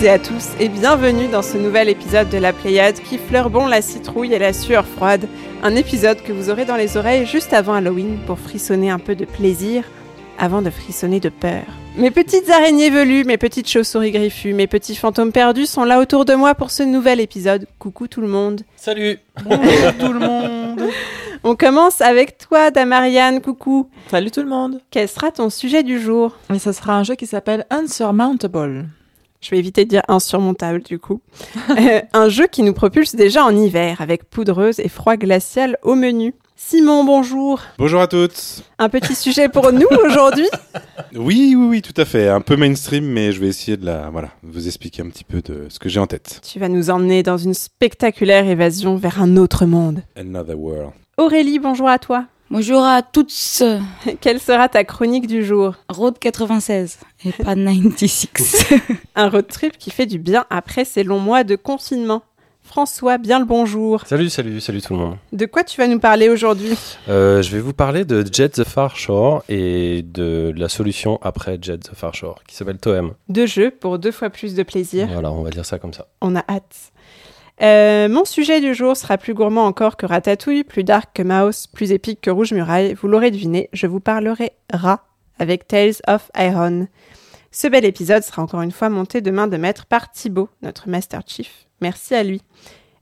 toutes et à tous et bienvenue dans ce nouvel épisode de la Pléiade qui fleure bon la citrouille et la sueur froide. Un épisode que vous aurez dans les oreilles juste avant Halloween pour frissonner un peu de plaisir avant de frissonner de peur. Mes petites araignées velues, mes petites chauves-souris griffues, mes petits fantômes perdus sont là autour de moi pour ce nouvel épisode. Coucou tout le monde. Salut Bonjour tout le monde. On commence avec toi, Damariane. Coucou. Salut tout le monde Quel sera ton sujet du jour? Et ça sera un jeu qui s'appelle Unsurmountable. Je vais éviter de dire insurmontable du coup. Euh, un jeu qui nous propulse déjà en hiver avec poudreuse et froid glacial au menu. Simon, bonjour. Bonjour à toutes. Un petit sujet pour nous aujourd'hui. Oui, oui, oui, tout à fait. Un peu mainstream, mais je vais essayer de la, voilà, vous expliquer un petit peu de ce que j'ai en tête. Tu vas nous emmener dans une spectaculaire évasion vers un autre monde. Another world. Aurélie, bonjour à toi. Bonjour à toutes. Quelle sera ta chronique du jour Road 96 et pas 96. Un road trip qui fait du bien après ces longs mois de confinement. François, bien le bonjour. Salut, salut, salut tout le monde. De quoi tu vas nous parler aujourd'hui Euh, je vais vous parler de Jet the Far Shore et de la solution après Jet the Far Shore qui s'appelle Toem. Deux jeux pour deux fois plus de plaisir. Voilà, on va dire ça comme ça. On a hâte. Euh, mon sujet du jour sera plus gourmand encore que Ratatouille, plus dark que Mouse, plus épique que Rouge Muraille. Vous l'aurez deviné, je vous parlerai rat avec Tales of Iron. Ce bel épisode sera encore une fois monté de main de maître par Thibaut, notre Master Chief. Merci à lui.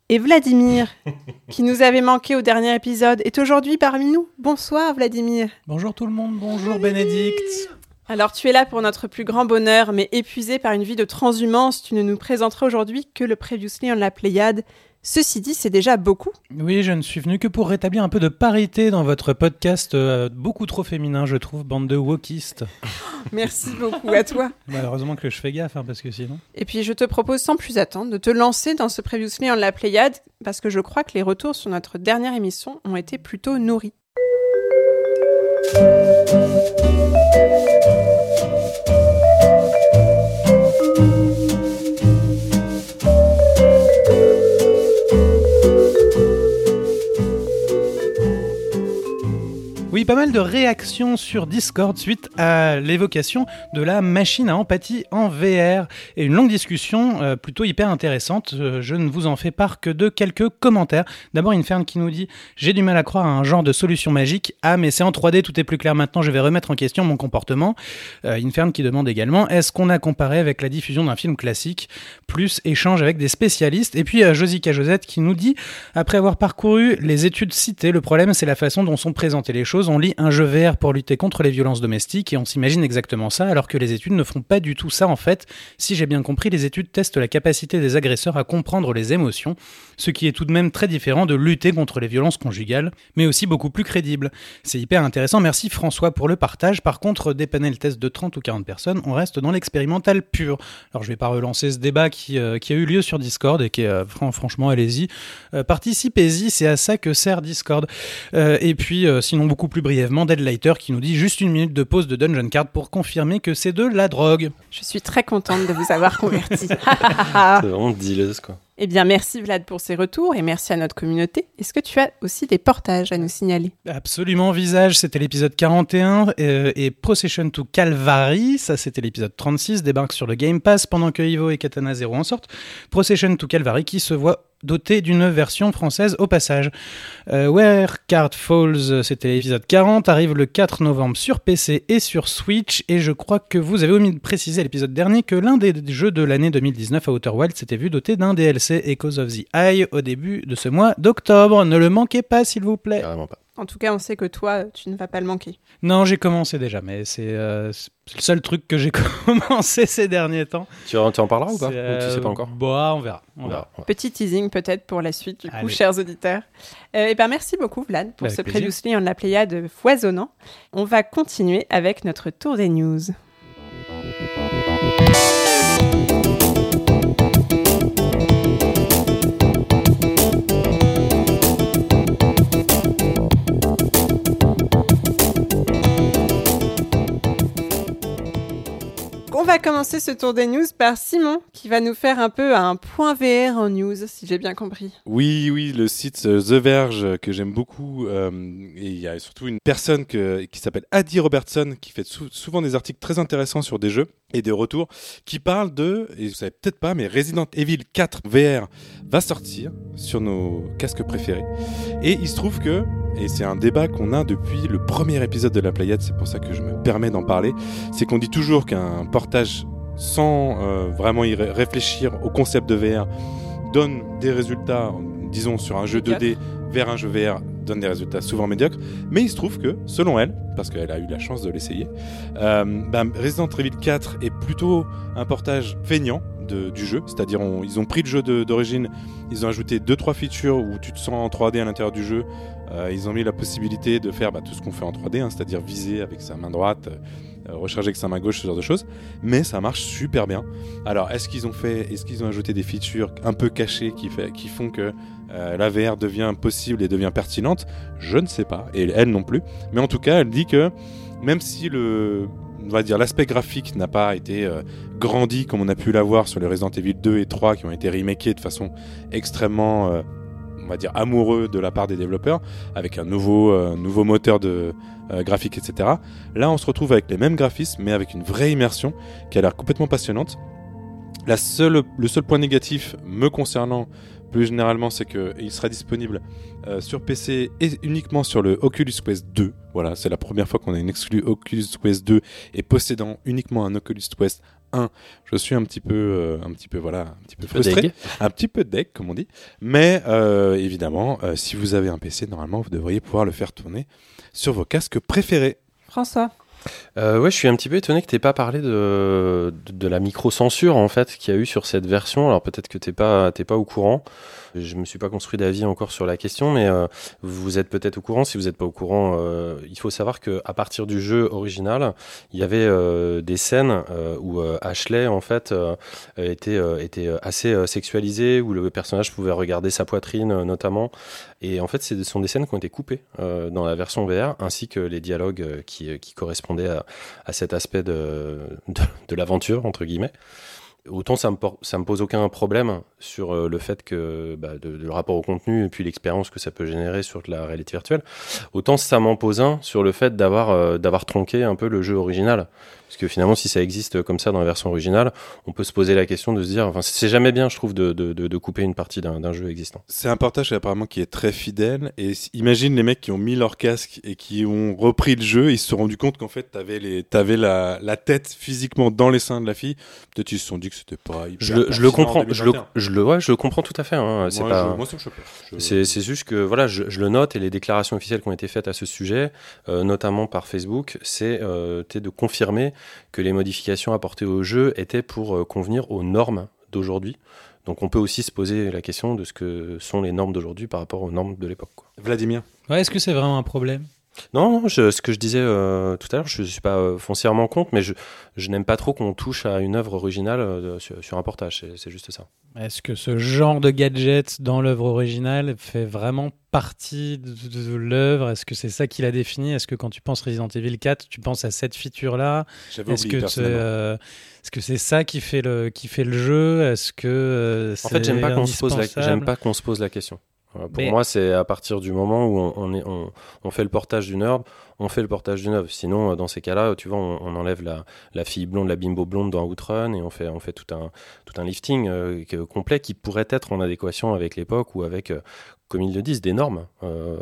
Et Vladimir, qui nous avait manqué au dernier épisode, est aujourd'hui parmi nous. Bonsoir Vladimir. Bonjour tout le monde, bonjour Bénédicte. Alors tu es là pour notre plus grand bonheur, mais épuisé par une vie de transhumance, tu ne nous présenteras aujourd'hui que le Previously on la Pléiade. Ceci dit, c'est déjà beaucoup. Oui, je ne suis venu que pour rétablir un peu de parité dans votre podcast euh, beaucoup trop féminin, je trouve, bande de wokistes. Merci beaucoup à toi. Malheureusement que je fais gaffe, hein, parce que sinon... Et puis je te propose sans plus attendre de te lancer dans ce Previously on la Pléiade, parce que je crois que les retours sur notre dernière émission ont été plutôt nourris. Pas mal de réactions sur Discord suite à l'évocation de la machine à empathie en VR et une longue discussion euh, plutôt hyper intéressante. Euh, je ne vous en fais part que de quelques commentaires. D'abord, Infern qui nous dit J'ai du mal à croire à un genre de solution magique. Ah, mais c'est en 3D, tout est plus clair maintenant, je vais remettre en question mon comportement. Euh, Infern qui demande également Est-ce qu'on a comparé avec la diffusion d'un film classique plus échange avec des spécialistes? Et puis, Josica Josette qui nous dit Après avoir parcouru les études citées, le problème c'est la façon dont sont présentées les choses. Lit un jeu VR pour lutter contre les violences domestiques et on s'imagine exactement ça, alors que les études ne font pas du tout ça en fait. Si j'ai bien compris, les études testent la capacité des agresseurs à comprendre les émotions, ce qui est tout de même très différent de lutter contre les violences conjugales, mais aussi beaucoup plus crédible. C'est hyper intéressant, merci François pour le partage. Par contre, des panels tests de 30 ou 40 personnes, on reste dans l'expérimental pur. Alors je vais pas relancer ce débat qui, euh, qui a eu lieu sur Discord et qui est euh, fran- franchement, allez-y, Euh, participez-y, c'est à ça que sert Discord. Et puis, sinon, beaucoup plus brièvement, Deadlighter qui nous dit juste une minute de pause de Dungeon Card pour confirmer que c'est de la drogue. Je suis très contente de vous avoir converti. C'est vraiment dealeuse quoi. eh bien, merci Vlad pour ces retours et merci à notre communauté. Est-ce que tu as aussi des portages à nous signaler? Absolument, Visage, c'était l'épisode 41, euh, et Procession to Calvary, ça c'était l'épisode 36, débarque sur le Game Pass pendant que Ivo et Katana Zero en sortent. Procession to Calvary qui se voit doté d'une version française au passage. Euh, Where Card Falls, c'était l'épisode 40, arrive le 4 novembre sur PC et sur Switch, et je crois que vous avez omis de préciser l'épisode dernier que l'un des jeux de l'année 2019 à Outer Wild s'était vu doté d'un DLC Echoes of the Eye au début de ce mois d'octobre. Ne le manquez pas s'il vous plaît. En tout cas, on sait que toi, tu ne vas pas le manquer. Non, j'ai commencé déjà, mais c'est euh, le seul truc que j'ai commencé ces derniers temps. Tu, en- tu en parleras ou pas? C'est, Ou tu sais pas euh, encore Bah, on verra. On On verra. ouais. Petit teasing peut-être pour la suite, du coup, Allez. chers auditeurs. et ben merci beaucoup, Vlad, pour Avec ce plaisir. Previously on la Pléiade foisonnant. On va continuer avec notre tour des news. Va commencer ce tour des news par Simon, qui va nous faire un peu un point VR en news, si j'ai bien compris. Oui, oui, le site euh, The Verge euh, que j'aime beaucoup. euh, et il y a surtout une personne qui s'appelle Adi Robertson qui fait sou- souvent des articles très intéressants sur des jeux et des retours qui parle de, et vous savez peut-être pas, mais Resident Evil 4 VR va sortir sur nos casques préférés. Et il se trouve que, et c'est un débat qu'on a depuis le premier épisode de la Playette, c'est pour ça que je me permets d'en parler, c'est qu'on dit toujours qu'un portage sans euh, vraiment y ré- réfléchir au concept de VR donne des résultats, disons sur un jeu 2D vers un jeu VR, donne des résultats souvent médiocres. Mais il se trouve que, selon elle, parce qu'elle a eu la chance de l'essayer, euh, bah, Resident Evil 4 est plutôt un portage feignant du jeu. C'est-à-dire, ils ont pris le jeu d'origine, ils ont ajouté 2-3 features où tu te sens en 3D à l'intérieur du jeu. Euh, ils ont mis la possibilité de faire bah, tout ce qu'on fait en 3D, hein, c'est-à-dire viser avec sa main droite, euh, recharger avec sa main gauche, ce genre de choses. Mais ça marche super bien. Alors, est-ce qu'ils ont fait, est-ce qu'ils ont ajouté des features un peu cachées qui font que euh, la VR devient possible et devient pertinente Je ne sais pas, et elle non plus. Mais en tout cas, elle dit que même si le, va dire l'aspect graphique n'a pas été euh, grandi comme on a pu l'avoir sur les Resident Evil 2 et 3 qui ont été remakés de façon extrêmement, euh, on va dire amoureux de la part des développeurs, avec un nouveau, moteur de graphique, etc. Là, on se retrouve avec les mêmes graphismes, mais avec une vraie immersion qui a l'air complètement passionnante. La le seul point négatif me concernant plus généralement, c'est qu'il sera disponible euh, sur PC et uniquement sur le Oculus Quest 2. Voilà, c'est la première fois qu'on a une exclue Oculus Quest 2 et possédant uniquement un Oculus Quest 1. Je suis un petit peu, euh, un petit peu, voilà, un petit peu frustré, Deg. un petit peu deck comme on dit. Mais euh, évidemment, euh, si vous avez un PC, normalement, vous devriez pouvoir le faire tourner sur vos casques préférés. François. Euh, ouais, je suis un petit peu étonné que t'aies pas parlé de, de, la micro-censure en fait qu'il y a eu sur cette version. Alors peut-être que t'es pas t'es pas au courant. Je me suis pas construit d'avis encore sur la question, mais euh, vous êtes peut-être au courant. Si vous n'êtes pas au courant, euh, il faut savoir que à partir du jeu original, il y avait euh, des scènes euh, où euh, Ashley en fait était était assez euh, sexualisé, où le personnage pouvait regarder sa poitrine notamment. Et en fait, ce sont des scènes qui ont été coupées euh, dans la version VR, ainsi que les dialogues euh, qui, qui correspondaient à, à cet aspect de, de, l'aventure, entre guillemets. Autant ça me, ça me pose aucun problème sur euh, le fait que bah, de, le rapport au contenu et puis l'expérience que ça peut générer sur la réalité virtuelle, autant ça m'en pose un sur le fait d'avoir euh, d'avoir tronqué un peu le jeu original. Parce que finalement, si ça existe comme ça dans la version originale, on peut se poser la question de se dire, enfin, c'est jamais bien, je trouve, de, de, de, couper une partie d'un d'un jeu existant. C'est un portage apparemment qui est très fidèle. Et imagine les mecs qui ont mis leur casque et qui ont repris le jeu. Ils se sont rendus compte qu'en fait, t'avais les, t'avais la, la tête physiquement dans les seins de la fille. Peut-être ils se sont dit que c'était pas. hyper Je, le- je le comprends, je le, 2021. je le, ouais, je le comprends tout à fait. Hein. C'est pas. moi, ça me choque C'est juste que voilà, je, je le note et les déclarations officielles qui ont été faites à ce sujet, euh, notamment par Facebook, c'est euh, de confirmer que les modifications apportées au jeu étaient pour euh, convenir aux normes d'aujourd'hui. Donc on peut aussi se poser la question de ce que sont les normes d'aujourd'hui par rapport aux normes de l'époque. Vladimir? Ouais, Est-ce que c'est vraiment un problème? Non, non je- ce que je disais euh, tout à l'heure, je ne suis pas euh, foncièrement contre, mais je, je n'aime pas trop qu'on touche à une œuvre originale euh, sur, sur un portage, c'est- c'est juste ça. Est-ce que ce genre de gadget dans l'œuvre originale fait vraiment partie de, de- de l'œuvre? Est-ce que c'est ça qui l'a défini? Est-ce que quand tu penses Resident Evil 4, tu penses à cette feature-là? J'avais Est-ce oublié que c'est euh, est-ce que c'est ça qui fait le qui fait le jeu? Est-ce que euh, En fait, j'aime pas qu'on se pose la, indispensable? j'aime pas qu'on se pose la question. Pour Mais- moi, c'est à partir du moment où on, on est, on, on fait le portage d'une œuvre, on fait le portage d'une œuvre. Sinon, euh, dans ces cas-là, tu vois, on, on enlève la, la fille blonde, la bimbo blonde dans Outrun et on fait, on fait tout un, tout un lifting euh, complet qui pourrait être en adéquation avec l'époque ou avec, euh, comme ils le disent, des normes. Euh,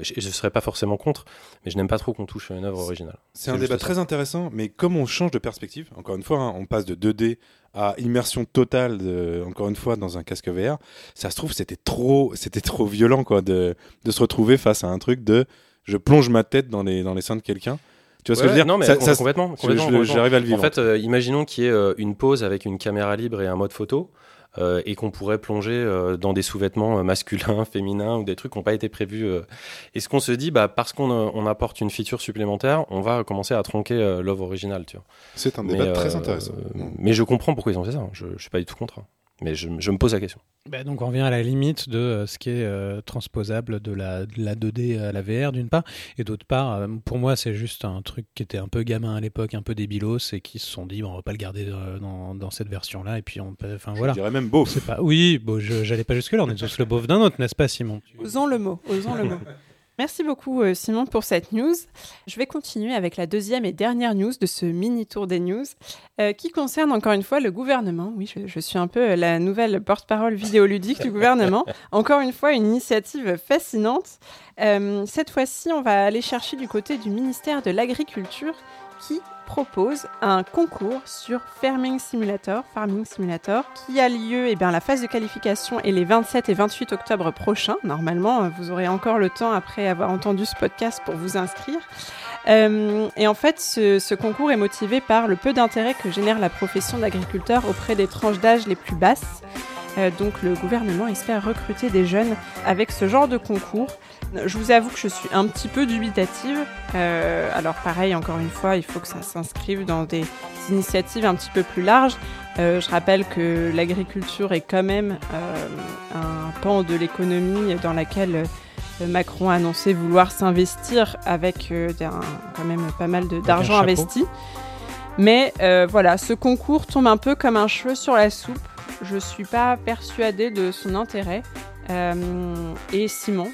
je ne serais pas forcément contre, mais je n'aime pas trop qu'on touche à une œuvre originale. C'est un débat ça. très intéressant, mais comme on change de perspective, encore une fois, hein, on passe de 2D à immersion totale, de- encore une fois, dans un casque VR, ça se trouve, c'était trop, c'était trop violent, quoi, de, de se retrouver face à un truc de je plonge ma tête dans les, dans les seins de quelqu'un. Tu vois ce que je veux dire? Non, mais Ça- com- ça- complètement. complètement. J'arrive à le vivre. En fait, euh, imaginons qu'il y ait euh, une pause avec une caméra libre et un mode photo. Euh, et qu'on pourrait plonger euh, dans des sous-vêtements euh, masculins, féminins ou des trucs qui n'ont pas été prévus. euh. Est-ce qu'on se dit, bah, parce qu'on on apporte une feature supplémentaire, on va commencer à tronquer l'œuvre originale tu vois. c'est un débat Mais, très intéressant. mais je comprends pourquoi ils ont fait ça. hein. Je ne suis pas du tout contre. Mais je, je me pose la question. Bah, donc on revient à la limite de euh, ce qui est euh, transposable de la, de la 2D à la VR d'une part, et d'autre part, euh, pour moi c'est juste un truc qui était un peu gamin à l'époque, un peu débilos, et qui se sont dit bon, on va pas le garder euh, dans, dans cette version-là, et puis on peut, enfin voilà. Je dirais même beau. C'est pas, oui, bon, je- j'allais pas jusque là, on est tous le beauf d'un autre, n'est-ce pas Simon? Osons le mot, osons le mot. Merci beaucoup euh, Simon pour cette news. Je vais continuer avec la deuxième et dernière news de ce mini tour des news euh, qui concerne encore une fois le gouvernement. Oui, je, je suis un peu euh, la nouvelle porte-parole vidéoludique du gouvernement. Encore une fois, une initiative fascinante. Euh, cette fois-ci, on va aller chercher du côté du ministère de l'Agriculture qui propose un concours sur Farming Simulator, Farming Simulator, qui a lieu, eh bien, la phase de qualification est les 27 et 28 octobre prochains. Normalement, vous aurez encore le temps après avoir entendu ce podcast pour vous inscrire. Euh, et en fait, ce concours est motivé par le peu d'intérêt que génère la profession d'agriculteur auprès des tranches d'âge les plus basses. Euh, donc le gouvernement espère recruter des jeunes avec ce genre de concours. Je vous avoue que je suis un petit peu dubitative. Euh, alors pareil, encore une fois, il faut que ça s'inscrive dans des initiatives un petit peu plus larges. Euh, je rappelle que l'agriculture est quand même euh, un pan de l'économie dans laquelle Macron a annoncé vouloir s'investir avec un- quand même pas mal d'argent investi. Mais voilà, ce concours tombe un peu comme un cheveu sur la soupe. Je suis pas persuadée de son intérêt. Euh, et Simon,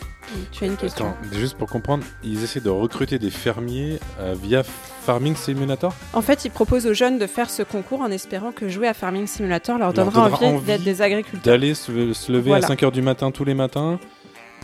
tu as une question Attends, juste pour comprendre, ils essaient de recruter des fermiers euh, via Farming Simulator? En fait, il propose aux jeunes de faire ce concours en espérant que jouer à Farming Simulator leur Leur donnera, envie, envie d'être des agriculteurs. D'aller se, se lever Voilà. à 5h du matin tous les matins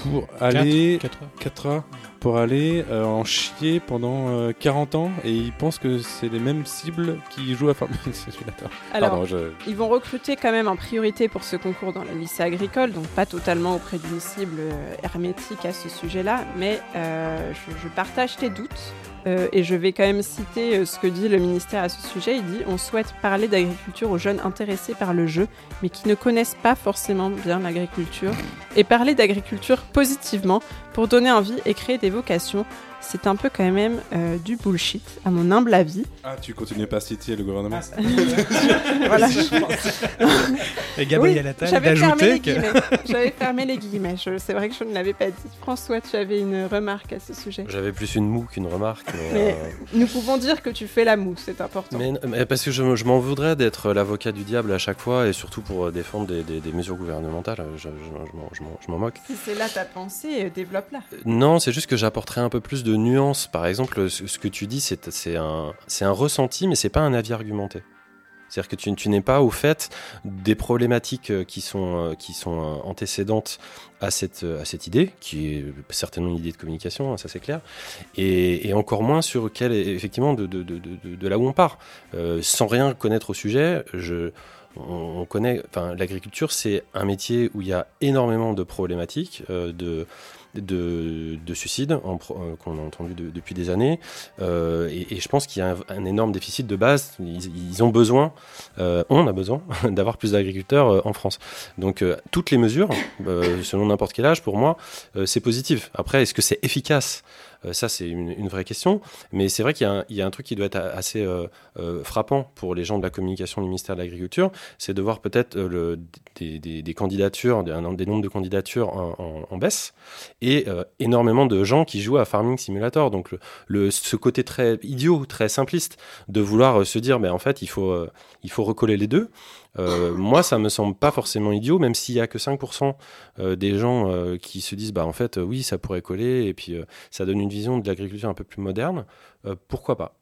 pour aller 4 heures. 4 heures pour aller euh, en chier pendant euh, 40 ans et ils pensent que c'est les mêmes cibles qui jouent à Farming Simulator. Alors, Pardon, je... ils vont recruter quand même en priorité pour ce concours dans les lycées agricoles, donc pas totalement auprès d'une cible euh, hermétique à ce sujet-là, mais euh, je, je partage tes doutes. euh, et je vais quand même citer euh, ce que dit le ministère à ce sujet. Il dit On souhaite parler d'agriculture aux jeunes intéressés par le jeu, mais qui ne connaissent pas forcément bien l'agriculture, et parler d'agriculture positivement pour donner envie et créer des vocations. C'est un peu quand même euh, du bullshit, à mon humble avis. Ah, tu continues pas à citer le gouvernement Voilà. Et Gabriel Oui, Attal J'avais fermé que... guillemets. J'avais fermé les guillemets. Je- C'est vrai que je ne l'avais pas dit. François, tu avais une remarque à ce sujet. J'avais plus une moue qu'une remarque. Mais, Mais- euh, Nous pouvons dire que tu fais la moue, c'est important. mais- mais parce que je, je m'en voudrais d'être l'avocat du diable à chaque fois et surtout pour euh, défendre des, des- des mesures gouvernementales. Je, je- je m'en- je je moque. Si c'est là ta pensée, développe-la. Non, c'est juste que j'apporterais un peu plus de nuances. Par exemple, ce, que tu dis, c'est un, un ressenti, mais c'est pas un avis argumenté. C'est-à-dire que tu, n'es pas au fait des problématiques euh, qui sont, euh, qui sont euh, antécédentes à cette, à cette idée, qui est certainement une idée de communication, hein, ça c'est clair, et, encore moins sur quel, est- effectivement, de, de, de, de, de là où on part. Sans rien connaître au sujet, je, on, on connaît, enfin, l'agriculture, c'est un métier où il y a énormément de problématiques, de, de, de suicides euh, qu'on a entendu de- depuis des années. Euh, et, je pense qu'il y a un, énorme déficit de base. Ils, ont besoin, euh, on a besoin d'avoir plus d'agriculteurs en France. Donc toutes les mesures, selon n'importe quel âge, pour moi, c'est positif. Après, est-ce que c'est efficace? Ça, c'est une, vraie question. Mais c'est vrai qu'il y, a un- truc qui doit être assez euh, euh, frappant pour les gens de la communication du ministère de l'Agriculture, c'est de voir peut-être euh, des, candidatures, des, des nombres de candidatures en, baisse et euh, énormément de gens qui jouent à Farming Simulator. Donc ce côté très idiot, très simpliste de vouloir euh, se dire, ben en fait, euh, il faut recoller les deux. Euh, moi, ça me semble pas forcément idiot, même s'il y a que 5% euh, des gens euh, qui se disent, bah en fait, euh, oui, ça pourrait coller, et puis euh, ça donne une vision de l'agriculture un peu plus moderne. Euh, pourquoi pas?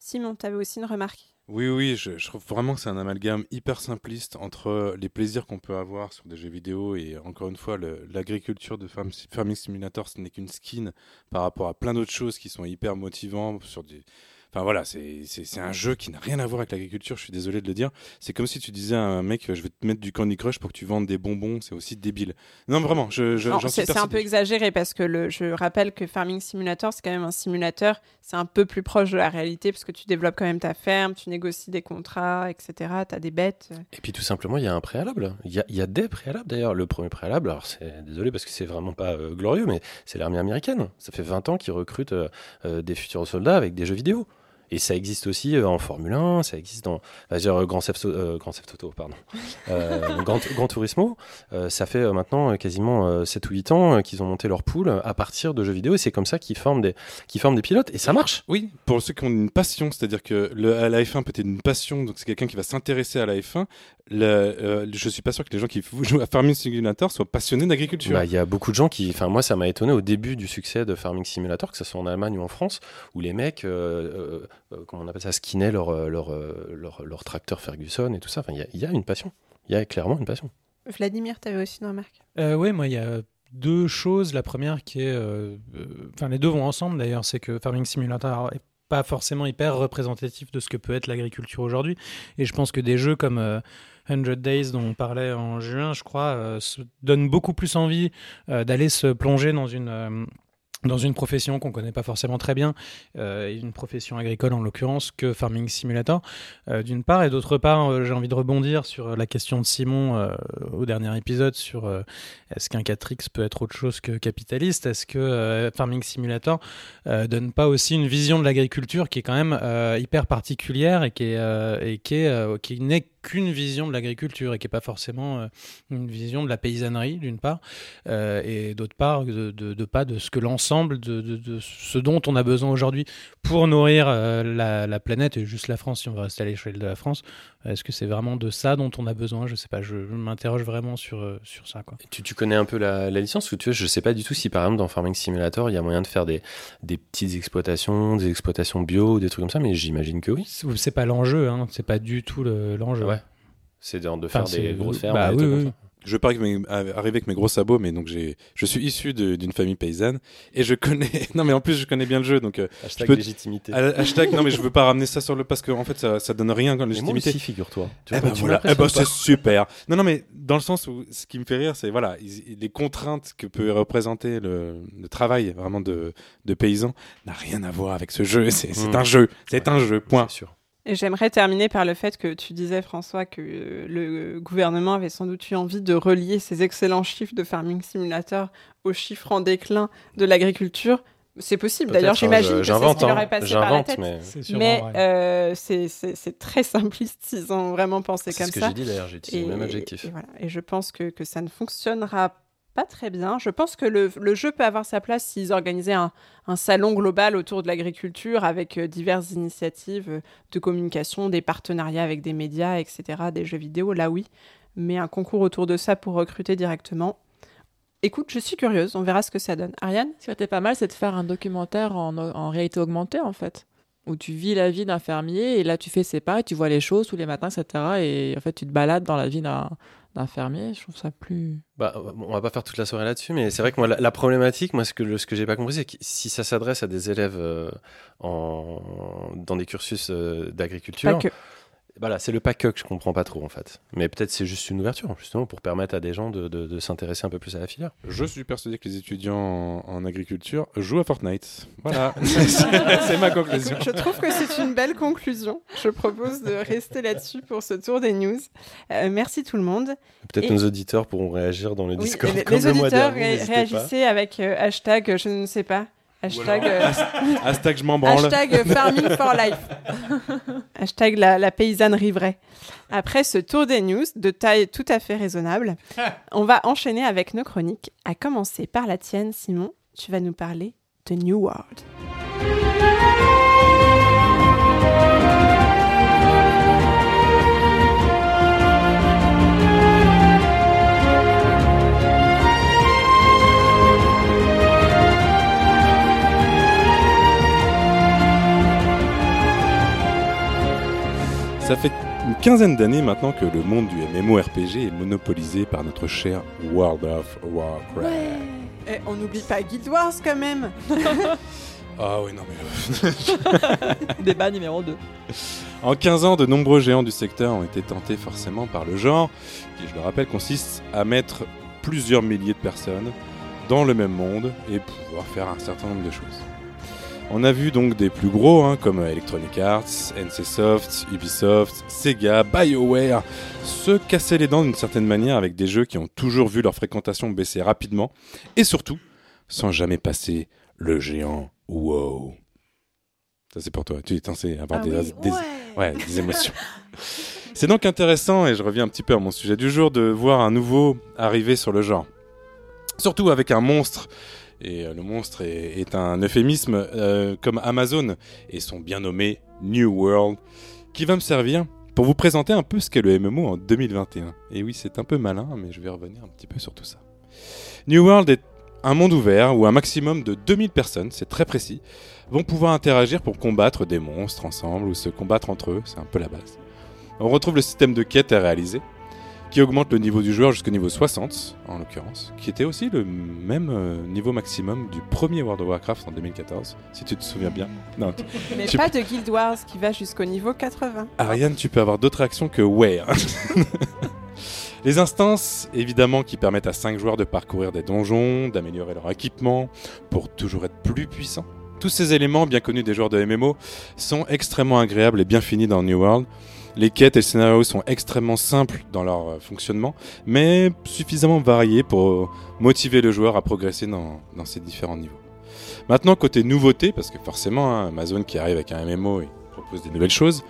Simon, tu avais aussi une remarque? Oui, oui, je, je trouve vraiment que c'est un amalgame hyper simpliste entre les plaisirs qu'on peut avoir sur des jeux vidéo et encore une fois, l'agriculture de Farm- Farming Simulator, ce n'est qu'une skin par rapport à plein d'autres choses qui sont hyper motivants sur des. Enfin voilà, c'est un jeu qui n'a rien à voir avec l'agriculture, je suis désolé de le dire. C'est comme si tu disais à un mec, je vais te mettre du Candy Crush pour que tu vendes des bonbons, c'est aussi débile. Non, vraiment, je, je, Non, j'en suis c'est c'est un peu exagéré parce que le, je rappelle que Farming Simulator, c'est quand même un simulateur. C'est un peu plus proche de la réalité parce que tu développes quand même ta ferme, tu négocies des contrats, etc. Tu as des bêtes. Et puis tout simplement, il y a un préalable. Il y a, il y a des préalables d'ailleurs. Le premier préalable, alors c'est désolé parce que c'est vraiment pas euh, glorieux, mais c'est l'armée américaine. Ça fait 20 ans qu'ils recrutent euh, euh, des futurs soldats avec des jeux vidéo. Et ça existe aussi euh, en Formule 1, ça existe dans dire, Grand Theft euh, Grand Theft Auto, pardon, euh, Grand, Grand Turismo. Euh, ça fait euh, maintenant euh, quasiment euh, 7 ou 8 ans euh, qu'ils ont monté leur pool à partir de jeux vidéo et c'est comme ça qu'ils forment des qu'ils forment des pilotes et ça marche. Oui, pour ceux qui ont une passion, c'est-à-dire que le, la F1 peut être une passion, donc c'est quelqu'un qui va s'intéresser à la F1. Le, euh, je suis pas sûr que les gens qui jouent à Farming Simulator soient passionnés d'agriculture. Bah, Il y a beaucoup de gens qui, enfin moi ça m'a étonné au début du succès de Farming Simulator, que ce soit en Allemagne ou en France, où les mecs, euh, euh, euh, comment on appelle ça, skinaient leur, euh, leur, euh, leur, leur tracteur Ferguson et tout ça. Enfin, il y a- il y, a une passion. Il y a clairement une passion. Vladimir, t'avais aussi une remarque Euh, oui, moi, il y a deux choses. La première qui est. euh, euh, Enfin, les deux vont ensemble d'ailleurs. C'est que Farming Simulator est pas forcément hyper représentatif de ce que peut être l'agriculture aujourd'hui. Et je pense que des jeux comme euh, 100 Days, dont on parlait en juin, je crois, euh, se donnent beaucoup plus envie euh, d'aller se plonger dans une. euh, dans une profession qu'on connaît pas forcément très bien, euh, une profession agricole en l'occurrence, que Farming Simulator, euh, d'une part, et d'autre part, euh, j'ai envie de rebondir sur euh, la question de Simon au dernier épisode sur est-ce qu'un 4X peut être autre chose que capitaliste? Est-ce que Farming Simulator euh, donne pas aussi une vision de l'agriculture qui est quand même hyper particulière et qui est, et qui est, qui n'est qu'une vision de l'agriculture et qui est pas forcément euh, une vision de la paysannerie d'une part euh, et d'autre part de, pas de ce que l'ensemble de, ce dont on a besoin aujourd'hui pour nourrir euh, la planète et juste la France si on veut rester à l'échelle de la France est-ce que c'est vraiment de ça dont on a besoin? Je sais pas je, m'interroge vraiment sur euh, sur ça quoi tu, tu connais un peu la, la licence? Ou tu vois, je sais pas du tout si par exemple dans Farming Simulator il y a moyen de faire des, des petites exploitations, des exploitations bio, des trucs comme ça, mais j'imine que oui. c'est pas l'enjeu hein c'est pas du tout le- l'enjeu Ouais. C'est de, de Enfin, faire des grosses fermes. bah oui, oui. Je que mes, arriver avec mes gros sabots, mais donc j'ai, je suis issu d'une famille paysanne et je connais. Non, mais en plus je connais bien le jeu, donc euh, Hashtag peux- légitimité. ha- hashtag. Non, mais je veux pas ramener ça sur le parce que en fait ça, ça donne rien moi légitimité. aussi, figure-toi. Eh ben tu voilà, eh ben pas. c'est super. Non, non, mais dans le sens où ce qui me fait rire, c'est voilà, ils- les contraintes que peut représenter le, le travail vraiment de, de paysan n'a rien à voir avec ce jeu. C'est c'est Mm. un jeu, c'est un jeu. Point. Sûr. J'aimerais terminer par le fait que tu disais, François, que euh, le gouvernement avait sans doute eu envie de relier ces excellents chiffres de Farming Simulator aux chiffres en déclin de l'agriculture. C'est possible, d'ailleurs, hein, j'imagine je- que c'est ce J'invente, qui leur hein. est passé par la tête. mais c'est euh, c'est- c'est c'est très simpliste, ils ont vraiment pensé c'est comme ce que ça. j'ai dit d'ailleurs. J'ai utilisé le même adjectif. et voilà. Et je pense que, que ça ne fonctionnera pas très bien. Je pense que le, jeu peut avoir sa place s'ils organisaient un, salon global autour de l'agriculture avec euh, diverses initiatives euh, de communication, des partenariats avec des médias, etc., des jeux vidéo, là oui. Mais un concours autour de ça pour recruter directement. Écoute, je suis curieuse, on verra ce que ça donne. Ariane? Ce qui été pas mal, c'est de faire un documentaire en, en réalité augmentée, en fait. Où tu vis la vie d'un fermier et là tu fais ses pas et tu vois les choses tous les matins, etc. Et en fait, tu te balades dans la vie d'un d'un fermier. Je trouve ça plus. Bah, on va pas faire toute la soirée là-dessus, mais c'est vrai que moi, la, la problématique, moi, ce que, ce que j'ai pas compris, c'est que si ça s'adresse à des élèves euh, en, dans des cursus euh, d'agriculture, Pas que. Voilà, c'est le pas que je comprends pas trop en fait. Mais peut-être c'est juste une ouverture, justement, pour permettre à des gens de, de- de s'intéresser un peu plus à la filière. Je suis persuadé que les étudiants en, en agriculture jouent à Fortnite. Voilà, c'est ma conclusion. Je trouve que c'est une belle conclusion. Je propose de rester là-dessus pour ce tour des news. Euh, merci tout le monde. Peut-être Et- nos auditeurs pourront réagir dans le Oui, Discord les, comme les le mois auditeurs dernier, ré- pas. avec euh, hashtag, je ne sais pas, hashtag, euh, Hashtag je m'en branle. hashtag farming for life, hashtag la, la paysannerie vraie. Après ce tour des news de taille tout à fait raisonnable, on va enchaîner avec nos chroniques, à commencer par la tienne, Simon. Tu vas nous parler de New World. Ça fait une quinzaine d'années maintenant que le monde du MMORPG est monopolisé par notre cher World of Warcraft. Eh, on n'oublie pas Guild Wars quand même. Ah oui, non mais... Débat numéro 2. En 15 ans, de nombreux géants du secteur ont été tentés forcément par le genre, qui, je le rappelle, consiste à mettre plusieurs milliers de personnes dans le même monde et pouvoir faire un certain nombre de choses. On a vu donc des plus gros, hein, comme Electronic Arts, NCSoft, Ubisoft, Sega, BioWare, se casser les dents d'une certaine manière avec des jeux qui ont toujours vu leur fréquentation baisser rapidement, et surtout, sans jamais passer le géant WoW. Ça, c'est pour toi. Tu es censé avoir Ah des, oui, des- ouais. ouais, des émotions. c'est donc intéressant, et je reviens un petit peu à mon sujet du jour, de voir un nouveau arriver sur le genre. Surtout avec un monstre. Et euh, le monstre est, un euphémisme euh, comme Amazon et son bien nommé New World, qui va me servir pour vous présenter un peu ce qu'est le MMO en 2021. Et oui, c'est un peu malin, mais je vais revenir un petit peu sur tout ça. New World est un monde ouvert où un maximum de 2000 personnes, c'est très précis, vont pouvoir interagir pour combattre des monstres ensemble ou se combattre entre eux, c'est un peu la base. On retrouve le système de quête à réaliser, qui augmente le niveau du joueur jusqu'au niveau 60, en l'occurrence, qui était aussi le même euh, niveau maximum du premier World of Warcraft en 2014, si tu te souviens bien. Non, Mais Tu- pas de Guild Wars qui va jusqu'au niveau 80. Ariane, tu peux avoir d'autres actions que ouais. hein. Les instances, évidemment, qui permettent à 5 joueurs de parcourir des donjons, d'améliorer leur équipement, pour toujours être plus puissants. Tous ces éléments, bien connus des joueurs de MMO, sont extrêmement agréables et bien finis dans New World. Les quêtes et le scénario sont extrêmement simples dans leur euh, fonctionnement, mais suffisamment variés pour euh, motiver le joueur à progresser dans, ces différents niveaux. Maintenant, côté nouveauté, parce que forcément, hein, Amazon qui arrive avec un MMO et propose des nouvelles choses,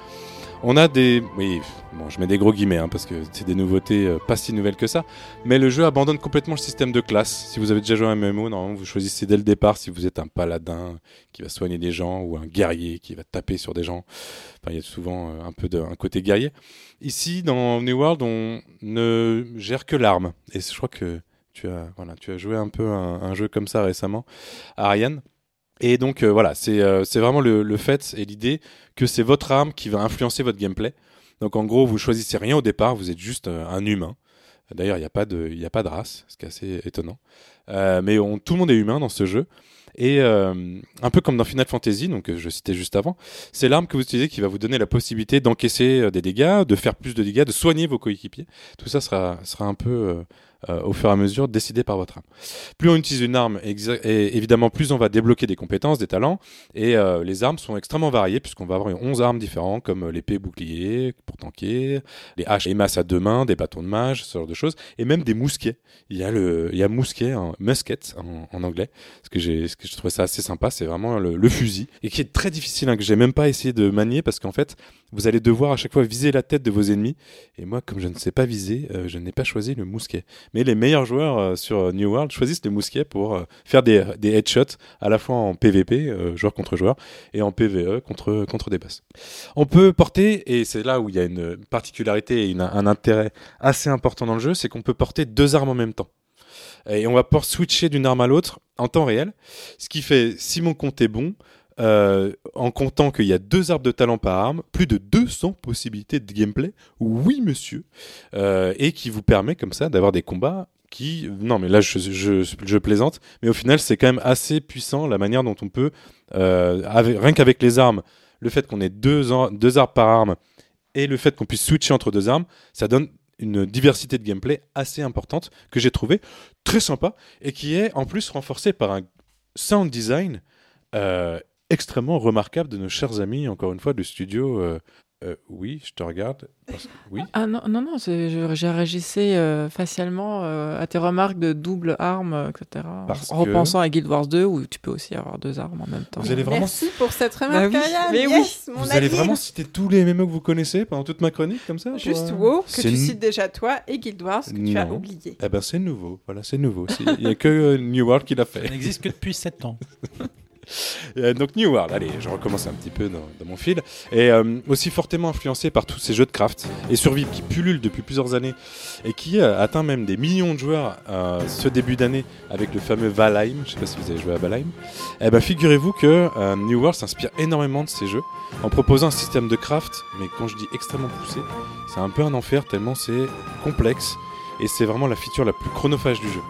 on a des... Oui, bon, je mets des gros guillemets, hein, parce que c'est des nouveautés euh, pas si nouvelles que ça, mais le jeu abandonne complètement le système de classe. Si vous avez déjà joué à un MMO, normalement, vous choisissez dès le départ si vous êtes un paladin qui va soigner des gens ou un guerrier qui va taper sur des gens. Enfin, il y a souvent euh, un peu de, un côté guerrier. Ici, dans New World, on ne gère que l'arme. Et je crois que tu as, voilà, tu as joué un peu un, un jeu comme ça récemment, Ariane. Et donc euh, voilà, c'est euh, c'est vraiment le, le fait et l'idée que c'est votre arme qui va influencer votre gameplay. Donc en gros, vous choisissez rien au départ, vous êtes juste euh, un humain. D'ailleurs, il n'y a, pas de- y a pas de race, ce qui est assez étonnant. Mais tout le monde est humain dans ce jeu. Et un peu comme dans Final Fantasy, donc je citais juste avant, c'est l'arme que vous utilisez qui va vous donner la possibilité d'encaisser des dégâts, de faire plus de dégâts, de soigner vos coéquipiers. Tout ça sera, sera un peu euh, au fur et à mesure décidé par votre arme. Plus on utilise une arme, évidemment plus on va débloquer des compétences, des talents, et euh, les armes sont extrêmement variées puisqu'on va avoir 11 armes différentes comme euh, l'épée bouclier pour tanker, les haches et masses à deux mains, des bâtons de mage, ce genre de choses, et même des mousquets. Il y a le, il y a mousquet, musket en, anglais, ce que j'ai, que je trouvais ça assez sympa, c'est vraiment le, le fusil et qui est très difficile, hein, que j'ai même pas essayé de manier parce qu'en fait, vous allez devoir à chaque fois viser la tête de vos ennemis. Et moi, comme je ne sais pas viser, euh, je n'ai pas choisi le mousquet. Mais les meilleurs joueurs euh, sur euh, New World choisissent le mousquet pour euh, faire des, des headshots à la fois en PVP, joueur contre joueur, et en PVE contre, contre des boss. On peut porter, et c'est là où il y a une particularité et un intérêt assez important dans le jeu, c'est qu'on peut porter deux armes en même temps. Et on va pouvoir switcher d'une arme à l'autre en temps réel, ce qui fait, si mon compte est bon, euh, en comptant qu'il y a deux arbres de talent par arme, plus de 200 possibilités de gameplay, oui monsieur, euh, et qui vous permet comme ça d'avoir des combats qui, non mais là je, plaisante, mais au final c'est quand même assez puissant la manière dont on peut, euh, rien qu'avec les armes, le fait qu'on ait deux, ar- deux arbres par arme et le fait qu'on puisse switcher entre deux armes, ça donne une diversité de gameplay assez importante que j'ai trouvé très sympa et qui est en plus renforcée par un sound design extrêmement remarquable de nos chers amis, encore une fois, du studio. euh, euh, oui, je te regarde. parce que- oui. Ah non, non, non, c'est- je, j'ai réagissé euh, facialement euh, à tes remarques de double arme, etc. Parce en que- repensant à Guild Wars 2 où tu peux aussi avoir deux armes en même temps. Vous allez vraiment, Merci pour cette remarque, Bah oui, Ariane. mais oui. Mon vous allez vraiment citer tous les MMO que vous connaissez pendant toute ma chronique comme ça pour, Juste euh, WoW, que tu cites déjà toi, et Guild Wars, que tu as Non. oublié. Eh ben c'est nouveau, voilà, c'est nouveau. Il n'y a que euh, New World qui l'a Ça fait. n'existe que depuis 7 ans. Euh, donc New World, allez, je recommence un petit peu dans, mon fil, et euh, aussi fortement influencé par tous ces jeux de craft et survivre qui pullulent depuis plusieurs années et qui euh, atteint même des millions de joueurs ce début d'année avec le fameux Valheim. Je sais pas si vous avez joué à Valheim. Eh ben figurez-vous que New World s'inspire énormément de ces jeux en proposant un système de craft, mais quand je dis extrêmement poussé, c'est un peu un enfer tellement c'est complexe et c'est vraiment la feature la plus chronophage du jeu.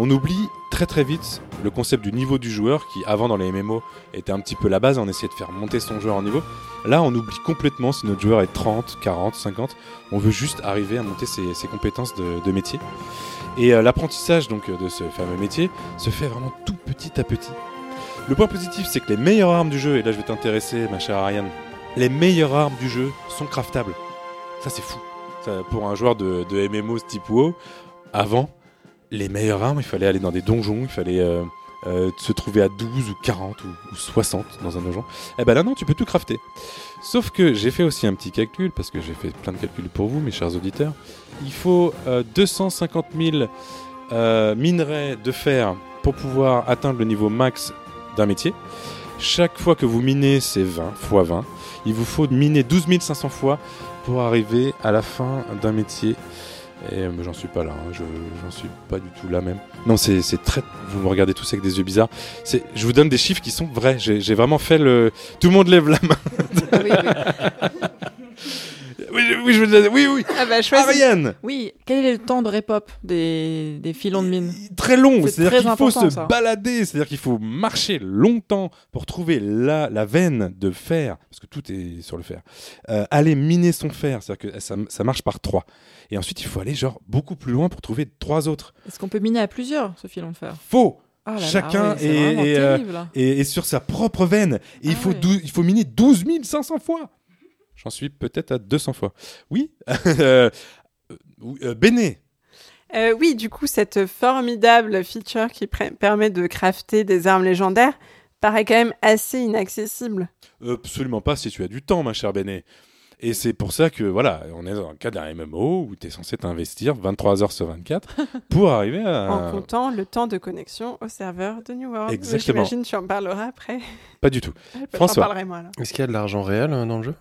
On oublie très très vite le concept du niveau du joueur qui avant dans les MMO était un petit peu la base, on essayait de faire monter son joueur en niveau. Là on oublie complètement si notre joueur est 30, 40, 50, on veut juste arriver à monter ses, compétences de, métier. Et euh, l'apprentissage donc de ce fameux métier se fait vraiment tout petit à petit. Le point positif c'est que les meilleures armes du jeu, et là je vais t'intéresser ma chère Ariane, les meilleures armes du jeu sont craftables. Ça c'est fou. Pour un joueur de, de MMO type WoW, avant, les meilleures armes, il fallait aller dans des donjons, il fallait euh, euh, se trouver à 12 ou 40 ou, ou 60 dans un donjon. Eh ben là non, tu peux tout crafter. Sauf que j'ai fait aussi un petit calcul, parce que j'ai fait plein de calculs pour vous, mes chers auditeurs. Il faut euh, 250 000 euh, minerais de fer pour pouvoir atteindre le niveau max d'un métier. Chaque fois que vous minez, c'est 20 fois 20. Il vous faut miner 12 500 fois pour arriver à la fin d'un métier. Et euh, j'en suis pas là, hein. je j'en suis pas du tout là même. Non, c'est c'est très. Vous me regardez tous avec des yeux bizarres. Je vous donne des chiffres qui sont vrais. J'ai vraiment fait le. Tout le monde lève la main. Oui, oui. Oui, oui, je veux oui, oui. Ah bah. Ariane, Oui, quel est le temps de répop des, des filons de mine? Très long. C'est C'est-à-dire très qu'il faut se ça. balader. C'est-à-dire qu'il faut marcher longtemps pour trouver la, la veine de fer, parce que tout est sur le fer. Euh, aller miner son fer, c'est-à-dire que ça, ça marche par trois. Et ensuite, il faut aller genre beaucoup plus loin pour trouver trois autres. Est-ce qu'on peut miner à plusieurs ce filon de fer Faux. Ah là Chacun est- est, euh, et sur sa propre veine. Et il, Ah faut ouais. il faut miner 12 500 fois. J'en suis peut-être à 200 fois. Oui. euh, oui, euh, Béné. Euh, oui, du coup, cette formidable feature qui permet de crafter des armes légendaires paraît quand même assez inaccessible. Absolument pas si tu as du temps, ma chère Béné. Et c'est pour ça que, voilà, on est dans le cas d'un MMO où tu es censé t'investir 23 heures sur 24 pour arriver à. En comptant le temps de connexion au serveur de New World. Exactement. J'imagine tu en parleras après. Pas du tout. François. parlerai moi là. Est-ce qu'il y a de l'argent réel euh, dans le jeu?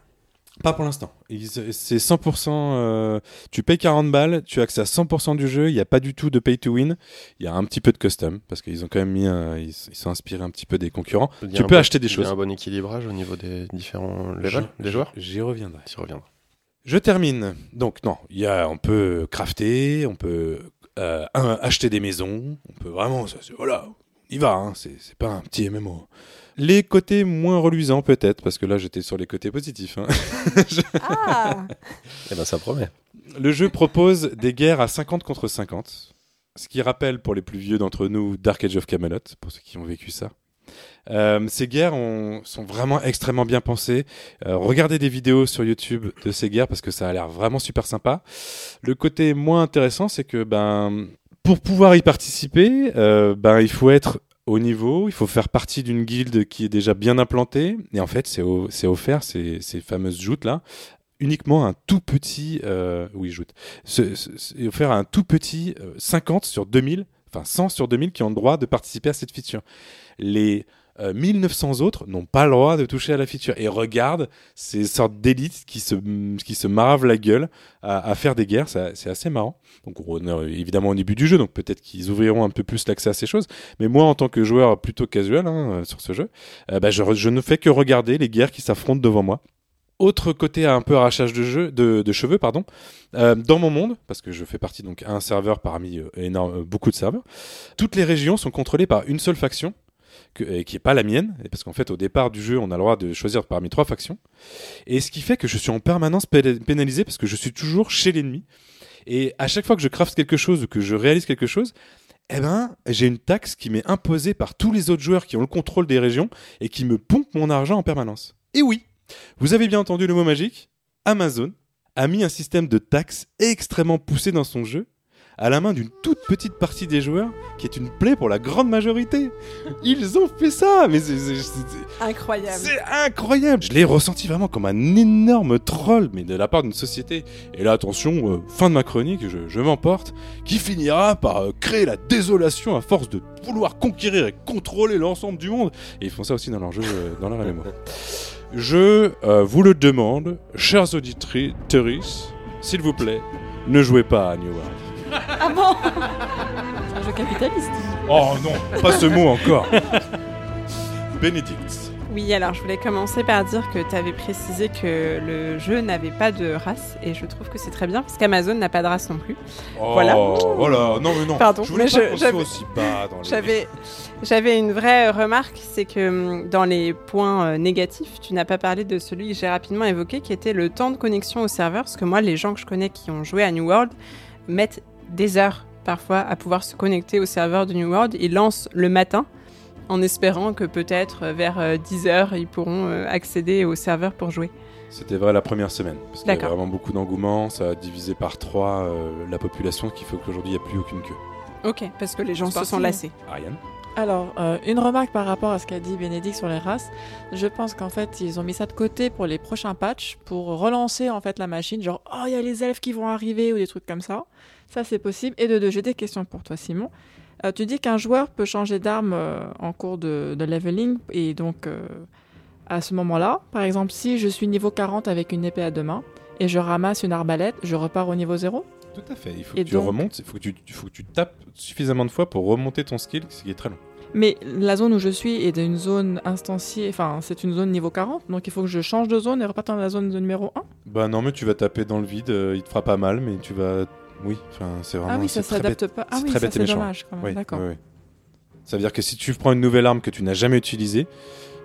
Pas pour l'instant. C'est 100%. euh, tu payes 40 balles, tu as accès à 100% du jeu. Il n'y a pas du tout de pay to win. Il y a un petit peu de custom parce qu'ils ont quand même mis. un- ils sont inspirés un petit peu des concurrents. Il Tu peux bon- acheter des Il y choses. a un bon équilibrage au niveau des différents levels des joueurs J'y reviendrai. Tu reviendras. Je termine. Donc non, il y a, on peut crafter, on peut euh, acheter des maisons, on peut vraiment, ça, voilà, on y va. Hein, c'est pas un petit MMO. Les côtés moins reluisants peut-être, parce que là j'étais sur les côtés positifs. hein. Ah Eh ben ça promet. Le jeu propose des guerres à 50 contre 50, ce qui rappelle pour les plus vieux d'entre nous Dark Age of Camelot, pour ceux qui ont vécu ça. Euh, ces guerres ont- sont vraiment extrêmement bien pensées. Euh, regardez des vidéos sur YouTube de ces guerres parce que ça a l'air vraiment super sympa. Le côté moins intéressant, c'est que ben pour pouvoir y participer, euh, ben il faut être au niveau, il faut faire partie d'une guilde qui est déjà bien implantée. Et en fait, c'est offert ces, fameuses joutes là uniquement un tout petit euh, oui offert à un tout petit euh, 50 sur 2000 enfin 100 sur 2000 qui ont le droit de participer à cette feature les euh, 1900 autres n'ont pas le droit de toucher à la feature. Et regarde ces sortes d'élites qui se qui se maravent la gueule à, faire des guerres. C'est assez marrant. Donc on est évidemment au début du jeu donc peut-être qu'ils ouvriront un peu plus l'accès à ces choses. Mais moi en tant que joueur plutôt casual hein, euh, sur ce jeu euh, bah, je, ne fais que regarder les guerres qui s'affrontent devant moi. Autre côté un peu arrachage de, jeu, de, cheveux, pardon, euh, dans mon monde, parce que je fais partie donc un serveur parmi euh, énorme, euh, beaucoup de serveurs, toutes les régions sont contrôlées par une seule faction, et qui n'est pas la mienne, parce qu'en fait au départ du jeu on a le droit de choisir parmi trois factions, et ce qui fait que je suis en permanence pé- pénalisé parce que je suis toujours chez l'ennemi, et à chaque fois que je craft quelque chose ou que je réalise quelque chose, eh ben, j'ai une taxe qui m'est imposée par tous les autres joueurs qui ont le contrôle des régions et qui me pompent mon argent en permanence. Et oui, vous avez bien entendu le mot magique. Amazon a mis un système de taxes extrêmement poussé dans son jeu à la main d'une toute petite partie des joueurs qui est une plaie pour la grande majorité. Ils ont fait ça, mais c'est- Incroyable. c'est incroyable. Je l'ai ressenti vraiment comme un énorme troll, mais de la part d'une société. Et là, attention, euh, fin de ma chronique, je, je m'emporte, qui finira par euh, créer la désolation à force de vouloir conquérir et contrôler l'ensemble du monde. Et ils font ça aussi dans leur jeu, euh, dans leur MMO. Je vous le demande, chers auditrices, s'il vous plaît, ne jouez pas à New World. Ah bon C'est un jeu capitaliste. Oh non, pas ce mot encore. Bénédicte. Oui, alors je voulais commencer par dire que tu avais précisé que le jeu n'avait pas de race et je trouve que c'est très bien parce qu'Amazon n'a pas de race non plus. Oh, Voilà. Voilà, non mais non. Pardon, je voulais mais pas je- j'avais- aussi bas dans les... J'avais j'avais une vraie remarque, c'est que hum, dans les points euh, négatifs, tu n'as pas parlé de celui que j'ai rapidement évoqué qui était le temps de connexion au serveur parce que moi les gens que je connais qui ont joué à New World mettent des heures parfois à pouvoir se connecter au serveur de New World, ils lancent le matin en espérant que peut-être euh, vers 10h ils pourront euh, accéder au serveur pour jouer. C'était vrai la première semaine. Parce qu'il y avait vraiment beaucoup d'engouement. Ça a divisé par trois euh, la population, ce qui fait qu'aujourd'hui il n'y a plus aucune queue. Ok, parce que les gens se sont lassés. Ariane? Alors, euh, une remarque par rapport à ce qu'a dit Bénédicte sur les races. Je pense qu'en fait, ils ont mis ça de côté pour les prochains patchs, pour relancer en fait la machine, genre oh il y a les elfes qui vont arriver ou des trucs comme ça. Ça c'est possible. Et de deux, j'ai des questions pour toi, Simon. Euh, tu dis qu'un joueur peut changer d'arme euh, en cours de, de leveling et donc euh, à ce moment-là, par exemple, si je suis niveau 40 avec une épée à deux mains et je ramasse une arbalète, je repars au niveau 0 Tout à fait. Il faut Et que tu remontes, il faut que tu, faut que tu tapes suffisamment de fois pour remonter ton skill, ce qui est très long. Mais la zone où je suis est une zone instanciée, enfin c'est une zone niveau 40, donc il faut que je change de zone et reparte dans la zone de numéro 1 Bah non, mais tu vas taper dans le vide, euh, il te fera pas mal, mais tu vas. Oui, enfin, c'est vraiment. Ah oui, ça c'est très bête. s'adapte pas. Ah c'est oui, très ça bête et c'est méchant. dommage quand même. Oui, D'accord. oui, oui. Ça veut dire que si tu prends une nouvelle arme que tu n'as jamais utilisée,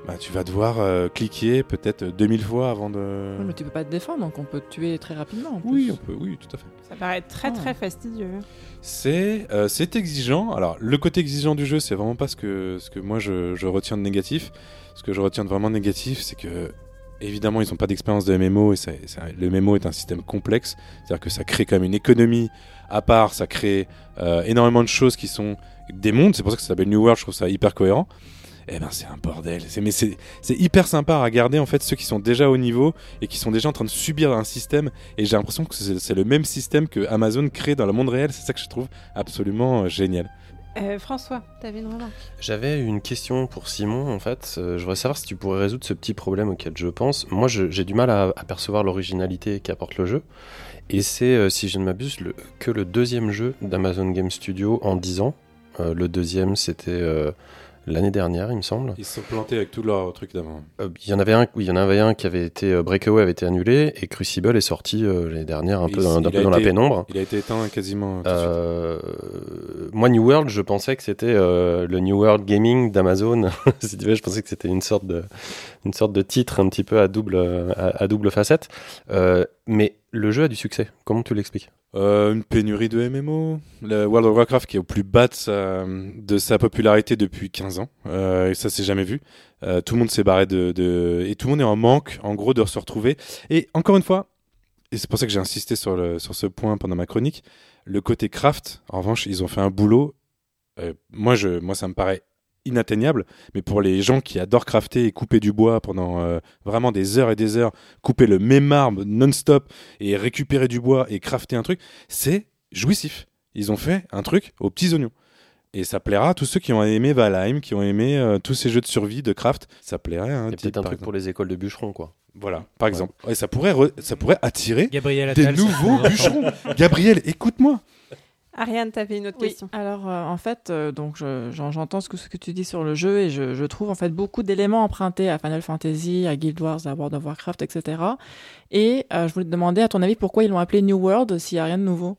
bah, tu vas devoir euh, cliquer peut-être 2000 fois avant de. Ouais, mais tu peux pas te défendre, donc on peut te tuer très rapidement. en plus. Oui, on peut, oui, tout à fait. Ça paraît très Ah. très fastidieux. C'est euh, c'est exigeant. Alors, le côté exigeant du jeu, c'est vraiment pas ce que, ce que moi je, je retiens de négatif. Ce que je retiens de vraiment négatif, c'est que, évidemment, ils n'ont pas d'expérience de MMO et le MMO est un système complexe. C'est-à-dire que ça crée quand même une économie à part, ça crée euh, énormément de choses qui sont des mondes. C'est pour ça que ça s'appelle New World, je trouve ça hyper cohérent. Eh ben, c'est un bordel. C'est- Mais c'est c'est hyper sympa à regarder en fait ceux qui sont déjà au niveau et qui sont déjà en train de subir un système. Et j'ai l'impression que c'est c'est le même système que Amazon crée dans le monde réel. C'est ça que je trouve absolument euh, génial. Euh, François, t'avais une remarque J'avais une question pour Simon en fait. Euh, je voudrais savoir si tu pourrais résoudre ce petit problème auquel je pense. Moi, j'ai du mal à apercevoir l'originalité qu'apporte le jeu. Et c'est, euh, si je ne m'abuse, que le deuxième jeu d'Amazon Game Studio en 10 ans. Le deuxième, c'était l'année dernière, il me semble. Ils se sont plantés avec tous leurs trucs d'avant. Euh, Il y en avait un, oui, il y en avait un qui avait été euh, Breakaway avait été annulé et Crucible est sorti euh, l'année dernière un Et peu, dans, un la pénombre. Il a été éteint quasiment. tout de suite. Moi, New World, je pensais que c'était le New World Gaming d'Amazon. si tu veux, je pensais que c'était une sorte de, une sorte de titre un petit peu à double, à, à double facette. Mais le jeu a du succès. Comment tu l'expliques? Euh, une pénurie de MMO. Le World of Warcraft qui est au plus bas de sa, popularité depuis 15 ans. Euh, ça, c'est jamais vu. Euh, tout le monde s'est barré de, Et tout le monde est en manque, en gros, de se retrouver. Et encore une fois, et c'est pour ça que j'ai insisté sur, sur ce point pendant ma chronique, le côté craft, en revanche, ils ont fait un boulot. moi, je, moi, ça me paraît inatteignable, mais pour les gens qui adorent crafter et couper du bois pendant euh, vraiment des heures et des heures, couper le même arbre non-stop et récupérer du bois et crafter un truc, c'est jouissif. Ils ont fait un truc aux petits oignons. Et ça plaira à tous ceux qui ont aimé Valheim, qui ont aimé euh, tous ces jeux de survie, de craft. Ça plairait à un C'est type, peut-être un truc exemple. pour les écoles de bûcherons, quoi. Voilà, par exemple. Et ça pourrait, re- ça pourrait attirer Gabriel des Attal, nouveaux bûcherons. Gabriel, écoute-moi. Ariane, t'avais une autre Oui, question. alors euh, en fait, euh, donc je- j'en- j'entends ce que, ce que tu dis sur le jeu et je, je trouve en fait beaucoup d'éléments empruntés à Final Fantasy, à Guild Wars, à World of Warcraft, etc. Et euh, je voulais te demander, à ton avis, pourquoi ils l'ont appelé New World s'il n'y a rien de nouveau?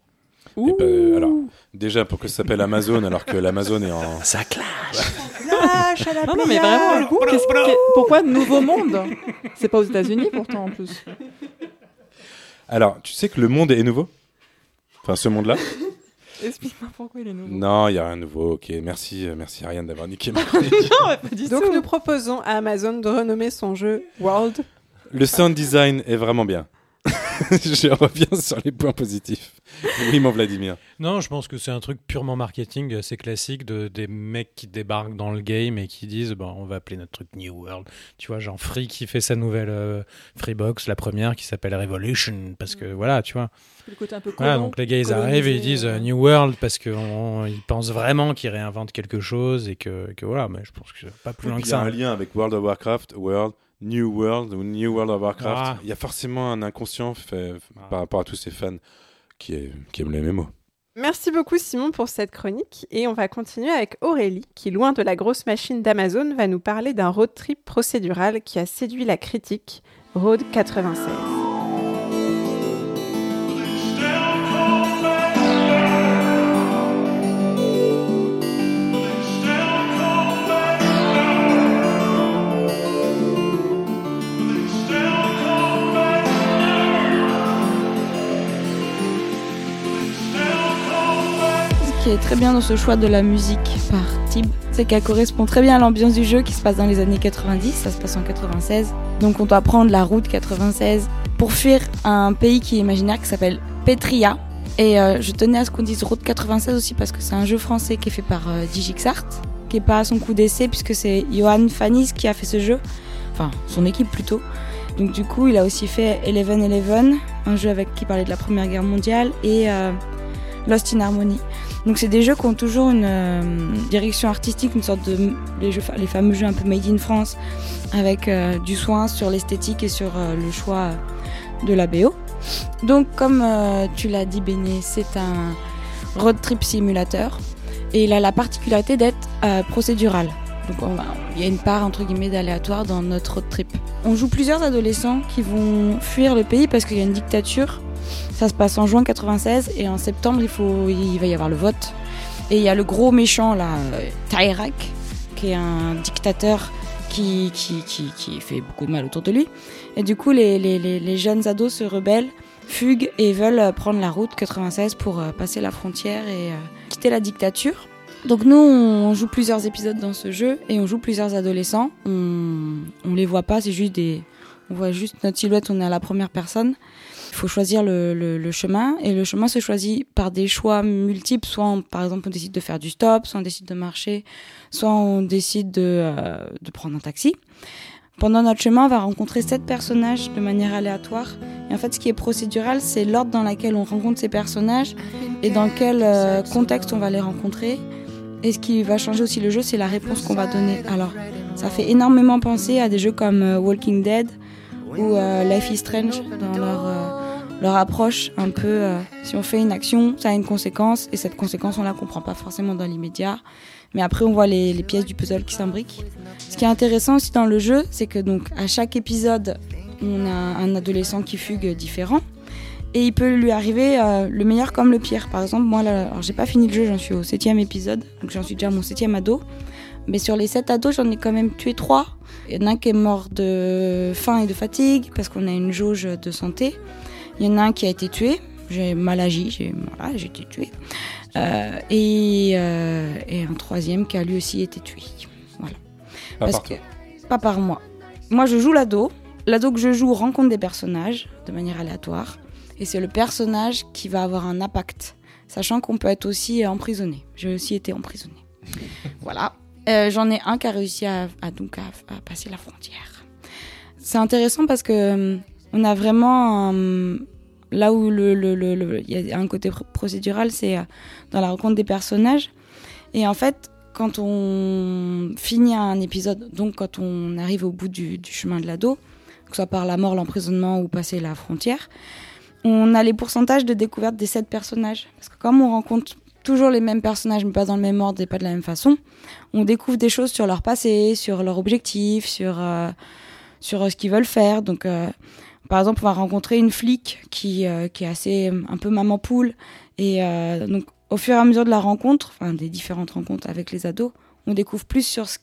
Eh ben, alors, déjà, pour que ça s'appelle Amazon, alors que l'Amazon est en. Ça clash Lâche à la Non, non, mais vraiment, pourquoi Nouveau Monde? C'est pas aux États-Unis pourtant en plus. Alors, tu sais que le monde est nouveau? Enfin, ce monde-là? Explique-moi pourquoi il est nouveau. Non, il y a rien de nouveau. Ok, merci, euh, merci Ariane d'avoir niqué ma Non, mais pas du Donc tout. nous proposons à Amazon de renommer son jeu World. Le sound design est vraiment bien. Je reviens sur les points positifs. Oui, mon Vladimir. Non, je pense que c'est un truc purement marketing, assez classique de des mecs qui débarquent dans le game et qui disent bon, on va appeler notre truc New World. Tu vois, genre Free qui fait sa nouvelle euh, Freebox, la première qui s'appelle Revolution parce que voilà, tu vois. Le côté un peu Voilà, colon, donc les gars ils arrivent et ils disent euh, New World parce qu'ils pensent vraiment qu'ils réinventent quelque chose et que, que voilà, mais je pense que c'est pas plus loin que Il y a ça. un lien avec World of Warcraft, World, New World ou New World of Warcraft. Ah. Il y a forcément un inconscient fait, Ah. par rapport à tous ces fans qui, est- qui aiment les MMO. Merci beaucoup Simon pour cette chronique et on va continuer avec Aurélie qui, loin de la grosse machine d'Amazon, va nous parler d'un road trip procédural qui a séduit la critique, Road 96. Qui est très bien dans ce choix de la musique par Tib, c'est qu'elle correspond très bien à l'ambiance du jeu qui se passe dans les années 90, ça se passe en 96. Donc on doit prendre la route 96 pour fuir un pays qui est imaginaire qui s'appelle Petria. Et euh, je tenais à ce qu'on dise route 96 aussi parce que c'est un jeu français qui est fait par euh, Digixart, manquait pas à son coup d'essai puisque c'est Johan Fanis qui a fait ce jeu, enfin son équipe plutôt. Donc du coup, il a aussi fait Eleven Eleven, un jeu avec qui parlait de la Première Guerre mondiale, et euh, Lost in Harmony. Donc c'est des jeux qui ont toujours une euh, direction artistique, une sorte de les, jeux, les fameux jeux un peu made in France, avec euh, du soin sur l'esthétique et sur euh, le choix de la BO. Donc comme tu l'as dit Béné, c'est un road trip simulateur et il a la particularité d'être procédural. Donc il y a une part entre guillemets d'aléatoire dans notre road trip. On joue plusieurs adolescents qui vont fuir le pays parce qu'il y a une dictature. Ça se passe en juin 96 et en septembre il, faut, il va y avoir le vote. Et il y a le gros méchant là, Tairak, qui est un dictateur qui, qui, qui, fait beaucoup de mal autour de lui. Et du coup les, les jeunes ados se rebellent, fuguent et veulent euh, prendre la route 96 pour euh, passer la frontière et euh, quitter la dictature. Donc nous, on joue plusieurs épisodes dans ce jeu et on joue plusieurs adolescents. On, on les voit pas, c'est juste des, on voit juste notre silhouette, on est à la première personne. Il faut choisir le, chemin et le chemin se choisit par des choix multiples. Soit, par exemple, on décide de faire du stop, soit on décide de marcher, soit on décide de, euh, de prendre un taxi. Pendant notre chemin, on va rencontrer sept personnages de manière aléatoire. Et en fait, ce qui est procédural, c'est l'ordre dans lequel on rencontre ces personnages et dans quel euh, contexte on va les rencontrer. Et ce qui va changer aussi le jeu, c'est la réponse qu'on va donner. Alors, ça fait énormément penser à des jeux comme euh, Walking Dead ou Life is Strange dans leur, leur approche un peu. euh, si on fait une action, ça a une conséquence et cette conséquence, on la comprend pas forcément dans l'immédiat. Mais après, on voit les, pièces du puzzle qui s'imbriquent. Ce qui est intéressant aussi dans le jeu, c'est que donc à chaque épisode, on a un adolescent qui fugue différent. Et il peut lui arriver euh, le meilleur comme le pire. Par exemple, moi, là, j'ai pas fini le jeu, j'en suis au septième épisode, donc j'en suis déjà à mon septième ado. Mais sur les sept ados, j'en ai quand même tué trois. Il y en a un qui est mort de faim et de fatigue parce qu'on a une jauge de santé. Il y en a un qui a été tué. J'ai mal agi, j'ai voilà, j'ai été tué. Euh, et, euh, et un troisième qui a lui aussi été tué. Voilà. Pas Parce par que toi. pas par moi. Moi, je joue l'ado. L'ado que je joue rencontre des personnages de manière aléatoire. Et c'est le personnage qui va avoir un impact. Sachant qu'on peut être aussi emprisonné. J'ai aussi été emprisonné. voilà. Euh, J'en ai un qui a réussi à, à donc à, à passer la frontière. C'est intéressant parce que hum, on a vraiment là où le y a un côté pr- procédural, c'est euh, dans la rencontre des personnages. Et en fait, quand on finit un épisode, donc quand on arrive au bout du, chemin de l'ado, que ce soit par la mort, l'emprisonnement ou passer la frontière, on a les pourcentages de découverte des sept personnages. Parce que comme on rencontre toujours les mêmes personnages, mais pas dans le même ordre et pas de la même façon, on découvre des choses sur leur passé, sur leur objectif, sur, euh, euh, ce qu'ils veulent faire. Donc, par exemple, on va rencontrer une flic qui, euh, qui est assez un peu maman poule. Et euh, donc, au fur et à mesure de la rencontre, enfin des différentes rencontres avec les ados, on découvre plus sur ce,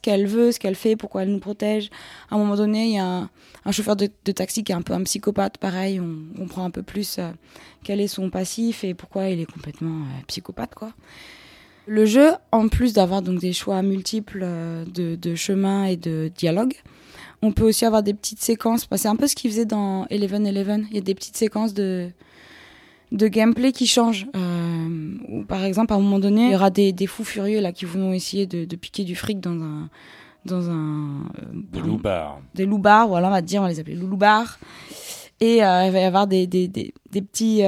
qu'elle veut, ce qu'elle fait, pourquoi elle nous protège. À un moment donné, il y a un, chauffeur de, de taxi qui est un peu un psychopathe, pareil, on comprend un peu plus euh, quel est son passif et pourquoi il est complètement euh, psychopathe, quoi. Le jeu, en plus d'avoir donc des choix multiples euh, de, de chemins et de dialogues, on peut aussi avoir des petites séquences. Bah, c'est un peu ce qu'ils faisaient dans Eleven Eleven. Il y a des petites séquences de, de gameplay qui changent. Euh, où, par exemple, à un moment donné, il y aura des, des fous furieux là qui vont essayer de, de piquer du fric dans un dans un euh, De un- loubar. des loupards, voilà, on va dire, on va les appeler loupards. Et euh, il va y avoir des, des, des, des petits,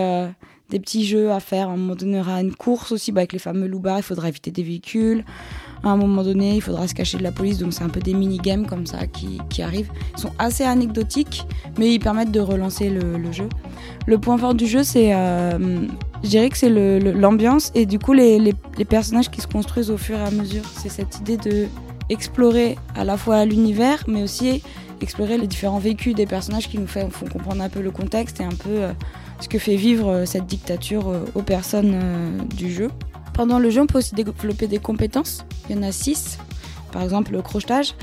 des petits jeux à faire. À un moment donné, une course aussi bah, avec les fameux loupards. Il faudra éviter des véhicules. À un moment donné, il faudra se cacher de la police. Donc, c'est un peu des mini-games comme ça qui, qui arrivent. Ils sont assez anecdotiques, mais ils permettent de relancer le, le jeu. Le point fort du jeu, c'est, euh, je dirais que c'est l'ambiance et du coup, les, les, les personnages qui se construisent au fur et à mesure. C'est cette idée de explorer à la fois l'univers, mais aussi explorer les différents vécus des personnages qui nous fait- font comprendre un peu le contexte et un peu euh, ce que fait vivre euh, cette dictature euh, aux personnes euh, du jeu. Pendant le jeu, on peut aussi développer des compétences. Il y en a six. Par exemple, le crochetage,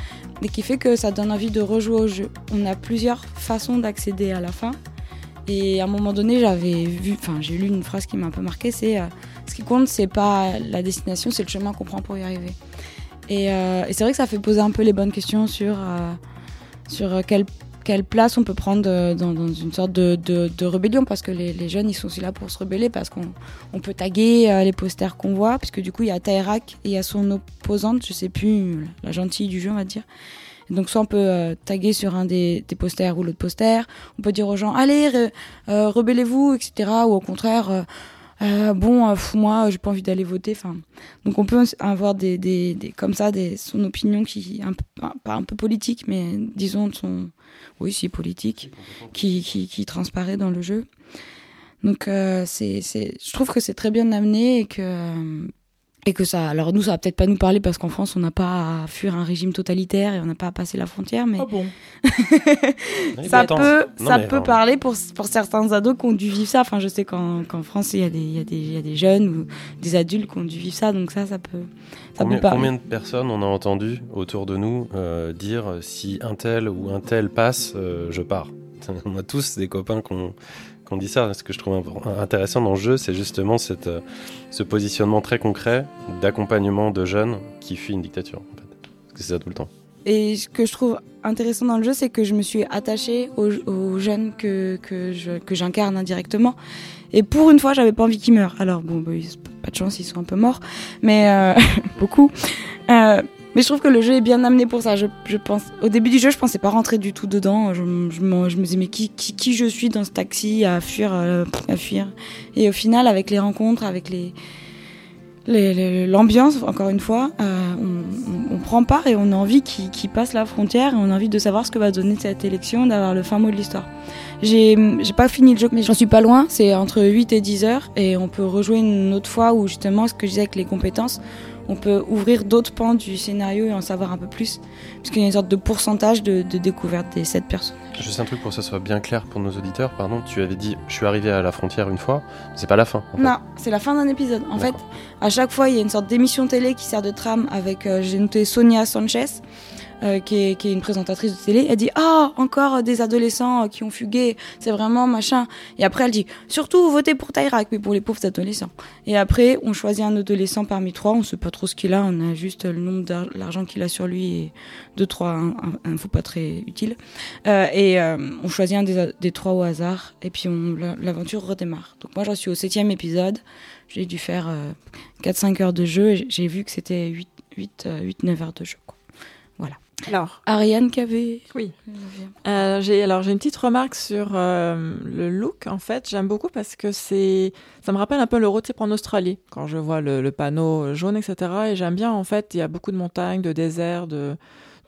et qui fait que ça donne envie de rejouer au jeu. On a plusieurs façons d'accéder à la fin. Et à un moment donné, j'avais vu, enfin, j'ai lu une phrase qui m'a un peu marqué, c'est ce qui compte, c'est pas la destination, c'est le chemin qu'on prend pour y arriver. Et, c'est vrai que ça fait poser un peu les bonnes questions sur, sur euh, quelle place on peut prendre euh, dans, une sorte de, de, rébellion parce que les, jeunes ils sont aussi là pour se rebeller parce qu'on on peut taguer euh, les posters qu'on voit puisque du coup il y a Tairak et il y a son opposante je sais plus la gentille du jeu on va dire donc soit on peut euh, taguer sur un des, des posters ou l'autre poster on peut dire aux gens allez re, rebellez-vous etc ou au contraire euh, bon, moi, j'ai pas envie d'aller voter. Enfin, donc on peut avoir des, des, des comme ça, des, son opinion qui un pas un peu politique, mais disons son, oui, si politique, qui, qui, qui transparaît dans le jeu. Donc euh, c'est, c'est, je trouve que c'est très bien amené et que et que ça, alors nous, ça va peut-être pas nous parler parce qu'en France, on n'a pas à fuir un régime totalitaire et on n'a pas à passer la frontière, mais Ah bon ça bah, peut, non, ça peut parler pour, pour certains ados qui ont dû vivre ça. Enfin, je sais qu'en qu'en France, il y, a des, il, y a des, il y a des jeunes ou des adultes qui ont dû vivre ça, donc ça, ça peut, ça Combien, peut parler. combien de personnes on a entendu autour de nous euh, dire si un tel ou un tel passe, euh, je pars On a tous des copains qui ont, qui ont dit ça. Ce que je trouve intéressant dans le jeu, c'est justement cette, euh, ce positionnement très concret d'accompagnement de jeunes qui fuient une dictature. C'est ça tout le temps. Et ce que je trouve intéressant dans le jeu, c'est que je me suis attachée aux, jeunes que, que, j'incarne indirectement. Et pour une fois, j'avais pas envie qu'ils meurent. Alors bon, bah, pas de chance, ils sont un peu morts, mais euh, beaucoup. Euh, mais je trouve que le jeu est bien amené pour ça. Je, pense, au début du jeu, je pensais pas rentrer du tout dedans. Je, me disais mais qui, je suis dans ce taxi à fuir, euh, à fuir? Et au final, avec les rencontres, avec l'ambiance, encore une fois, euh, on, prend part et on a envie qu'il passe la frontière et on a envie de savoir ce que va donner cette élection, d'avoir le fin mot de l'histoire. J'ai pas fini le jeu, mais j'en suis pas loin, c'est entre 8 et 10 heures et on peut rejouer une autre fois où justement, ce que je disais avec les compétences, on peut ouvrir d'autres pans du scénario et en savoir un peu plus, parce qu'il y a une sorte de pourcentage de, de découverte des 7 personnes. Juste un truc pour que ce soit bien clair pour nos auditeurs. Pardon, tu avais dit je suis arrivé à la frontière une fois. C'est pas la fin. en fait. Non, c'est la fin d'un épisode. En fait, à chaque fois, il y a une sorte d'émission télé qui sert de trame avec, euh, j'ai noté Sonia Sanchez, euh, qui, est, qui est une présentatrice de télé. Elle dit Ah, encore des adolescents euh, qui ont fugué, c'est vraiment machin. Et après, elle dit Surtout, votez pour Tairak, mais pour les pauvres adolescents. Et après, on choisit un adolescent parmi trois, on sait pas trop ce qu'il a, on a juste le nombre d'argent qu'il a sur lui et deux, trois un- infos pas très utiles. Euh, et euh, on choisit un des, des trois au hasard, et puis l'aventure redémarre. Donc moi, j'en suis au septième épisode. J'ai dû faire euh, 4-5 heures de jeu j'ai vu que c'était 8, 8, 8, 9 heures de jeu. Quoi. Alors, Ariane avait. Oui. Euh, j'ai alors j'ai une petite remarque sur euh, le look en fait j'aime beaucoup parce que c'est ça me rappelle un peu le road trip en Australie quand je vois le, le panneau jaune etc et j'aime bien en fait il y a beaucoup de montagnes de déserts de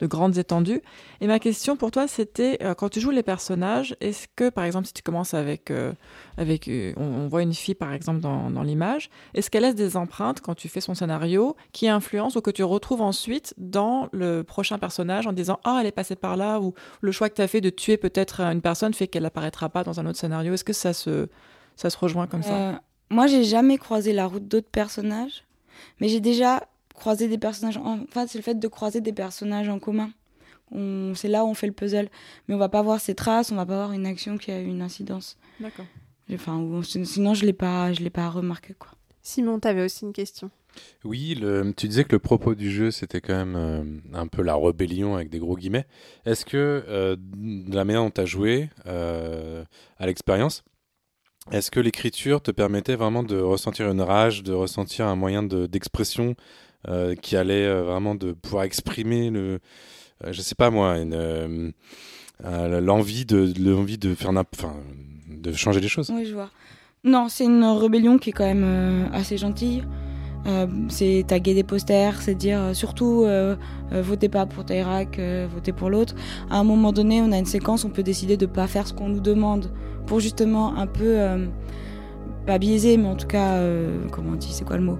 de grandes étendues et ma question pour toi c'était euh, quand tu joues les personnages est-ce que par exemple si tu commences avec euh, avec euh, on, voit une fille par exemple dans, dans l'image est-ce qu'elle laisse des empreintes quand tu fais son scénario qui influencent ou que tu retrouves ensuite dans le prochain personnage en disant ah elle est passée par là ou le choix que tu as fait de tuer peut-être une personne fait qu'elle n'apparaîtra pas dans un autre scénario? Est-ce que ça se, ça se rejoint comme ça? Moi, j'ai jamais croisé la route d'autres personnages, mais j'ai déjà croisé des personnages. En... Enfin, c'est le fait de croiser des personnages en commun. On... C'est là où on fait le puzzle. Mais on va pas voir ses traces, on va pas voir une action qui a eu une incidence. D'accord. Enfin, sinon, je l'ai pas, je l'ai pas remarqué quoi. Simon, t'avais aussi une question. Oui, le- tu disais que le propos du jeu, c'était quand même euh, un peu la rébellion avec des gros guillemets. Est-ce que, euh, de la manière dont tu as joué euh, à l'expérience, est-ce que l'écriture te permettait vraiment de ressentir une rage, de ressentir un moyen de- d'expression qui allait euh, vraiment de pouvoir exprimer le, euh, je sais pas moi, euh, euh, l'envie de, l'envie de faire, enfin, de changer les choses. Oui, je vois. Non, c'est une rébellion qui est quand même euh, assez gentille. Euh, c'est taguer des posters, c'est dire euh, surtout euh, euh, votez pas pour Tairak, euh, votez pour l'autre. À un moment donné, on a une séquence, on peut décider de pas faire ce qu'on nous demande pour justement un peu euh, pas biaiser, mais en tout cas, euh, comment on dit, c'est quoi le mot?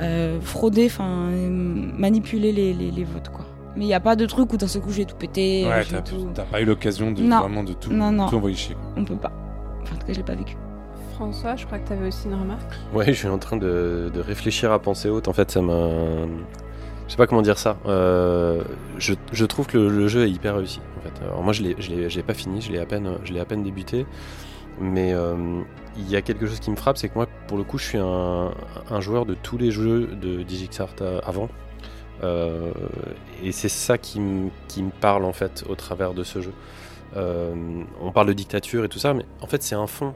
Euh, Frauder, enfin euh, manipuler les, les, les votes quoi. Mais il n'y a pas de truc où d'un seul coup j'ai tout pété. Ouais, j'ai t'as, tout- t'as pas eu l'occasion de Non. vraiment de tout, Non, non. tout envoyer chier. On peut pas. Enfin, en tout cas, je l'ai pas vécu. François, je crois que t'avais aussi une remarque. Ouais, je suis en train de, de réfléchir à penser haute. En fait, ça m'a. Je sais pas comment dire ça. Euh, je, je trouve que le, le jeu est hyper réussi. En fait. Alors moi, je l'ai, je l'ai, je l'ai pas fini. Je l'ai à peine, je l'ai à peine débuté. Mais euh, il y a quelque chose qui me frappe, c'est que moi, pour le coup, je suis un, joueur de tous les jeux de DigixArt euh, avant. Euh, et c'est ça qui me, parle en fait au travers de ce jeu. on parle de dictature et tout ça, mais en fait c'est un fond.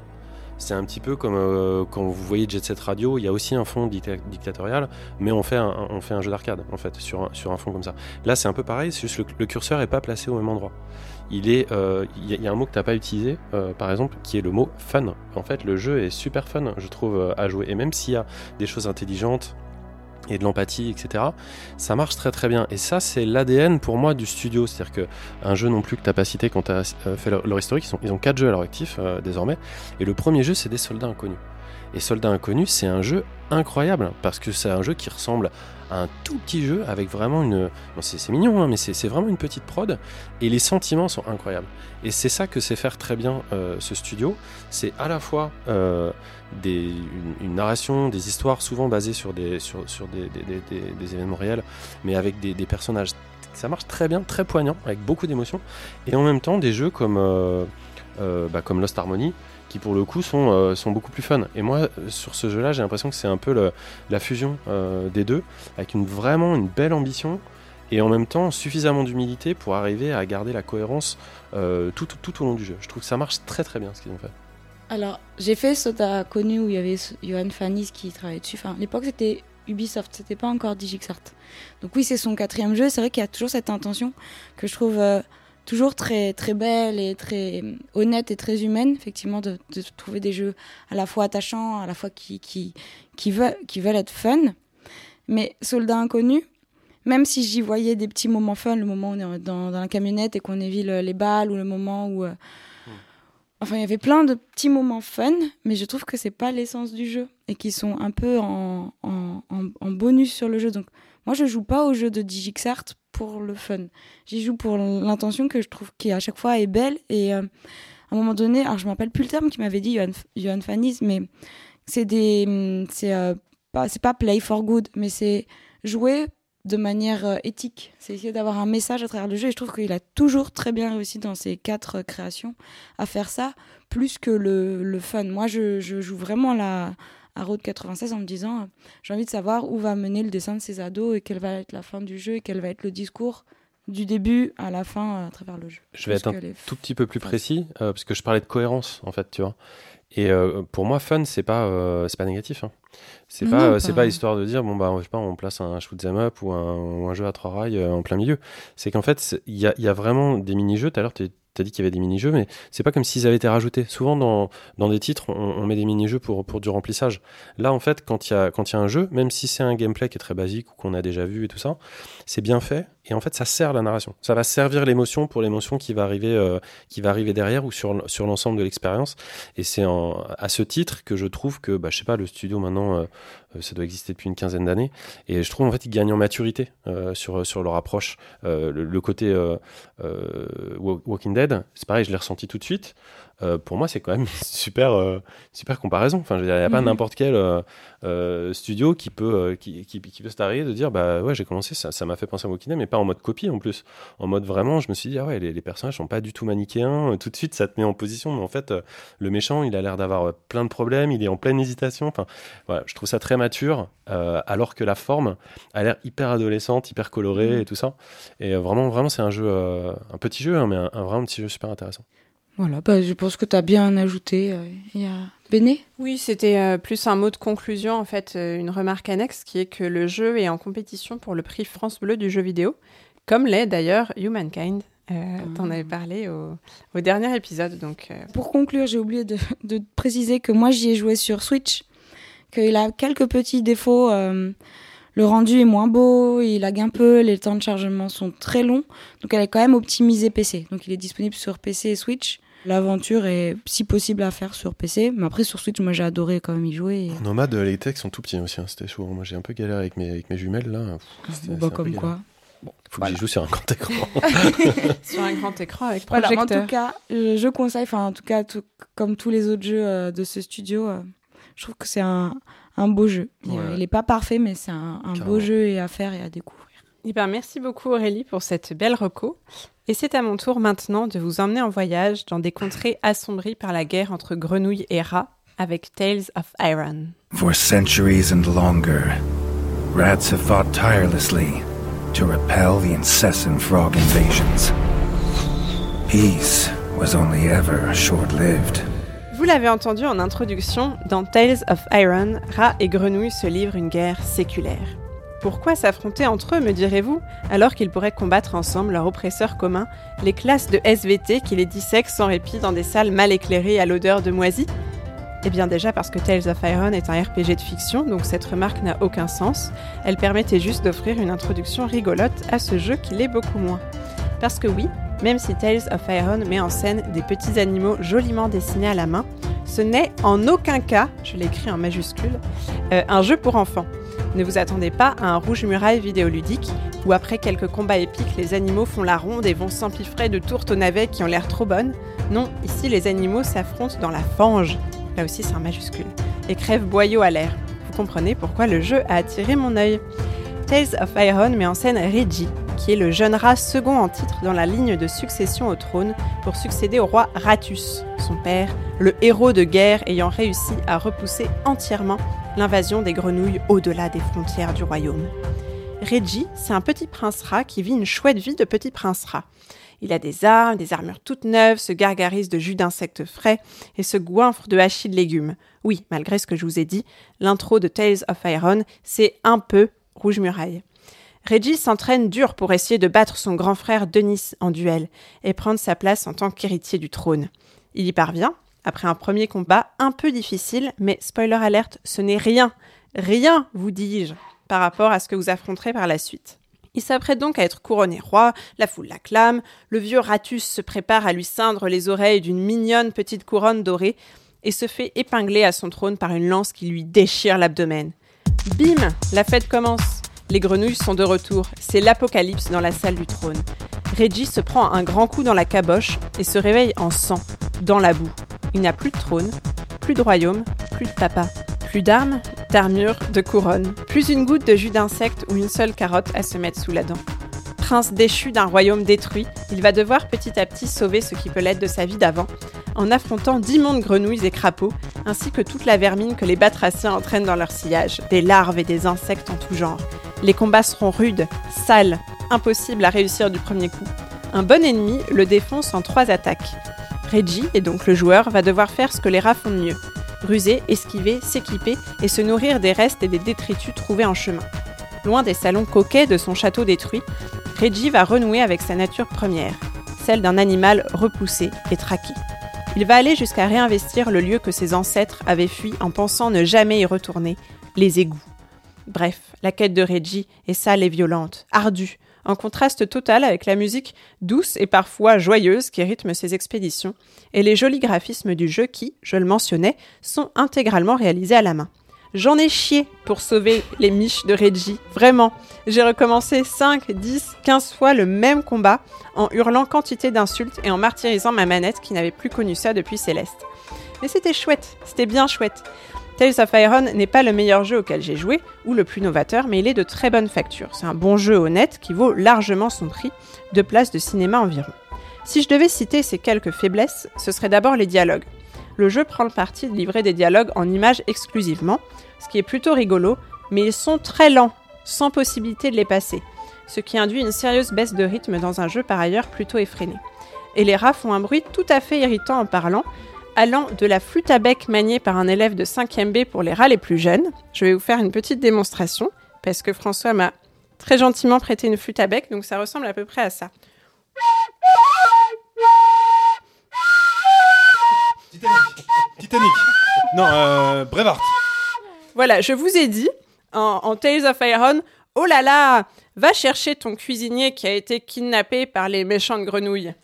C'est un petit peu comme quand vous voyez Jet Set Radio, il y a aussi un fond dicta- dictatorial, mais on fait un, jeu d'arcade en fait sur un, fond comme ça. Là c'est un peu pareil, juste le, curseur est pas placé au même endroit. Euh, il y, a- un mot que t'as pas utilisé, euh, par exemple, qui est le mot fun. En fait, le jeu est super fun, je trouve, euh, à jouer. Et même s'il y a des choses intelligentes et de l'empathie, etc., ça marche très très bien. Et ça, c'est l'ADN pour moi du studio. C'est-à-dire que un jeu non plus que t'as pas cité quand t'as fait leur, historique, ils, ont quatre jeux à leur actif désormais. Et le premier jeu, c'est des soldats inconnus. Et Soldats Inconnus, c'est un jeu incroyable parce que c'est un jeu qui ressemble un tout petit jeu avec vraiment une. c'est mignon, hein, mais c'est vraiment une petite prod et les sentiments sont incroyables. Et c'est ça que sait faire très bien euh, ce studio. C'est à la fois euh, une, narration, des histoires souvent basées sur des, événements réels, mais avec des, personnages. Ça marche très bien, très poignant, avec beaucoup d'émotions. Et en même temps, des jeux comme, euh, bah, comme Lost Harmony, qui pour le coup sont, euh, sont beaucoup plus fun. Et moi, sur ce jeu-là, j'ai l'impression que c'est un peu la fusion euh, des deux, avec une, vraiment une belle ambition et en même temps suffisamment d'humilité pour arriver à garder la cohérence euh, tout, tout, tout au long du jeu. Je trouve que ça marche très très bien ce qu'ils ont fait. Alors, j'ai fait Sota connu où il y avait Johan Fanis qui travaillait dessus. À l'époque, c'était Ubisoft, c'était pas encore Digixart. Donc oui, c'est son quatrième jeu. C'est vrai qu'il y a toujours cette intention que je trouve toujours très très belle et très honnête et très humaine, effectivement, de, de trouver des jeux à la fois attachants, à la fois qui qui qui veulent qui veulent être fun. Mais Soldat inconnu, même si j'y voyais des petits moments fun, le moment où on est dans, dans la camionnette et qu'on évite le- les balles, ou le moment où euh, Enfin, il y avait plein de petits moments fun, mais je trouve que c'est pas l'essence du jeu et qui sont un peu en, en, en- en bonus sur le jeu. Donc, moi, je joue pas au jeu de Digixart pour le fun. J'y joue pour l'intention que je trouve qui à chaque fois est belle. Et euh, à un moment donné, alors je me rappelle plus le terme qui m'avait dit Johan, Johan mais c'est des, hum, c'est euh, pas, pas play for good, mais c'est jouer de manière euh, éthique. C'est essayer d'avoir un message à travers le jeu. Et je trouve qu'il a toujours très bien réussi dans ses quatre créations à faire ça, plus que le, le fun. Moi, je, je joue vraiment la, à Road 96 en me disant j'ai envie de savoir où va mener le dessin de ces ados et quelle va être la fin du jeu et quel va être le discours du début à la fin euh, à travers le jeu. Je vais être un les- tout petit peu plus précis euh, parce que je parlais de cohérence en fait, tu vois. Et euh, pour moi, fun, c'est pas, euh, c'est pas négatif. hein. C'est pas, c'est pas- histoire de dire bon bah je sais pas, on place un shoot 'em up ou un, ou un jeu à trois rails en plein milieu. C'est qu'en fait, il y a, y a vraiment des mini-jeux. Tout à l'heure, tu as dit qu'il y avait des mini-jeux, mais c'est pas comme s'ils avaient été rajoutés. Souvent dans, des titres, on, met des mini-jeux pour, du remplissage. Là, en fait, quand il y a, quand il y a un jeu, même si c'est un gameplay qui est très basique ou qu'on a déjà vu et tout ça, c'est bien fait et en fait ça sert la narration. Ça va servir l'émotion pour l'émotion qui va arriver, euh, qui va arriver derrière ou sur, sur l'ensemble de l'expérience. Et c'est à ce titre que je trouve que, bah, je sais pas, le studio maintenant, euh, euh, ça doit exister depuis une quinzaine d'années. Et je trouve en fait qu'ils gagnent en maturité sur, sur leur approche. Le, côté Wa- Walking Dead, c'est pareil, je l'ai ressenti tout de suite. Euh, pour moi, c'est quand même super, euh, super comparaison. Enfin, je veux dire, il n'y a pas Mhm. n'importe quel euh, studio qui peut, qui, qui, qui peut se targuer de dire, bah ouais, j'ai commencé, ça, m'a fait penser à Dead, mais pas en mode copie en plus. En mode vraiment, je me suis dit, ah ouais, les, les personnages sont pas du tout manichéens. Tout de suite, ça te met en position, mais en fait, le méchant, il a l'air d'avoir plein de problèmes, il est en pleine hésitation. Enfin, voilà, je trouve ça très mature, alors que la forme a l'air hyper adolescente, hyper colorée Mhm. et tout ça. Et vraiment, vraiment, c'est un jeu, un petit jeu, hein, mais un, un vraiment petit jeu super intéressant. Voilà, bah, je pense que tu as bien ajouté. euh, Il y a Béné? Oui, c'était euh, plus un mot de conclusion, en fait, euh, une remarque annexe qui est que le jeu est en compétition pour le prix France Bleu du jeu vidéo, comme l'est d'ailleurs Humankind. Euh, T'en avais parlé au, au dernier épisode, donc Pour conclure, j'ai oublié de, de préciser que moi j'y ai joué sur Switch, qu'il a quelques petits défauts. le rendu est moins beau, il lag un peu, les temps de chargement sont très longs, donc elle est quand même optimisée PC. Donc il est disponible sur PC et Switch. L'aventure est si possible à faire sur PC, mais après sur Switch, moi j'ai adoré quand même y jouer. et- En nomade, les textes sont tout petits aussi, hein, c'était chaud. Moi, j'ai un peu galéré avec mes, avec mes jumelles là. Pff, c'était- Bon, bah, comme quoi. Faut que j'y joue sur un grand écran. sur un grand écran avec Voilà, en projecteur. tout cas, je, je conseille, enfin en tout cas, tout- comme tous les autres jeux euh, de ce studio, euh, je trouve que c'est un, un beau jeu. Il- Ouais. Il n'est pas parfait, mais c'est un, un beau jeu et à faire et à découvrir. Eh ben, merci beaucoup Aurélie pour cette belle reco. Et c'est à mon tour maintenant de vous emmener en voyage dans des contrées assombries par la guerre entre grenouilles et rats avec Tales of Iron. For centuries and longer, rats have fought tirelessly to repel the incessant frog invasions. Peace was only ever short lived. Vous l'avez entendu en introduction, dans Tales of Iron, rats et grenouilles se livrent une guerre séculaire. Pourquoi s'affronter entre eux, me direz-vous, alors qu'ils pourraient combattre ensemble leur oppresseur commun, les classes de SVT qui les dissèquent sans répit dans des salles mal éclairées à l'odeur de moisi? Eh bien déjà parce que Tales of Iron est un RPG de fiction, donc cette remarque n'a aucun sens. Elle permettait juste d'offrir une introduction rigolote à ce jeu qui l'est beaucoup moins. Parce que oui, même si Tales of Iron met en scène des petits animaux joliment dessinés à la main, ce n'est en aucun cas, je l'écris en majuscule, euh, un jeu pour enfants. Ne vous attendez pas à un rouge muraille vidéoludique où après quelques combats épiques, les animaux font la ronde et vont s'empiffrer de tourtes aux navets qui ont l'air trop bonnes. Non, ici les animaux s'affrontent dans la fange, là aussi c'est un majuscule, et crèvent boyau à l'air. Vous comprenez pourquoi le jeu a attiré mon œil. Tales of Iron met en scène Reggie, qui est le jeune rat second en titre dans la ligne de succession au trône pour succéder au roi Ratus, son père, le héros de guerre ayant réussi à repousser entièrement l'invasion des grenouilles au-delà des frontières du royaume. Reggie, c'est un petit prince rat qui vit une chouette vie de petit prince rat. Il a des armes, des armures toutes neuves, se gargarise de jus d'insectes frais et se goinfre de hachis de légumes. Oui, malgré ce que je vous ai dit, l'intro de Tales of Iron, c'est un peu Rouge Muraille. Reggie s'entraîne dur pour essayer de battre son grand frère Denis en duel et prendre sa place en tant qu'héritier du trône. Il y parvient, après un premier combat un peu difficile, mais spoiler alerte, ce n'est rien, rien, vous dis-je, par rapport à ce que vous affronterez par la suite. Il s'apprête donc à être couronné roi, la foule l'acclame, le vieux Ratus se prépare à lui ceindre les oreilles d'une mignonne petite couronne dorée et se fait épingler à son trône par une lance qui lui déchire l'abdomen. Bim La fête commence les grenouilles sont de retour. C'est l'apocalypse dans la salle du trône. Reggie se prend un grand coup dans la caboche et se réveille en sang, dans la boue. Il n'a plus de trône, plus de royaume, plus de papa, plus d'armes, d'armure, de couronne, plus une goutte de jus d'insecte ou une seule carotte à se mettre sous la dent. Prince déchu d'un royaume détruit, il va devoir petit à petit sauver ce qui peut l'être de sa vie d'avant, en affrontant d'immondes grenouilles et crapauds, ainsi que toute la vermine que les batraciens entraînent dans leur sillage, des larves et des insectes en tout genre. Les combats seront rudes, sales, impossibles à réussir du premier coup. Un bon ennemi le défonce en trois attaques. Reggie, et donc le joueur, va devoir faire ce que les rats font de mieux. Ruser, esquiver, s'équiper et se nourrir des restes et des détritus trouvés en chemin. Loin des salons coquets de son château détruit, Reggie va renouer avec sa nature première, celle d'un animal repoussé et traqué. Il va aller jusqu'à réinvestir le lieu que ses ancêtres avaient fui en pensant ne jamais y retourner, les égouts. Bref, la quête de Reggie est sale et violente, ardue, en contraste total avec la musique douce et parfois joyeuse qui rythme ses expéditions, et les jolis graphismes du jeu qui, je le mentionnais, sont intégralement réalisés à la main. J'en ai chié pour sauver les miches de Reggie, vraiment. J'ai recommencé 5, 10, 15 fois le même combat en hurlant quantité d'insultes et en martyrisant ma manette qui n'avait plus connu ça depuis Céleste. Mais c'était chouette, c'était bien chouette. Tales of Iron n'est pas le meilleur jeu auquel j'ai joué, ou le plus novateur, mais il est de très bonne facture. C'est un bon jeu honnête qui vaut largement son prix, de places de cinéma environ. Si je devais citer ses quelques faiblesses, ce serait d'abord les dialogues. Le jeu prend le parti de livrer des dialogues en images exclusivement, ce qui est plutôt rigolo, mais ils sont très lents, sans possibilité de les passer, ce qui induit une sérieuse baisse de rythme dans un jeu par ailleurs plutôt effréné. Et les rats font un bruit tout à fait irritant en parlant, allant de la flûte à bec maniée par un élève de 5e B pour les rats les plus jeunes. Je vais vous faire une petite démonstration, parce que François m'a très gentiment prêté une flûte à bec, donc ça ressemble à peu près à ça. Titanic. Titanic. Non, euh, Brevard. Voilà, je vous ai dit, en, Tales of Iron, oh là là, va chercher ton cuisinier qui a été kidnappé par les méchantes grenouilles.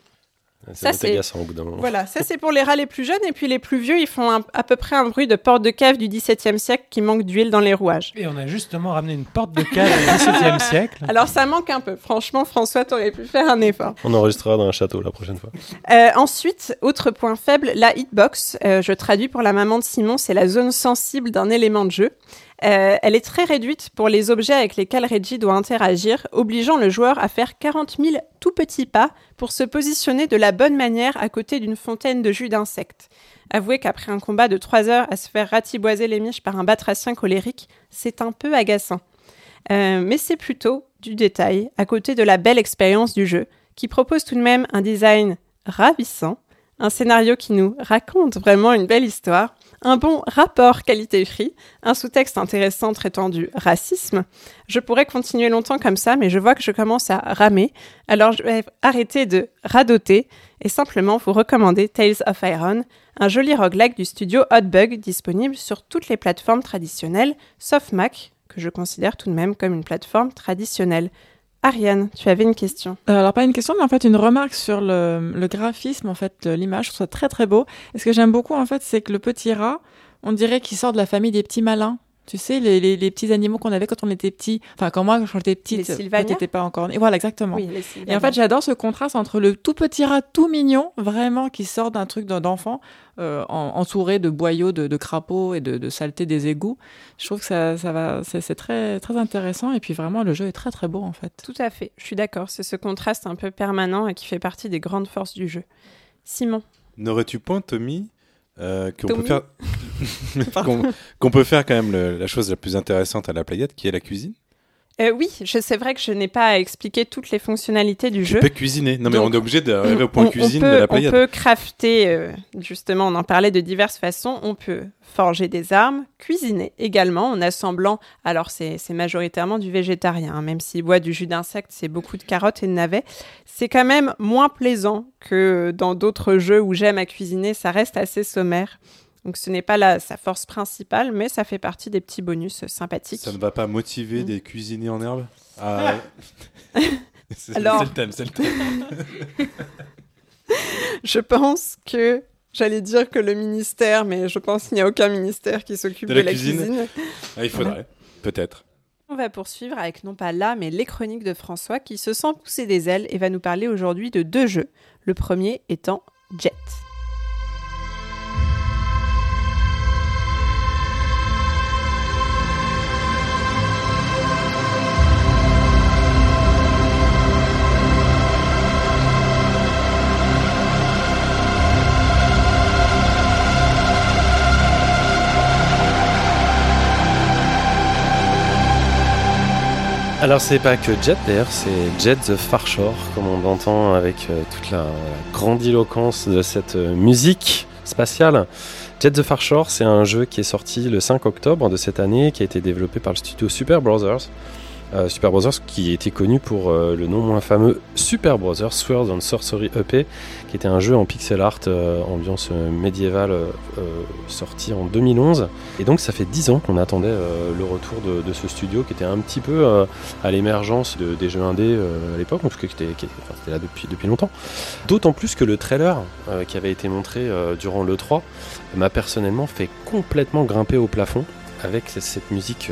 Ça, Ça, c'est c'est- agaçant au bout d'un moment. Voilà, ça c'est pour les rats les plus jeunes, et puis les plus vieux, ils font un- à peu près un bruit de porte de cave du XVIIe siècle qui manque d'huile dans les rouages. Et on a justement ramené une porte de cave du XVIIe siècle. Alors ça manque un peu, franchement, François, t'aurais pu faire un effort. On enregistrera dans un château la prochaine fois. Euh, ensuite, autre point faible, la hitbox. Euh, je traduis pour la maman de Simon, c'est la zone sensible d'un élément de jeu. Euh, elle est très réduite pour les objets avec lesquels Reggie doit interagir, obligeant le joueur à faire 40 000 tout petits pas pour se positionner de la bonne manière à côté d'une fontaine de jus d'insectes. Avouez qu'après un combat de 3 heures à se faire ratiboiser les miches par un batracien colérique, c'est un peu agaçant. Euh, mais c'est plutôt du détail à côté de la belle expérience du jeu, qui propose tout de même un design ravissant, Un scénario qui nous raconte vraiment une belle histoire, un bon rapport qualité-prix, un sous-texte intéressant traitant du racisme. Je pourrais continuer longtemps comme ça, mais je vois que je commence à ramer, alors je vais arrêter de radoter et simplement vous recommander Tales of Iron, un joli roguelike du studio Hotbug disponible sur toutes les plateformes traditionnelles, sauf Mac, que je considère tout de même comme une plateforme traditionnelle. Ariane, tu avais une question. Euh, alors pas une question, mais en fait une remarque sur le, le graphisme, en fait, l'image. Je trouve très très beau. Et ce que j'aime beaucoup, en fait, c'est que le petit rat, on dirait qu'il sort de la famille des petits malins. Tu sais, les, les, les petits animaux qu'on avait quand on était petit. Enfin, quand moi, quand j'étais petite, t'étais pas encore. Voilà, exactement. Oui, Et en fait, j'adore ce contraste entre le tout petit rat tout mignon, vraiment, qui sort d'un truc d'enfant, euh, en- entouré de boyaux, de, de crapauds et de, de saleté des égouts. Je trouve que ça, ça va, c'est c'est très, très intéressant. Et puis vraiment, le jeu est très, très beau, en fait. Tout à fait, je suis d'accord. C'est ce contraste un peu permanent et qui fait partie des grandes forces du jeu. Simon, N'aurais-tu point, Tommy, euh, qu'on peut faire qu'on peut faire quand même le- la chose la plus intéressante à la playette, qui est la cuisine Euh, oui, c'est vrai que je n'ai pas à expliquer toutes les fonctionnalités du Tu jeu. peux cuisiner. Non, mais Donc, on est obligé d'arriver au point On- on cuisine peut, de la on playette. peut crafter, euh, justement, on en parlait de diverses façons. On peut forger des armes, cuisiner également en assemblant. Alors, c'est c'est majoritairement du végétarien, hein, même s'il boit du jus d'insectes, c'est beaucoup de carottes et de navets. C'est quand même moins plaisant que dans d'autres jeux où j'aime à cuisiner. Ça reste assez sommaire. Donc, ce n'est pas la, sa force principale, mais ça fait partie des petits bonus sympathiques. Ça ne va pas motiver Mm. des cuisiniers en herbe Ah, C'est Alors- c'est le thème, c'est le thème. Je pense que. J'allais dire que le ministère, mais je pense qu'il n'y a aucun ministère qui s'occupe De de, la cuisine. Ah, il faudrait, peut-être. On va poursuivre avec non pas là, mais les chroniques de François qui se sent pousser des ailes et va nous parler aujourd'hui de deux jeux. Le premier étant Jet. Alors c'est pas que Jet d'ailleurs, c'est Jet the Far Shore, comme on l'entend avec euh, toute la, grandiloquence de cette euh, musique spatiale. Jet the Far Shore, c'est un jeu qui est sorti le 5 octobre de cette année, qui a été développé par le studio Super Brothers. Euh, Super Brothers qui était connu pour euh, le non moins fameux Super Brothers Sword and Sorcery EP, qui était un jeu en pixel art euh, ambiance médiévale sorti en 2011. Et donc ça fait 10 ans qu'on attendait le retour de, ce studio qui était un petit peu à l'émergence de- des jeux indés à l'époque, en tout cas qui était, là depuis, depuis longtemps. D'autant plus que le trailer qui avait été montré durant l'E3 m'a personnellement fait complètement grimper au plafond avec cette musique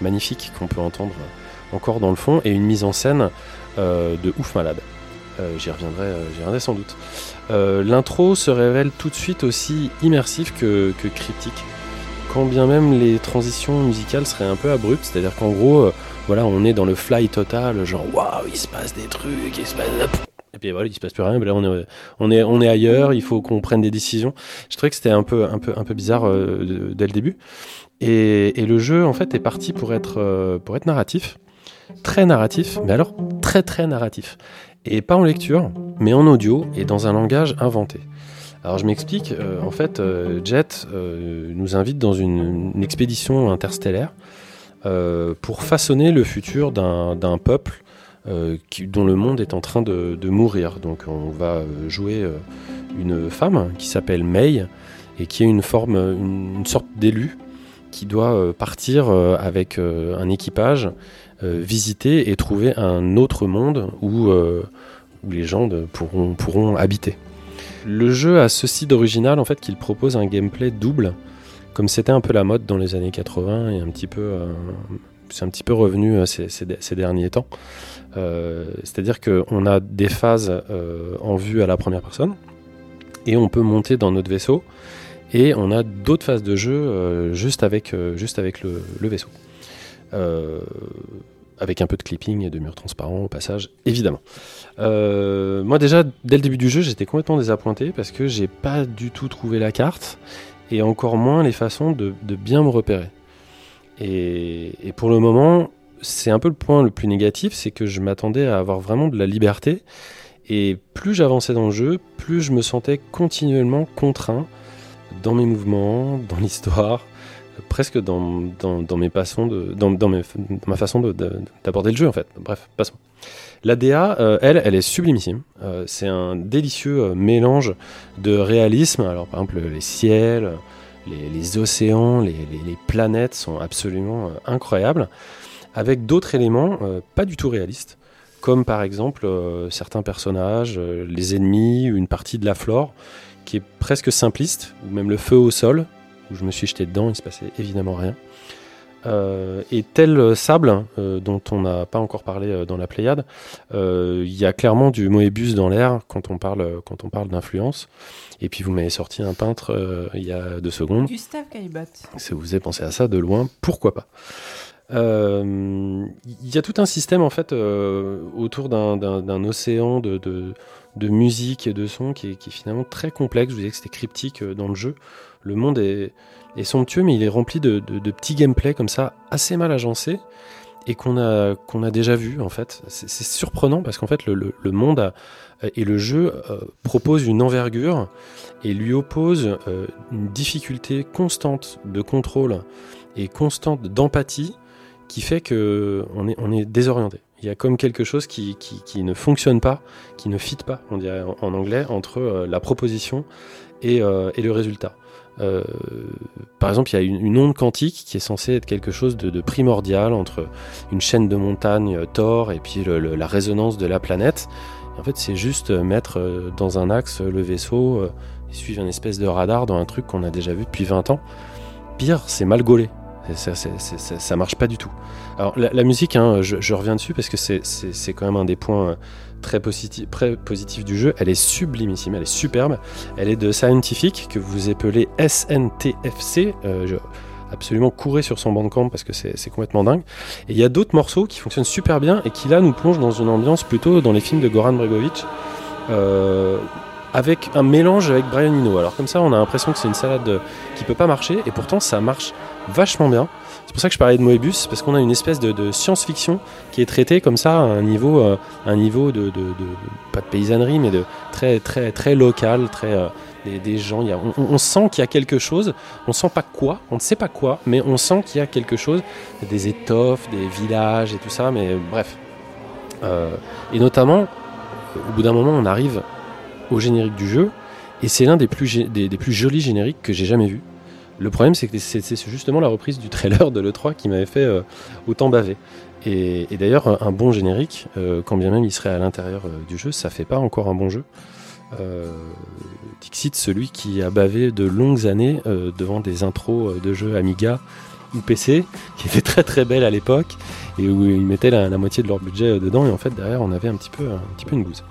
magnifique qu'on peut entendre encore dans le fond et une mise en scène euh, de ouf malade. Euh, j'y reviendrai, euh, reviendrai sans doute. L'intro se révèle tout de suite aussi immersif que, que cryptique. Quand bien même les transitions musicales seraient un peu abruptes, c'est-à-dire qu'en gros, voilà, on est dans le fly total, genre waouh, il se passe des trucs, il se passe. Et puis voilà, il se passe plus rien. mais Là, on est, on est, on est ailleurs. Il faut qu'on prenne des décisions. Je trouvais que c'était un peu, un peu, un peu bizarre euh, dès le début. Et, le jeu, en fait, est parti pour être, euh, pour être narratif, très narratif, mais alors très très narratif. Et pas en lecture, mais en audio et dans un langage inventé. Alors je m'explique, euh, en fait, euh, Jet nous invite dans une, expédition interstellaire pour façonner le futur d'un peuple dont le monde est en train de, mourir. Donc on va jouer une femme qui s'appelle May et qui est une forme, une, une sorte d'élu qui doit euh, partir euh, avec euh, un équipage, visiter et trouver un autre monde où, où les gens pourront, pourront habiter. Le jeu a ceci d'original en fait qu'il propose un gameplay double, comme c'était un peu la mode dans les années 80 et un petit peu, c'est un petit peu revenu ces, derniers temps. C'est-à-dire qu'on a des phases en vue à la première personne et on peut monter dans notre vaisseau et on a d'autres phases de jeu euh, juste avec, euh, juste avec le, vaisseau. Euh, avec un peu de clipping et de murs transparents au passage, évidemment. Moi déjà, dès le début du jeu, j'étais complètement désappointé parce que j'ai pas du tout trouvé la carte et encore moins les façons de, bien me repérer. Et pour le moment, c'est un peu le point le plus négatif, c'est que je m'attendais à avoir vraiment de la liberté Et plus j'avançais dans le jeu, plus je me sentais continuellement contraint dans mes mouvements, dans l'histoire, presque dans, dans, dans mes façons de, dans, dans, ma façon de- de- d'aborder le jeu en fait. Bref, passons. La DA, euh, elle, elle est sublimissime. Euh, c'est un délicieux euh, mélange de réalisme. Alors par exemple les ciels, les, océans, les, les- planètes sont absolument euh, incroyables, avec d'autres éléments pas du tout réalistes, comme par exemple certains personnages, les ennemis une partie de la flore qui est presque simpliste, ou même le feu au sol, où je me suis jeté dedans, il se passait évidemment rien. Euh, et tel sable, euh, dont on n'a pas encore parlé euh, dans la Pléiade, il y a clairement du Moebius dans l'air quand on parle, quand on parle d'influence. Et puis vous m'avez sorti un peintre il y a deux secondes. Gustave Caillebotte. Si vous avez pensé à ça de loin, pourquoi pas? Il y a tout un système en fait autour d'un- océan de, de, de musique et de son qui est, finalement très complexe. Je vous disais que c'était cryptique euh, dans le jeu. Le monde est, somptueux, mais il est rempli de, petits gameplays comme ça, assez mal agencés et qu'on a, qu'on déjà vu en fait. C'est surprenant parce qu'en fait le, monde et le jeu euh, propose une envergure et lui oppose euh, une difficulté constante de contrôle et constante d'empathie qui fait que on est, on est désorienté. Il y a comme quelque chose qui, qui, ne fonctionne pas, qui ne fit pas, on dirait en, anglais, entre euh, la proposition et, euh, et le résultat. Euh, par exemple, il y a une, onde quantique qui est censée être quelque chose de, primordial entre une chaîne de montagnes Thor et puis la résonance de la planète. En fait, c'est juste mettre dans un axe le vaisseau et suivre une espèce de radar dans un truc qu'on a déjà vu depuis 20 ans. Pire, c'est mal gaulé. Ça, marche pas du tout. Alors la, musique, hein, je, reviens dessus parce que c'est- quand même un des points euh, très, positifs très positifs du jeu. Elle est sublimissime, elle est superbe. Elle est de Scientific, que vous appelez SNTFC. Euh, je- absolument courez sur son bandcamp parce que c'est c'est complètement dingue. Et il y a d'autres morceaux qui fonctionnent super bien et qui là nous plongent dans une ambiance plutôt dans les films de Goran Bregovic. euh, avec un mélange avec Brian Eno. Alors comme ça, on a l'impression que c'est une salade euh, qui peut pas marcher, et pourtant ça marche vachement bien. C'est pour ça que je parlais de Moebius, parce qu'on a une espèce de, science-fiction qui est traitée comme ça à un niveau, euh, de, pas de paysannerie, mais de très très très local, très euh, des, gens. on, sent qu'il y a quelque chose. On sent pas quoi, on ne sait pas quoi, mais on sent qu'il y a quelque chose, des étoffes, des villages et tout ça. Mais bref, Euh, et notamment, au bout d'un moment, on arrive au générique du jeu, et c'est l'un des plus, des plus jolis génériques que j'ai jamais vu. Le problème, c'est que c'est justement la reprise du trailer de l'E3 qui m'avait fait euh, autant baver. Et, d'ailleurs, un- bon générique, euh, quand bien même il serait à l'intérieur euh, du jeu, ça fait pas encore un bon jeu. Dixit, celui qui a bavé de longues années devant des intros de jeux Amiga ou PC, qui étaient très très belles à l'époque, et où ils mettaient la, moitié de leur budget dedans, et en fait derrière on avait un petit peu, un petit peu une bouse.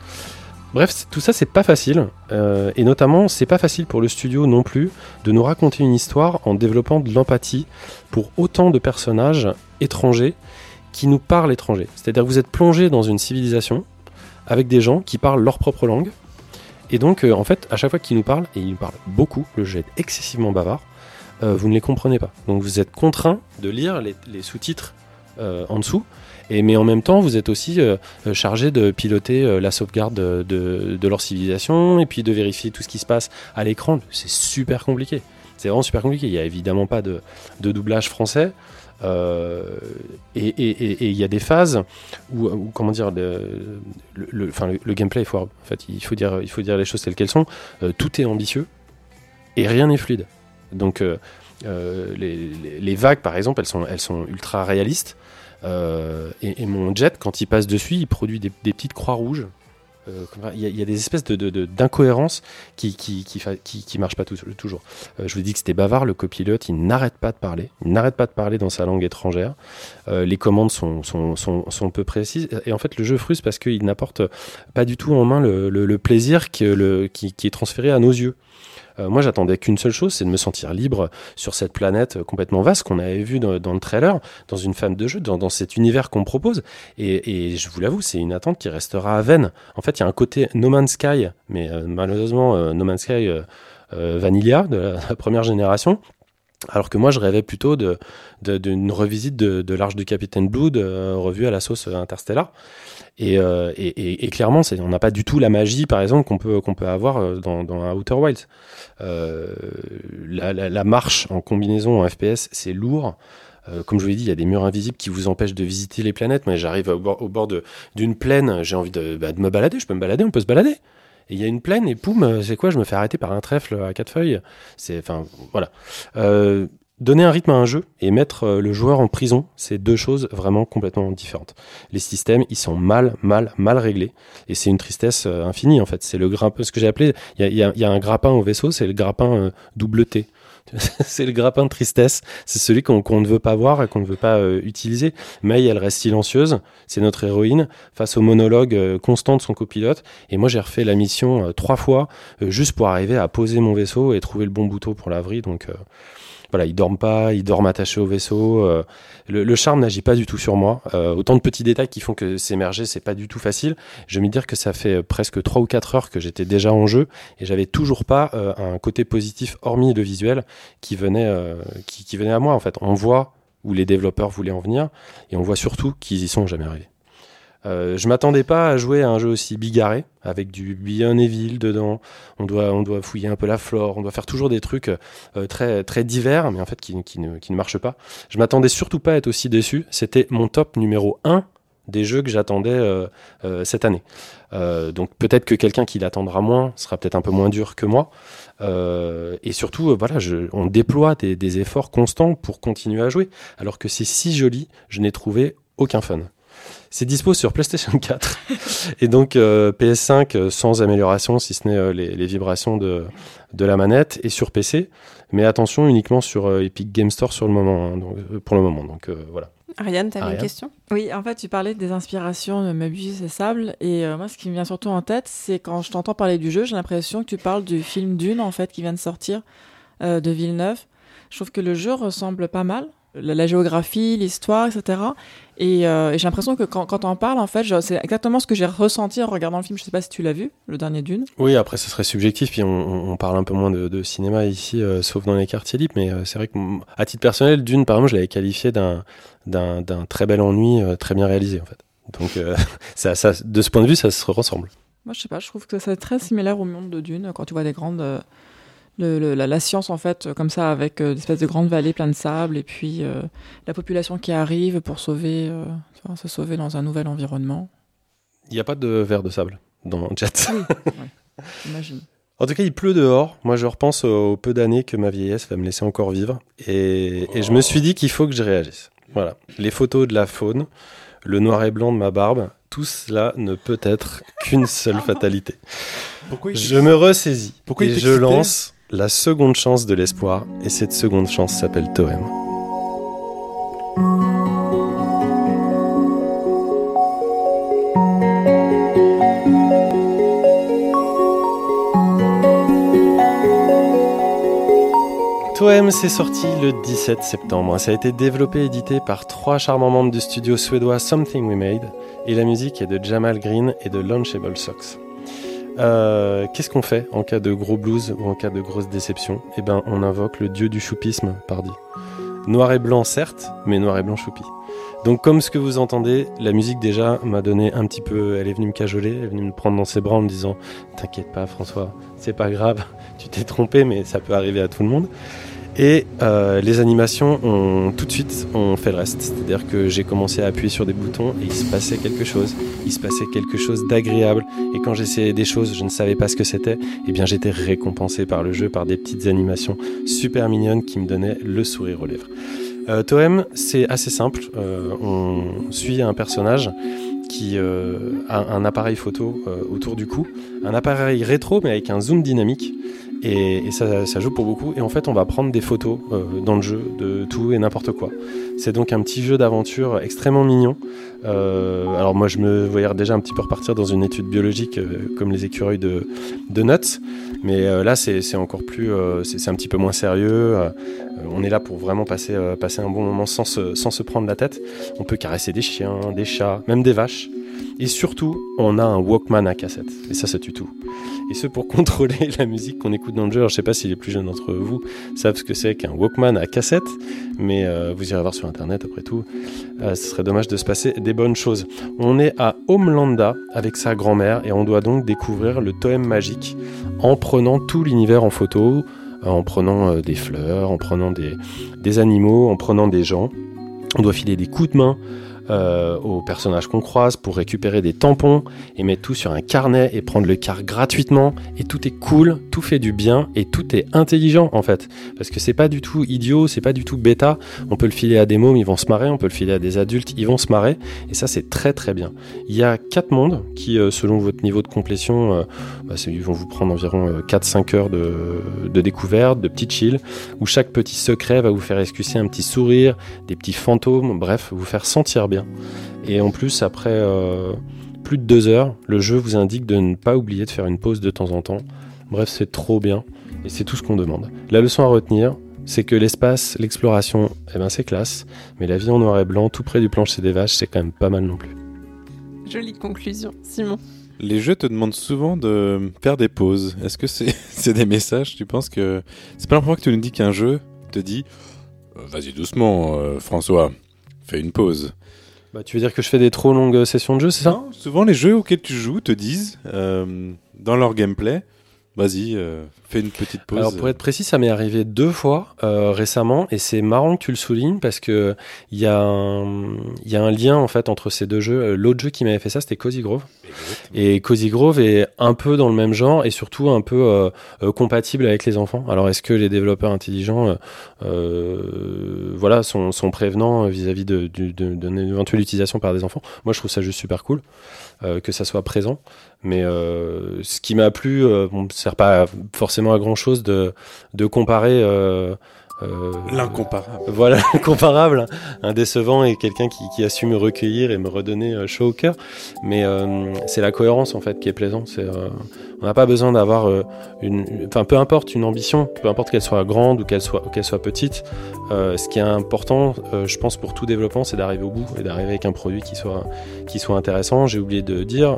Bref, tout ça c'est pas facile, euh, et notamment c'est pas facile pour le studio non plus de nous raconter une histoire en développant de l'empathie pour autant de personnages étrangers qui nous parlent étranger. C'est-à-dire que vous êtes plongé dans une civilisation avec des gens qui parlent leur propre langue, et donc euh, en fait à chaque fois qu'ils nous parlent, et ils nous parlent beaucoup, le jeu est excessivement bavard, euh, vous ne les comprenez pas. Donc vous êtes contraint de lire les, sous-titres en dessous, et, mais en même temps vous êtes aussi euh, euh, chargé de piloter euh, la sauvegarde de, leur civilisation et puis de vérifier tout ce qui se passe à l'écran. C'est super compliqué. C'est vraiment super compliqué. Il n'y a évidemment pas de, doublage français. Et il y a des phases où, comment dire, le, enfin, le, gameplay est fort. En fait, il faut dire, les choses telles qu'elles sont. Tout est ambitieux et rien n'est fluide. Donc, les, vagues, par exemple, elles sont ultra réalistes. Euh, et, mon jet, quand il passe dessus, il produit des, petites croix rouges. Euh, il, y a, des espèces de, de- d'incohérences qui qui, marchent pas toujours. Euh, je vous dis que c'était bavard, le copilote, il n'arrête pas de parler. Il n'arrête pas de parler dans sa langue étrangère. Les commandes sont, peu précises. Et en fait, le jeu frustre parce qu'il n'apporte pas du tout en main le, plaisir qui est transféré à nos yeux. Euh, moi, j'attendais qu'une seule chose, c'est de me sentir libre sur cette planète euh, complètement vaste qu'on avait vu dans, le trailer, dans une femme de jeu, dans, cet univers qu'on propose. Et, je vous l'avoue, c'est une attente qui restera à veine. En fait, il y a un côté No Man's Sky, mais euh, malheureusement, euh, No Man's Sky Vanilla de la, première génération. Alors que moi, je rêvais plutôt de- de- d'une revisite de, de l'Arche du Capitaine euh, revue à la sauce Interstellar. Et, euh, et, clairement, on n'a pas du tout la magie, par exemple, qu'on peut, avoir euh, dans, dans Outer Wilds. Euh, la, marche en combinaison en FPS, c'est lourd. Comme je vous l'ai dit, il y a des murs invisibles qui vous empêchent de visiter les planètes. Mais j'arrive au bord, d'une plaine, j'ai envie de, bah, de me balader. Je peux me balader, on peut se balader. Et il y a une plaine et poum, c'est quoi Je me fais arrêter par un trèfle à quatre feuilles. C'est, enfin, voilà. Donner un rythme à un jeu et mettre euh, le joueur en prison, c'est deux choses vraiment complètement différentes. Les systèmes, ils sont mal, mal, mal réglés. Et c'est une tristesse euh, infinie, en fait. C'est le grappin, ce que j'ai appelé, il y a, un grappin au vaisseau, c'est le grappin euh, double T. c'est le grappin de tristesse. C'est celui qu'on ne veut pas voir et qu'on ne veut pas euh, utiliser. May, elle reste silencieuse. C'est notre héroïne face au monologue constant de son copilote. Et moi, j'ai refait la mission trois fois juste pour arriver à poser mon vaisseau et trouver le bon bouton pour l'abri. Donc, voilà, ils dorment pas, ils dorment attachés au vaisseau. euh, le, le charme n'agit pas du tout sur moi. Euh, autant de petits détails qui font que s'émerger, c'est pas du tout facile. Je vais me dire que ça fait euh, presque 3 ou 4 heures que j'étais déjà en jeu et j'avais toujours pas un côté positif hormis le visuel qui venait, qui, qui venait à moi en fait. On voit où les développeurs voulaient en venir et on voit surtout qu'ils y sont jamais arrivés. Euh, je m'attendais pas à jouer à un jeu aussi bigarré avec du Beyond Evil dedans. On doit, fouiller un peu la flore, on doit faire toujours des trucs euh, très, divers, mais en fait qui, ne, marchent pas. Je m'attendais surtout pas à être aussi déçu. C'était mon top numéro 1 des jeux que j'attendais euh, cette année. Donc peut-être que quelqu'un qui l'attendra moins sera peut-être un peu moins dur que moi. Et surtout, on déploie des efforts constants pour continuer à jouer. Alors que c'est si joli, je n'ai trouvé aucun fun. C'est dispo sur PlayStation 4 et donc euh, PS5 euh, sans amélioration, si ce n'est euh, les, les vibrations de, de la manette, et sur PC. Mais attention, uniquement sur euh, Epic Game Store sur le moment, hein, donc, pour le moment. Donc euh, voilà. Ariane, t'avais une Ariane. question? Oui, en fait, tu parlais des inspirations de Möbius et Sable, et euh, moi, ce qui me vient surtout en tête, c'est quand je t'entends parler du jeu, j'ai l'impression que tu parles du film Dune, en fait, qui vient de sortir euh, de Villeneuve. Je trouve que le jeu ressemble pas mal, la, la géographie, l'histoire, etc. Et, euh, et j'ai l'impression que quand, quand on parle, en fait, c'est exactement ce que j'ai ressenti en regardant le film. Je sais pas si tu l'as vu, le dernier Dune. Oui, après, ce serait subjectif, puis on, parle un peu moins de, de cinéma ici, euh, sauf dans les quartiers libres, mais euh, c'est vrai que, m- à titre personnel, Dune, par exemple, je l'avais qualifié d'un très bel ennui, très bien réalisé, en fait. Donc, ça, ça, de ce point de vue, ça se ressemble. Moi, je sais pas, je trouve que c'est très similaire au monde de Dune, quand tu vois des grandes. Le- le- la, la science, en fait, comme ça, avec euh, des espèces de grandes vallées pleines de sable, et puis euh, la population qui arrive pour sauver, euh, se sauver dans un nouvel environnement. Il n'y a pas de verre de sable dans Jet. Oui, ouais, j'imagine. En tout cas, il pleut dehors. Moi, je repense au peu d'années que ma vieillesse va me laisser encore vivre. Et, et je me suis dit qu'il faut que je réagisse. Voilà. Les photos de la faune, le noir et blanc de ma barbe, tout cela ne peut être qu'une seule fatalité. Pourquoi il Je me ressaisis Pourquoi il et je lance la seconde chance de l'espoir. Et cette seconde chance s'appelle Toem. Toem s'est sorti le 17 septembre. Ça a été développé et édité par trois charmants membres du studio suédois Something We Made. Et la musique est de Jamal Green et de Lunchable Socks. Euh, Qu'est-ce qu'on fait en cas de gros blues ou en cas de grosse déception Eh ben, on invoque le dieu du choupisme, pardi. Noir et blanc, certes, mais noir et blanc choupi. Donc, comme ce que vous entendez, la musique déjà m'a donné un petit peu. Elle est venue me cajoler, elle est venue me prendre dans ses bras en me disant T'inquiète pas, François, c'est pas grave, tu t'es trompé, mais ça peut arriver à tout le monde. Et euh, les animations ont tout de suite ont fait le reste. C'est-à-dire que j'ai commencé à appuyer sur des boutons et il se passait quelque chose. Il se passait quelque chose d'agréable. Et quand j'essayais des choses, je ne savais pas ce que c'était. Eh bien, j'étais récompensé par le jeu, par des petites animations super mignonnes qui me donnaient le sourire aux lèvres. Euh, Toem, c'est assez simple. Euh, on suit un personnage qui euh, a un appareil photo autour du cou, un appareil rétro mais avec un zoom dynamique. Et, ça, joue pour beaucoup. Et en fait, on va prendre des photos euh, dans le jeu de tout et n'importe quoi. C'est donc un petit jeu d'aventure extrêmement mignon. Euh, alors moi, je me voyais déjà un petit peu repartir dans une étude biologique euh, comme les écureuils de, de Nuts. Mais là, c'est encore plus, c'est un petit peu moins sérieux. On est là pour vraiment passer, un bon moment sans se prendre la tête. On peut caresser des chiens, des chats, même des vaches. Et surtout, on a un Walkman à cassette. Et ça, ça tue tout. et ce pour contrôler la musique qu'on écoute dans le jeu. Alors, je sais pas si les plus jeunes d'entre vous savent ce que c'est qu'un Walkman à cassette, mais euh, vous irez voir sur internet après tout. Euh, ce serait dommage de se passer des bonnes choses. On est à Homelanda avec sa grand-mère et on doit donc découvrir le totem magique en prenant tout l'univers en photo, en prenant euh, des fleurs, en prenant des animaux, en prenant des gens. On doit filer des coups de main euh, aux personnages qu'on croise pour récupérer des tampons et mettre tout sur un carnet et prendre le car gratuitement. Et tout est cool, tout fait du bien et tout est intelligent en fait. Parce que c'est pas du tout idiot, c'est pas du tout bêta. On peut le filer à des mômes, ils vont se marrer. On peut le filer à des adultes, ils vont se marrer. Et ça, c'est très très bien. Il y a quatre mondes qui, euh, selon votre niveau de complétion, euh, bah, ils vont vous prendre environ euh, 4-5 heures de, de découverte, de petits chill, où chaque petit secret va vous faire esquisser un petit sourire, des petits fantômes, bref, vous faire sentir bien. Et en plus, après euh, plus de deux heures, le jeu vous indique de ne pas oublier de faire une pause de temps en temps. Bref, c'est trop bien et c'est tout ce qu'on demande. La leçon à retenir, c'est que l'espace, l'exploration, eh ben c'est classe, mais la vie en noir et blanc, tout près du plancher des vaches, c'est quand même pas mal non plus. Jolie conclusion, Simon. Les jeux te demandent souvent de faire des pauses. Est-ce que c'est des messages? Tu penses que c'est pas la première fois que tu nous dis qu'un jeu te dit euh, Vas-y doucement, euh, François, fais une pause. Bah, tu veux dire que je fais des trop longues sessions de jeu, c'est ça? Souvent les jeux auxquels tu joues te disent euh, dans leur gameplay Vas-y, euh, fais une petite pause. Alors pour être précis, ça m'est arrivé deux fois euh, récemment et c'est marrant que tu le soulignes parce que il y, a un- il y a un lien en fait entre ces deux jeux. Euh, L'autre jeu qui m'avait fait ça, c'était Cozy Grove. Et Cozy Grove est un peu dans le même genre et surtout un peu euh, euh, compatible avec les enfants. Alors est-ce que les développeurs intelligents, euh, euh, voilà, sont, sont prévenants vis-à-vis de- du- de- d'une éventuelle utilisation par des enfants Moi, je trouve ça juste super cool euh, que ça soit présent. Mais euh, ce qui m'a plu, euh, bon, ça sert pas forcément à grand chose de, de comparer. euh, euh, L'incomparable. voilà, comparable, un décevant et quelqu'un qui, qui a su me recueillir et me redonner euh, chaud au cœur. Mais euh, c'est la cohérence en fait qui est plaisant. C'est, euh, on n'a pas besoin d'avoir euh, une, enfin peu importe une ambition, peu importe qu'elle soit grande ou qu'elle soit, qu'elle soit petite. euh, ce qui est important, euh, je pense pour tout développement, c'est d'arriver au bout et d'arriver avec un produit qui soit, qui soit intéressant. J'ai oublié de dire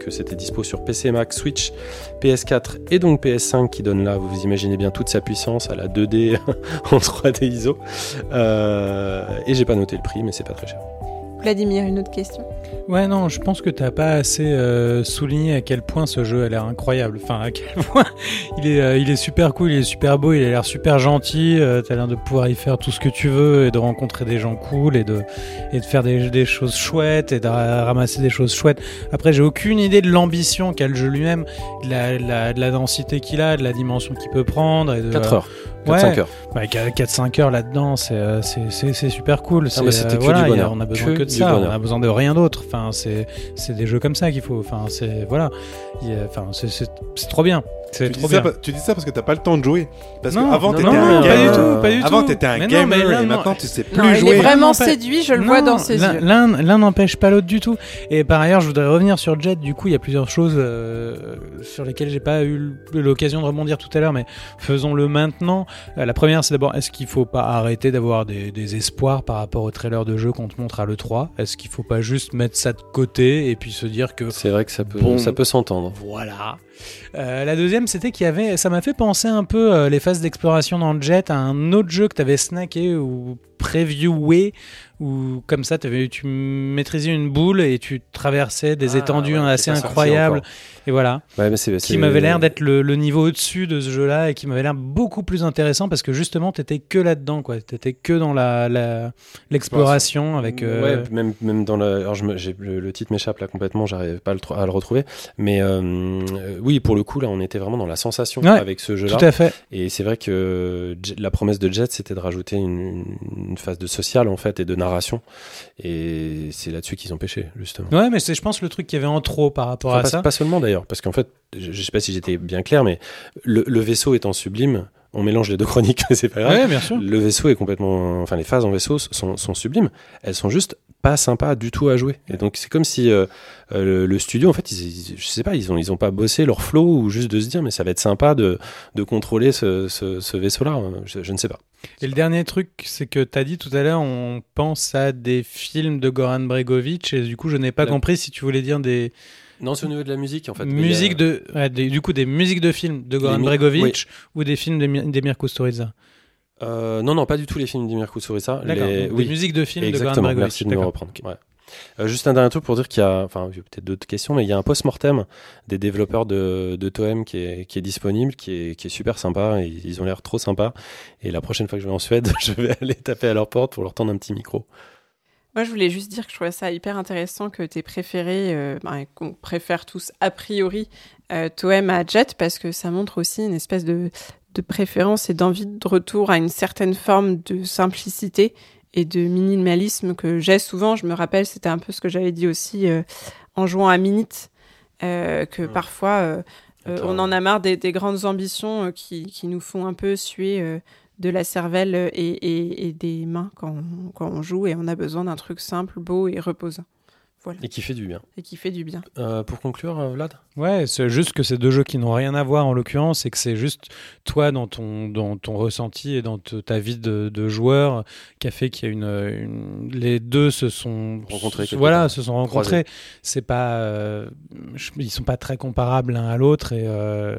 que c'était dispo sur PC, Mac, Switch, PS4 et donc PS5 qui donne là, vous imaginez bien toute sa puissance à la 2D en 3D ISO. Et j'ai pas noté le prix, mais c'est pas très cher. Vladimir, une autre question. Ouais, non, je pense que t'as pas assez euh, souligné à quel point ce jeu a l'air incroyable. Enfin, à quel point il est, euh, il est super cool, il est super beau, il a l'air super gentil. Euh, t'as l'air de pouvoir y faire tout ce que tu veux et de rencontrer des gens cool et de, et de faire des, des choses chouettes et de ra- ramasser des choses chouettes. Après, j'ai aucune idée de l'ambition qu'a le jeu lui-même, de la, de la, de la densité qu'il a, de la dimension qu'il peut prendre. Et de, 4 heures. 4-5 Ouais. heures. Bah, 4-5 heures là-dedans, c'est euh, c'est- super cool. C'est, mais c'était euh, que voilà, du il y a- bonheur. on a besoin Que que, de ça, bonheur. on a besoin de rien d'autre. Enfin, c'est des jeux comme ça qu'il faut. Enfin, c'est voilà, enfin, c'est trop bien. C'est Tu dis, trop ça, bien. pa- tu dis ça parce que t'as pas le temps de jouer. Parce Non, qu'avant non, t'étais un non, pas gamer. du tout, pas du tout. Avant t'étais un Mais non, gamer mais là, et maintenant tu sais plus Non, il jouer. est vraiment séduit, je le Non, vois dans ses l'un- yeux. L'un n'empêche pas l'autre du tout. Et par ailleurs, je voudrais revenir sur Jet. Du coup, il y a plusieurs choses euh, sur lesquelles j'ai pas eu l'occasion de rebondir tout à l'heure, mais faisons-le maintenant. Euh, la première, c'est d'abord, est-ce qu'il faut pas arrêter d'avoir des, des espoirs par rapport au trailer de jeu qu'on te montre à l'E3 Est-ce qu'il faut pas juste mettre ça de côté et puis se dire que C'est vrai que ça peut, Bon. ça peut s'entendre. voilà. Euh, la deuxième, c'était qu'il y avait, ça m'a fait penser un peu euh, les phases d'exploration dans Jet à un autre jeu que tu avais snacké ou previewé, où comme ça, avais, tu maîtrisais une boule et tu traversais des Ah, étendues ouais, assez incroyables. Et voilà, Ouais, mais c'est, qui m'avait l'air d'être le, le niveau au-dessus de ce jeu-là et qui m'avait l'air beaucoup plus intéressant parce que justement, t'étais que là-dedans, quoi. T'étais que dans la, la- l'exploration avec. euh, Ouais, même, même dans le. Alors, je me- j'ai- le, le titre m'échappe là complètement, j'arrive pas à le, tr- à le retrouver. Mais euh, euh, oui, pour le coup, là, on était vraiment dans la sensation Ouais, avec ce jeu-là. Tout à fait. Et c'est vrai que la promesse de Jet, c'était de rajouter une, une phase de social, en fait, et de narration. Et c'est là-dessus qu'ils ont pêché, justement. Ouais, mais c'est, je pense, le truc qu'il y avait en trop par rapport Enfin, à pas, ça. pas seulement d'ailleurs, parce qu'en fait, je, je sais pas si j'étais bien clair, mais le, le vaisseau étant sublime, on mélange les deux chroniques, c'est pas grave. Ouais, bien sûr. Le vaisseau est complètement, enfin les phases en vaisseau sont, sont sublimes. Elles sont juste pas sympas du tout à jouer. Et donc c'est comme si euh, euh, le, le studio, en fait, ils, ils- je sais pas, ils ont ils ont pas bossé leur flow ou juste de se dire mais ça va être sympa de, de contrôler ce, ce, ce vaisseau-là. Je, je ne sais pas. Et le dernier truc, c'est que tu as dit tout à l'heure, on pense à des films de Goran Bregovic, et du coup, je n'ai pas compris si tu voulais dire des, Non, c'est au niveau de la musique en fait. A- musique de, ouais, des- du coup, des musiques de films de Goran Bregovic ou des films d'Emir d'Emir Kusturica. Euh, non, non, pas du tout les films d'Emir Kusturica. D'accord. Les... donc Oui, Des musiques de films de Goran. Bregovic. Merci de me reprendre. Ouais. Euh, juste un dernier truc pour dire qu'il y a, enfin, peut-être d'autres questions, mais il y a un post-mortem des développeurs de, de Toem qui est, qui est disponible, qui est, qui est super sympa. Et ils ont l'air trop sympas. Et la prochaine fois que je vais en Suède, je vais aller taper à leur porte pour leur tendre un petit micro. Moi, je voulais juste dire que je trouvais ça hyper intéressant que tes préférés, euh, ben, qu'on préfère tous a priori euh, Toem à Jet, parce que ça montre aussi une espèce de, de préférence et d'envie de retour à une certaine forme de simplicité et de minimalisme que j'ai souvent. Je me rappelle, c'était un peu ce que j'avais dit aussi euh, en jouant à Minute, euh, que Ouais. parfois euh, on en a marre des, des grandes ambitions qui, qui nous font un peu suer de la cervelle et, des mains quand quand on joue et on a besoin d'un truc simple, beau et reposant Et qui fait du bien. et qui fait du bien. Euh, pour conclure, euh, Vlad? Ouais, c'est juste que c'est deux jeux qui n'ont rien à voir en l'occurrence, et que c'est juste toi dans ton, dans ton ressenti et dans te- ta vie de, de joueur qui a fait qu'il y a une, une- les deux se sont Rencontrés Voilà, se sont rencontrés. C'est pas, euh, ils sont pas très comparables l'un à l'autre et euh,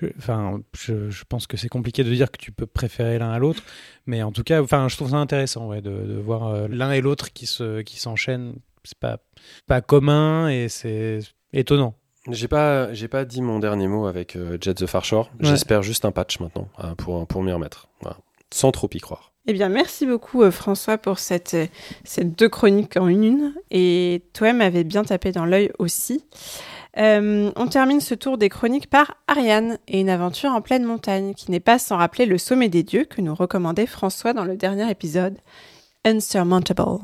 je- enfin, je, je pense que c'est compliqué de dire que tu peux préférer l'un à l'autre, mais en tout cas, enfin, je trouve ça intéressant, ouais, de, de voir euh, l'un et l'autre qui se, qui s'enchaînent. C'est pas, pas commun et c'est étonnant. J'ai pas, j'ai pas dit mon dernier mot avec euh, Jet the Far Shore. Ouais. J'espère juste un patch maintenant euh, pour, pour m'y remettre. Voilà. Sans trop y croire. Eh bien, merci beaucoup euh, François pour cette, euh, ces deux chroniques en une. Et toi m'avais bien tapé dans l'œil aussi. Euh, on termine ce tour des chroniques par Ariane et une aventure en pleine montagne qui n'est pas sans rappeler le sommet des dieux que nous recommandait François dans le dernier épisode, Unsurmountable.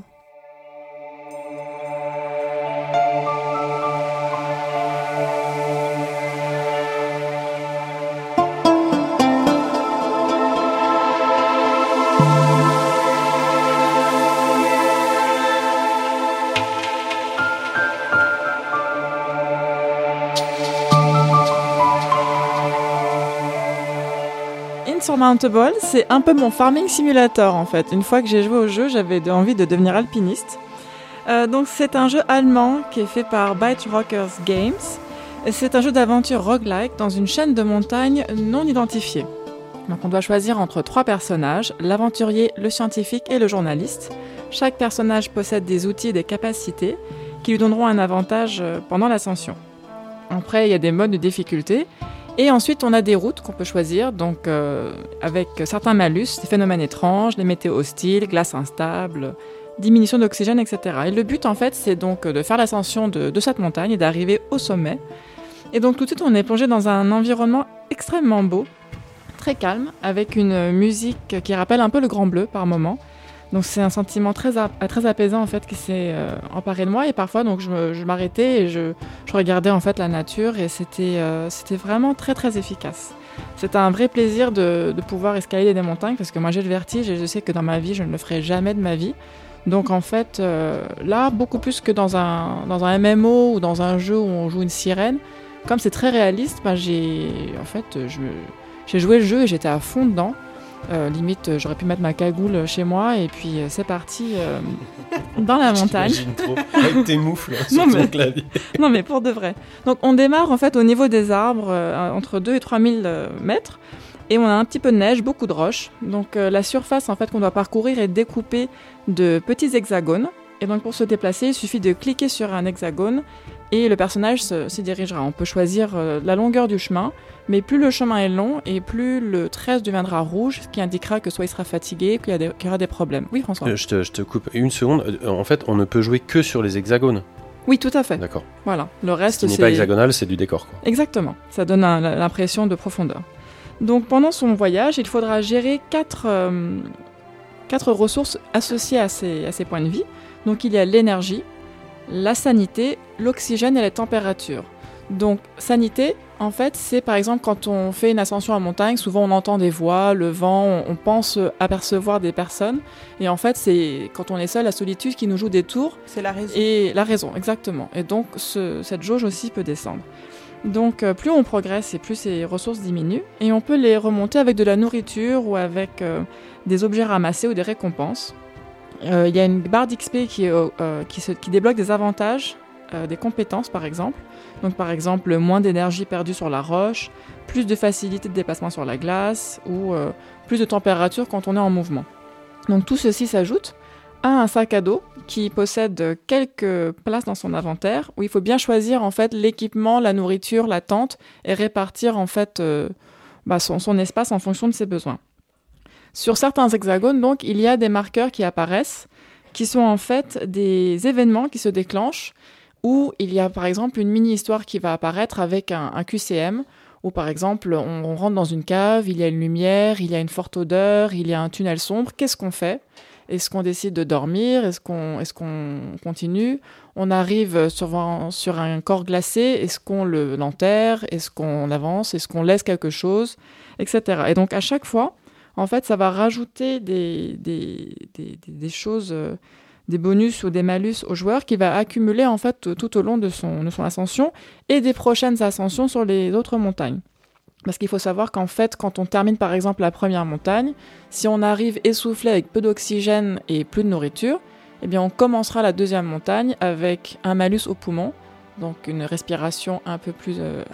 Insurmountable, c'est un peu mon farming simulator en fait. Une fois que j'ai joué au jeu, j'avais envie de devenir alpiniste. Euh, donc c'est un jeu allemand qui est fait par Byte Rockers Games. C'est un jeu d'aventure roguelike dans une chaîne de montagnes non identifiée. Donc on doit choisir entre trois personnages, l'aventurier, le scientifique et le journaliste. Chaque personnage possède des outils et des capacités qui lui donneront un avantage euh, pendant l'ascension. Après, il y a des modes de difficulté et ensuite, on a des routes qu'on peut choisir, donc euh, avec certains malus, des phénomènes étranges, les météos hostiles, glace instable, diminution d'oxygène, etc. Et le but, en fait, c'est donc de faire l'ascension de, de cette montagne et d'arriver au sommet. Et donc, tout de suite, on est plongé dans un environnement extrêmement beau, très calme, avec une musique qui rappelle un peu le Grand Bleu par moment. Donc c'est un sentiment très, très apaisant en fait qui s'est euh, emparé de moi et parfois donc je, m'arrêtais et je, regardais en fait la nature et c'était euh, c'était vraiment très très efficace. C'était un vrai plaisir de, pouvoir escalader des montagnes parce que moi j'ai le vertige et je sais que dans ma vie je ne le ferai jamais de ma vie. Donc en fait euh, là beaucoup plus que dans un, dans un MMO ou dans un jeu où on joue une sirène, comme c'est très réaliste, ben, j'ai en fait j'ai joué le jeu et j'étais à fond dedans. Euh, limite, euh, j'aurais pu mettre ma cagoule chez moi et puis euh, c'est parti euh, dans la montagne. Trop. Avec tes moufles sur Non, ton mais- clavier. Non, mais pour de vrai. Donc, on démarre en fait au niveau des arbres, euh, entre 2 et 3 000 euh, mètres. Et on a un petit peu de neige, beaucoup de roches. Donc, euh, la surface en fait qu'on doit parcourir est découpée de petits hexagones. Et donc, pour se déplacer, il suffit de cliquer sur un hexagone et le personnage se, s'y dirigera. On peut choisir euh, la longueur du chemin, mais plus le chemin est long et plus le trait deviendra rouge, ce qui indiquera que soit il sera fatigué, qu'il y, aura des problèmes. Oui, François Euh, je, te, je te coupe une seconde. Euh, En fait, on ne peut jouer que sur les hexagones. Oui, tout à fait. D'accord. Voilà. Le Ce reste, qui n'est c'est. pas hexagonal, c'est du décor. Quoi. Exactement, ça donne l'impression de profondeur. Donc pendant son voyage, il faudra gérer quatre, euh, quatre ressources associées à ces, à ces points de vie. Donc il y a l'énergie, la sanité, l'oxygène et la température. Donc sanité, en fait, c'est par exemple quand on fait une ascension en montagne, souvent on entend des voix, le vent, on, pense apercevoir des personnes. Et en fait, c'est quand on est seul, la solitude qui nous joue des tours. C'est la raison. Et la raison, exactement. Et donc, ce- cette jauge aussi peut descendre. Donc, euh, plus on progresse et plus ces ressources diminuent. Et on peut les remonter avec de la nourriture ou avec euh, des objets ramassés ou des récompenses. Euh, Il y a une barre d'XP qui, euh, qui, débloque des avantages euh, des compétences par exemple. Donc par exemple moins d'énergie perdue sur la roche, plus de facilité de déplacement sur la glace ou plus de température quand on est en mouvement. Donc tout ceci s'ajoute à un sac à dos qui possède quelques places dans son inventaire où il faut bien choisir en fait l'équipement, la nourriture, la tente et répartir en fait bah, son espace en fonction de ses besoins. Sur certains hexagones, donc, il y a des marqueurs qui apparaissent, qui sont en fait des événements qui se déclenchent, où il y a par exemple une mini-histoire qui va apparaître avec un, QCM, où par exemple on, rentre dans une cave, il y a une lumière, il y a une forte odeur, il y a un tunnel sombre, qu'est-ce qu'on fait? Est-ce qu'on décide de dormir? Est-ce qu'on est continue? On arrive sur, un- sur un corps glacé, est-ce qu'on le- l'enterre? Est-ce qu'on avance? Est-ce qu'on laisse quelque chose? Etc. Et donc à chaque fois, en fait, ça va rajouter des, choses, euh, des bonus ou des malus au joueur qui va accumuler en fait tout- au long de son, ascension et des prochaines ascensions sur les autres montagnes. Parce qu'il faut savoir qu'en fait, quand on termine par exemple la première montagne, si on arrive essoufflé avec peu d'oxygène et plus de nourriture, eh bien on commencera la deuxième montagne avec un malus au poumon, donc une respiration un peu plus euh,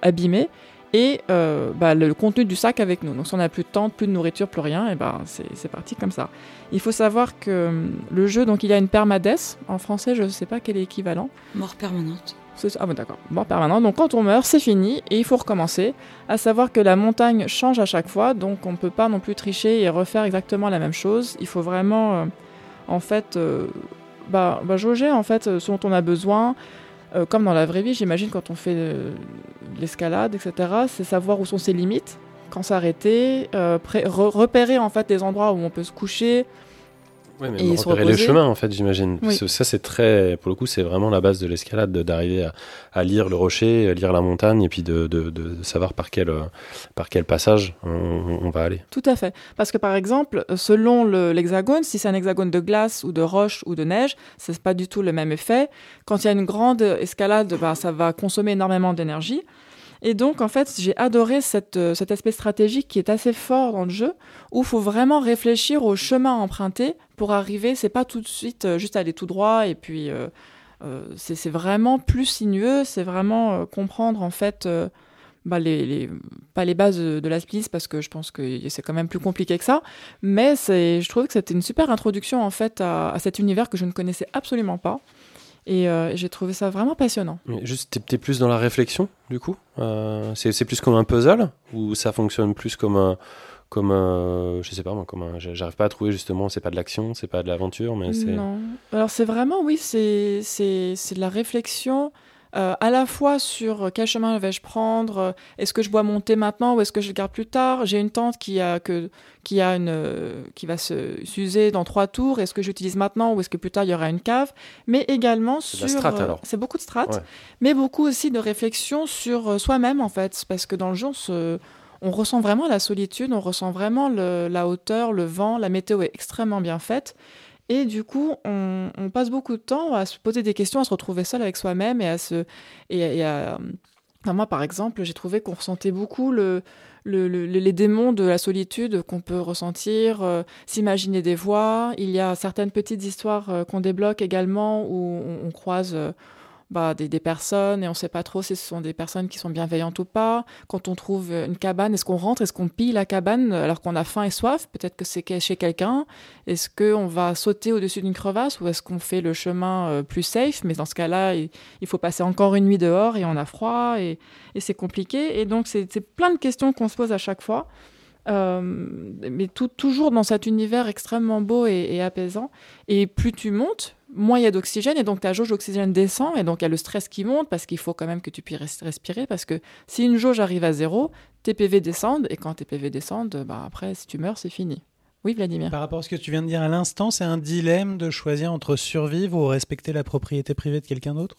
abîmée, et euh, bah, le contenu du sac avec nous. Donc si on n'a plus de tente, plus de nourriture, plus rien, et ben c'est c'est parti comme ça. Il faut savoir que hum, le jeu, donc il a une permadesse. En français, je ne sais pas quel est l'équivalent. Mort permanente. Ah bon, d'accord. Mort permanent. Donc quand on meurt, c'est fini et il faut recommencer. À savoir que la montagne change à chaque fois, donc on ne peut pas non plus tricher et refaire exactement la même chose. Il faut vraiment, euh, en fait, euh, bah, bah, jauger en fait ce dont on a besoin. Euh, comme dans la vraie vie, j'imagine quand on fait euh, de l'escalade, etc. C'est savoir où sont ses limites, quand s'arrêter, euh, repérer en fait des endroits où on peut se coucher, Ouais, mais Et se repérer les chemins, en fait, j'imagine. Oui. Ça, c'est très. Pour le coup, c'est vraiment la base de l'escalade, de- d'arriver à, à lire le rocher, à lire la montagne, et puis de, de- de savoir par quel, euh, par quel passage on, on va aller. Tout à fait. Parce que par exemple, selon l'hexagone, si c'est un hexagone de glace ou de roche ou de neige, c'est pas du tout le même effet. Quand il y a une grande escalade, bah, ça va consommer énormément d'énergie. Et donc, en fait, j'ai adoré euh, cet aspect stratégique qui est assez fort dans le jeu, où il faut vraiment réfléchir au chemin emprunté pour arriver. C'est pas tout de suite euh, juste aller tout droit et puis euh, c'est vraiment plus sinueux. C'est vraiment comprendre en fait. bah, pas les bases de, de parce que je pense que c'est quand même plus compliqué que ça mais je trouve que c'était une super introduction en fait à cet univers que je ne connaissais absolument pas et euh, j'ai trouvé ça vraiment passionnant Mais juste, t'es- plus dans la réflexion, du coup Euh, C'est plus comme un puzzle Ou ça fonctionne plus comme un. Comme un- je sais pas moi, comme un, j'arrive pas à trouver justement, c'est pas de l'action, c'est pas de l'aventure, mais c'est. non alors c'est vraiment oui c'est c'est c'est de la réflexion euh, à la fois sur quel chemin vais-je prendre, euh, est-ce que je dois monter maintenant ou est-ce que je le garde plus tard? J'ai une tente qui a que qui a une euh, qui va se s'user dans trois tours. Est-ce que j'utilise maintenant ou est-ce que plus tard il y aura une cave? Mais également sur euh, c'est beaucoup de strat, Ouais. mais beaucoup aussi de réflexion sur euh, soi-même en fait, parce que dans le jeu on se on ressent vraiment la solitude, on ressent vraiment le- la hauteur, le vent, la météo est extrêmement bien faite. Et du coup, on, passe beaucoup de temps à se poser des questions, à se retrouver seul avec soi-même et à se. Et, à- moi, par exemple, j'ai trouvé qu'on ressentait beaucoup le, le- le- les démons de la solitude qu'on peut ressentir, euh, s'imaginer des voix. Il y a certaines petites histoires euh, qu'on débloque également où on, on croise. euh, bah, des, des personnes et on ne sait pas trop si ce sont des personnes qui sont bienveillantes ou pas. Quand on trouve une cabane, est-ce qu'on rentre, est-ce qu'on pille la cabane alors qu'on a faim et soif? Peut-être que c'est chez quelqu'un. Est-ce qu'on va sauter au-dessus d'une crevasse ou est-ce qu'on fait le chemin euh, plus safe? Mais dans ce cas-là, il, faut passer encore une nuit dehors et on a froid et, c'est compliqué. Et donc, c'est plein de questions qu'on se pose à chaque fois. Euh, mais toujours dans cet univers extrêmement beau et apaisant. Et plus tu montes, moins il y a d'oxygène, et donc ta jauge d'oxygène descend, et donc il y a le stress qui monte, parce qu'il faut quand même que tu puisses respirer, parce que si une jauge arrive à zéro, tes PV descendent, et quand tes PV descendent, bah après, si tu meurs, c'est fini. Oui, Vladimir Par rapport à ce que tu viens de dire à l'instant, c'est un dilemme de choisir entre survivre ou respecter la propriété privée de quelqu'un d'autre?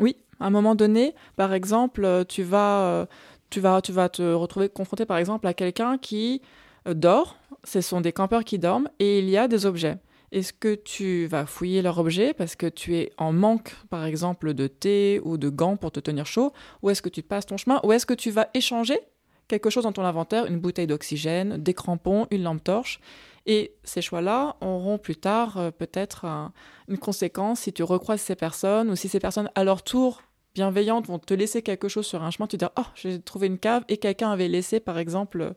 Oui, à un moment donné, par exemple, euh, tu vas, euh, tu vas, tu vas te retrouver confronté, par exemple, à quelqu'un qui euh, dort. Ce sont des campeurs qui dorment et il y a des objets. Est-ce que tu vas fouiller leur objet parce que tu es en manque, par exemple, de thé ou de gants pour te tenir chaud? Ou est-ce que tu passes ton chemin? Ou est-ce que tu vas échanger quelque chose dans ton inventaire, une bouteille d'oxygène, des crampons, une lampe torche? Et ces choix-là auront plus tard euh, peut-être un- une conséquence si tu recroises ces personnes ou si ces personnes, à leur tour, bienveillantes, vont te laisser quelque chose sur un chemin. Tu dis, oh, j'ai trouvé une cave et quelqu'un avait laissé, par exemple,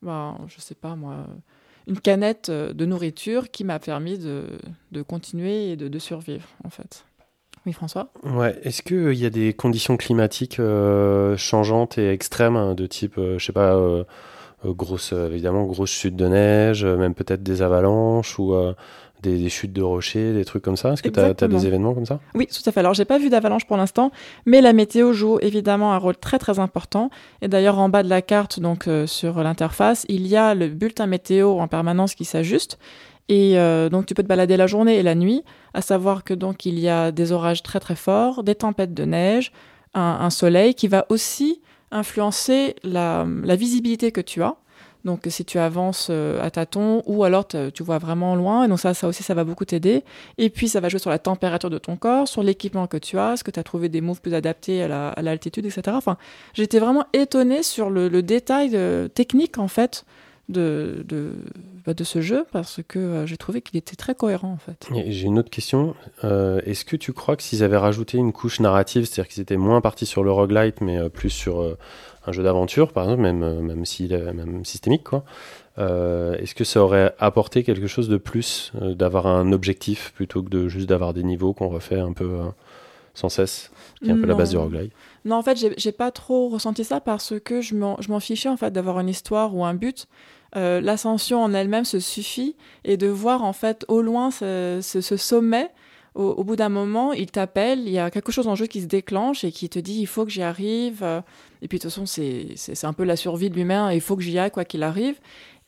ben, je sais pas moi, une canette euh, de nourriture qui m'a permis de, de continuer et de, de survivre, en fait. Oui, François? Ouais, est-ce qu'il y a des conditions climatiques euh, changeantes et extrêmes, hein, de type, euh, je sais pas, euh, euh, grosse, euh, évidemment, grosse chute de neige, euh, même peut-être des avalanches ou euh, des, des chutes de rochers, des trucs comme ça? Est-ce que tu as, des événements comme ça? Oui, tout à fait. Alors, j'ai pas vu d'avalanche pour l'instant, mais la météo joue évidemment un rôle très très important. Et d'ailleurs, en bas de la carte, donc euh, sur l'interface, il y a le bulletin météo en permanence qui s'ajuste. Et euh, donc, tu peux te balader la journée et la nuit, à savoir que donc il y a des orages très très forts, des tempêtes de neige, un, un soleil qui va aussi influencer la, la visibilité que tu as. Donc, si tu avances euh, à tâtons ou alors tu vois vraiment loin, et donc ça, ça aussi, ça va beaucoup t'aider. Et puis, ça va jouer sur la température de ton corps, sur l'équipement que tu as, est-ce que tu as trouvé des moves plus adaptés à la- à l'altitude, etc. Enfin, j'étais vraiment étonnée sur le, détail euh, technique, en fait, de, de, bah, ce jeu, parce que euh, j'ai trouvé qu'il était très cohérent, en fait. J'ai une autre question. Est-ce que tu crois que s'ils avaient rajouté une couche narrative, c'est-à-dire qu'ils étaient moins partis sur le roguelite, mais plus sur un jeu d'aventure, par exemple, même, euh, même, si, même systémique, quoi, euh, est-ce que ça aurait apporté quelque chose de plus, euh, d'avoir un objectif plutôt que de juste d'avoir des niveaux qu'on refait un peu euh, sans cesse, qui est un peu la base du Non. roguelite Non, en fait, j'ai- pas trop ressenti ça parce que je m'en je m'en fichais en fait d'avoir une histoire ou un but. Euh, L'ascension en elle-même se suffit et de voir en fait au loin ce, ce- ce sommet. Au, au bout d'un moment, il t'appelle, il y a quelque chose en jeu qui se déclenche et qui te dit il faut que j'y arrive. Euh, Et puis de toute façon, c'est un peu la survie de l'humain, il faut que j'y aille quoi qu'il arrive.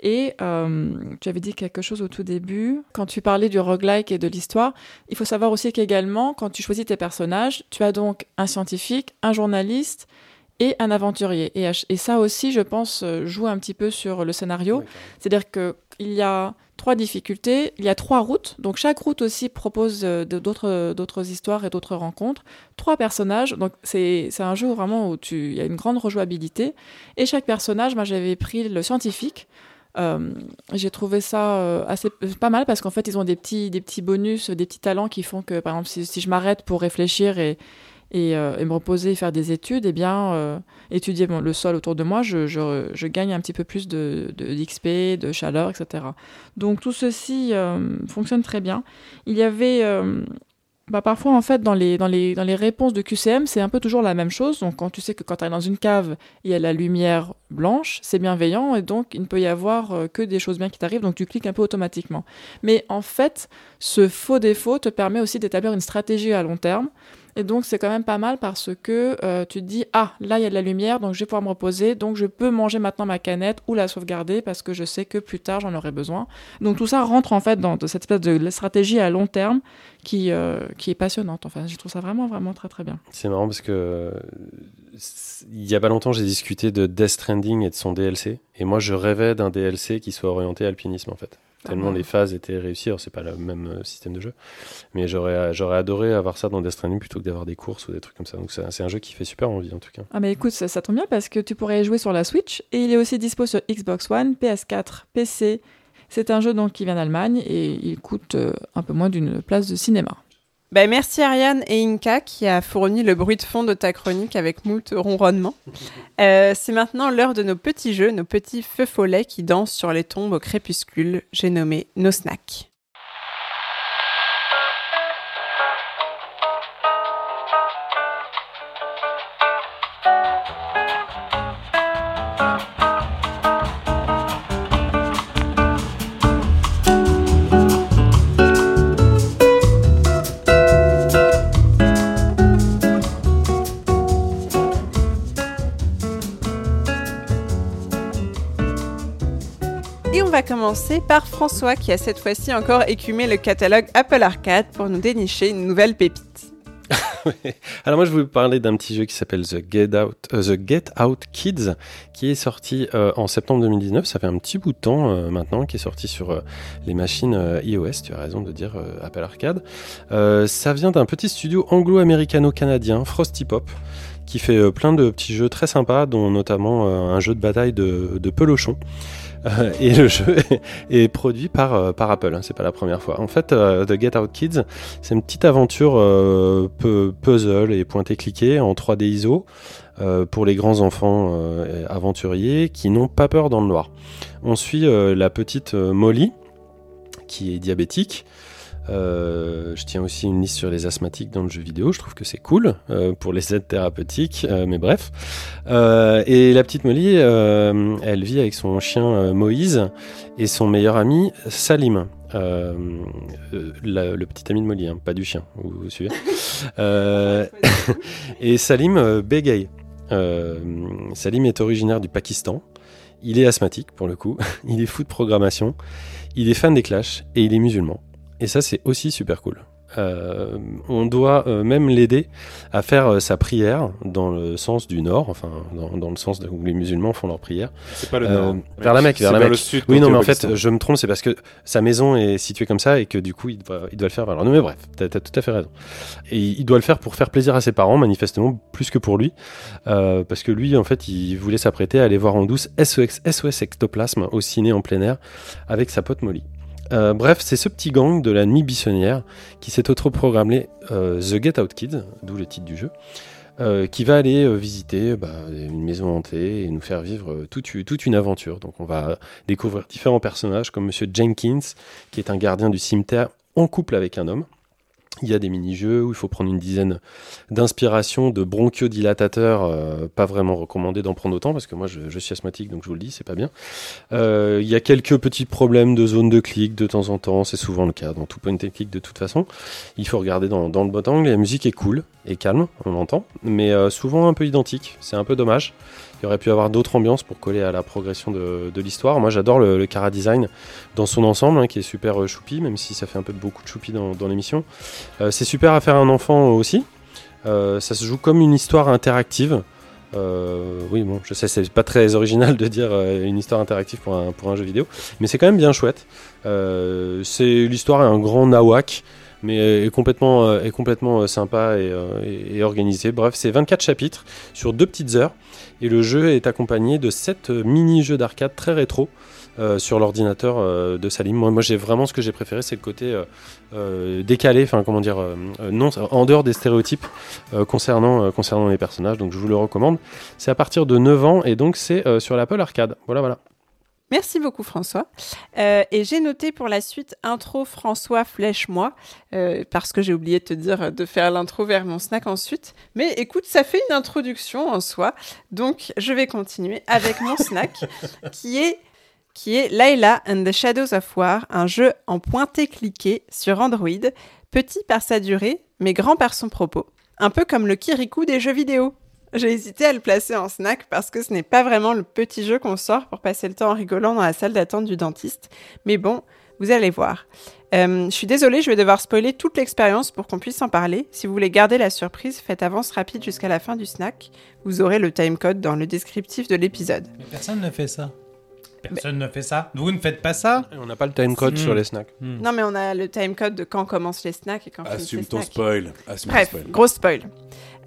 Et euh, tu avais dit quelque chose au tout début, quand tu parlais du roguelike et de l'histoire, il faut savoir aussi qu'également, quand tu choisis tes personnages, tu as donc un scientifique, un journaliste et un aventurier. Et, et ça aussi, je pense, euh, joue un petit peu sur le scénario. C'est-à-dire qu'il y a trois difficultés, il y a trois routes. Donc chaque route aussi propose euh, d'autres histoires et d'autres rencontres. Trois personnages. Donc c'est un jeu vraiment où tu, il y a une grande rejouabilité. Et chaque personnage, moi j'avais pris le scientifique. Euh, j'ai trouvé ça euh, assez pas mal parce qu'en fait ils ont des petits des petits bonus, des petits talents qui font que par exemple si je m'arrête pour réfléchir et et, euh, et me reposer et faire des études, eh bien euh, étudier le sol autour de moi, je, gagne un petit peu plus d'XP, de, chaleur, etc. Donc tout ceci euh, fonctionne très bien. Il y avait bah, parfois en fait dans les, dans, les, dans les réponses de QCM, c'est un peu toujours la même chose. Donc quand tu sais que quand tu es dans une cave, il y a la lumière blanche, c'est bienveillant et donc il ne peut y avoir que des choses bien qui t'arrivent, donc tu cliques un peu automatiquement. Mais en fait, ce faux défaut te permet aussi d'établir une stratégie à long terme. Et donc c'est quand même pas mal parce que euh, tu te dis ah là il y a de la lumière donc je vais pouvoir me reposer donc je peux manger maintenant ma canette ou la sauvegarder parce que je sais que plus tard j'en aurai besoin. Donc tout ça rentre en fait dans cette espèce de stratégie à long terme qui euh, qui est passionnante. Enfin je trouve ça vraiment vraiment très très bien. C'est marrant parce que il y a pas longtemps, j'ai discuté de Death Stranding et de son DLC. Et moi, je rêvais d'un DLC qui soit orienté alpinisme en fait. Tellement Ah les phases étaient réussies. Alors, c'est pas le même euh, système de jeu. Mais j'aurais, j'aurais adoré avoir ça dans Death Stranding plutôt que d'avoir des courses ou des trucs comme ça. Donc, c'est un jeu qui fait super envie en tout cas. Ah mais écoute ça, ça tombe bien parce que tu pourrais jouer sur la Switch et il est aussi dispo sur Xbox One, PS4, PC. C'est un jeu donc qui vient d'Allemagne et il coûte euh, un peu moins d'une place de cinéma. Ben, merci Ariane et Inka qui a fourni le bruit de fond de ta chronique avec moult ronronnements. Euh, c'est maintenant l'heure de nos petits jeux, nos petits feux follets qui dansent sur les tombes au crépuscule. J'ai nommé nos snacks. Et on va commencer par François qui a cette fois-ci encore écumé le catalogue Apple Arcade pour nous dénicher une nouvelle pépite. Alors moi je voulais vous parler d'un petit jeu qui s'appelle The Get Out, euh, The Get Out Kids, qui est sorti euh, en septembre 2019. Ça fait un petit bout de temps euh, maintenant, qui est sorti sur les machines iOS. Tu as raison de dire Apple Arcade. Ça vient d'un petit studio anglo-américano-canadien, Frosty Pop, qui fait plein de petits jeux très sympas, dont notamment un jeu de bataille de pelochon. Euh, et le jeu est produit par, euh, Apple, hein, c'est pas la première fois. En fait, euh, The Get Out Kids, c'est une petite aventure pu- puzzle et pointé-cliqué en 3D ISO pour les grands enfants aventuriers qui n'ont pas peur dans le noir. On suit la petite Molly, qui est diabétique. Euh, je tiens aussi une liste sur les asthmatiques dans le jeu vidéo. Je trouve que c'est cool euh, pour les aides thérapeutiques, euh, mais bref. Et la petite Molly, elle vit avec son chien Moïse et son meilleur ami Salim. Euh, la- le petit ami de Molly, hein, pas du chien, vous, vous suivez Euh, Et Salim bégaye. Euh, Salim est originaire du Pakistan. Il est asthmatique pour le coup. Il est fou de programmation. Il est fan des Clash et il est musulman. Et ça, c'est aussi super cool. Euh, on doit euh, même l'aider à faire euh, sa prière dans le sens du nord, enfin dans, dans le sens de- où les musulmans font leur prière. C'est pas le Euh, nord. vers la Mecque, vers la le Mecque. sud. Oui, non, mais en fait, je me trompe, c'est parce que sa maison est située comme ça et que du coup, il doit, il doit le faire vers là. Non, mais bref, t'as as tout à fait raison. Et il doit le faire pour faire plaisir à ses parents, manifestement, plus que pour lui. Euh, parce que lui, en fait, il voulait s'apprêter à aller voir en douce SOS, SOS Ectoplasme au ciné en plein air avec sa pote Molly. Euh, bref, c'est ce petit gang de la nuit buissonnière qui s'est autoprogrammé euh, The Get Out Kids, d'où le titre du jeu, euh, qui va aller visiter bah, une maison hantée et nous faire vivre toute, toute une aventure. Donc on va découvrir différents personnages comme Monsieur Jenkins, qui est un gardien du cimetière en couple avec un homme. Il y a des mini-jeux où il faut prendre une dizaine d'inspirations de bronchiodilatateurs, euh, pas vraiment recommandé d'en prendre autant parce que moi je, suis asthmatique donc je vous le dis, c'est pas bien. Euh, il y a quelques petits problèmes de zone de clic de temps en temps, c'est souvent le cas dans tout point and de toute façon. Il faut regarder dans, dans le bon angle, la musique est cool et calme, on l'entend, mais euh, souvent un peu identique, c'est un peu dommage. Il aurait pu avoir d'autres ambiances pour coller à la progression de, l'histoire. Moi j'adore le, le Cara Design dans son ensemble, hein, qui est super euh, choupi, même si ça fait un peu beaucoup de choupi dans, l'émission. Euh, c'est super à faire un enfant aussi. Euh, ça se joue comme une histoire interactive. Oui, bon, je sais, c'est pas très original de dire une histoire interactive pour un, jeu vidéo, mais c'est quand même bien chouette. Euh, c'est l'histoire est un grand nawak, mais est complètement, est complètement sympa et, et- et organisé. Bref, c'est 24 chapitres sur deux petites heures, et le jeu est accompagné de 7 mini-jeux d'arcade très rétro. euh, sur l'ordinateur euh, de Salim. Moi, moi j'ai vraiment ce que j'ai préféré, c'est le côté euh, euh, décalé, enfin comment dire, euh, euh, non, en dehors des stéréotypes euh, concernant, euh, concernant les personnages. Donc je vous le recommande. C'est à partir de 9 ans et donc c'est euh, sur l'Apple Arcade. Voilà, voilà. Merci beaucoup François. Euh, et j'ai noté pour la suite intro François flèche-moi, euh, parce que j'ai oublié de te dire de faire l'intro vers mon snack ensuite. Mais écoute, ça fait une introduction en soi, donc je vais continuer avec mon snack, qui est qui est Layla and the Shadows of War, un jeu en pointé-cliqué sur Android, petit par sa durée, mais grand par son propos. Un peu comme le Kirikou des jeux vidéo. J'ai hésité à le placer en snack parce que ce n'est pas vraiment le petit jeu qu'on sort pour passer le temps en rigolant dans la salle d'attente du dentiste. Mais bon, vous allez voir. Euh, je suis désolée, je vais devoir spoiler toute l'expérience pour qu'on puisse en parler. Si vous voulez garder la surprise, faites avance rapide jusqu'à la fin du snack. Vous aurez le timecode dans le descriptif de l'épisode. Mais personne ne fait ça. Personne ne fait ça. Vous ne faites pas ça On n'a pas le timecode Mm. sur les snacks. Non, mais on a le timecode de quand commencent les snacks et quand finissent Assume les ton snacks. spoil. Assume Bref, ton spoil. gros spoil.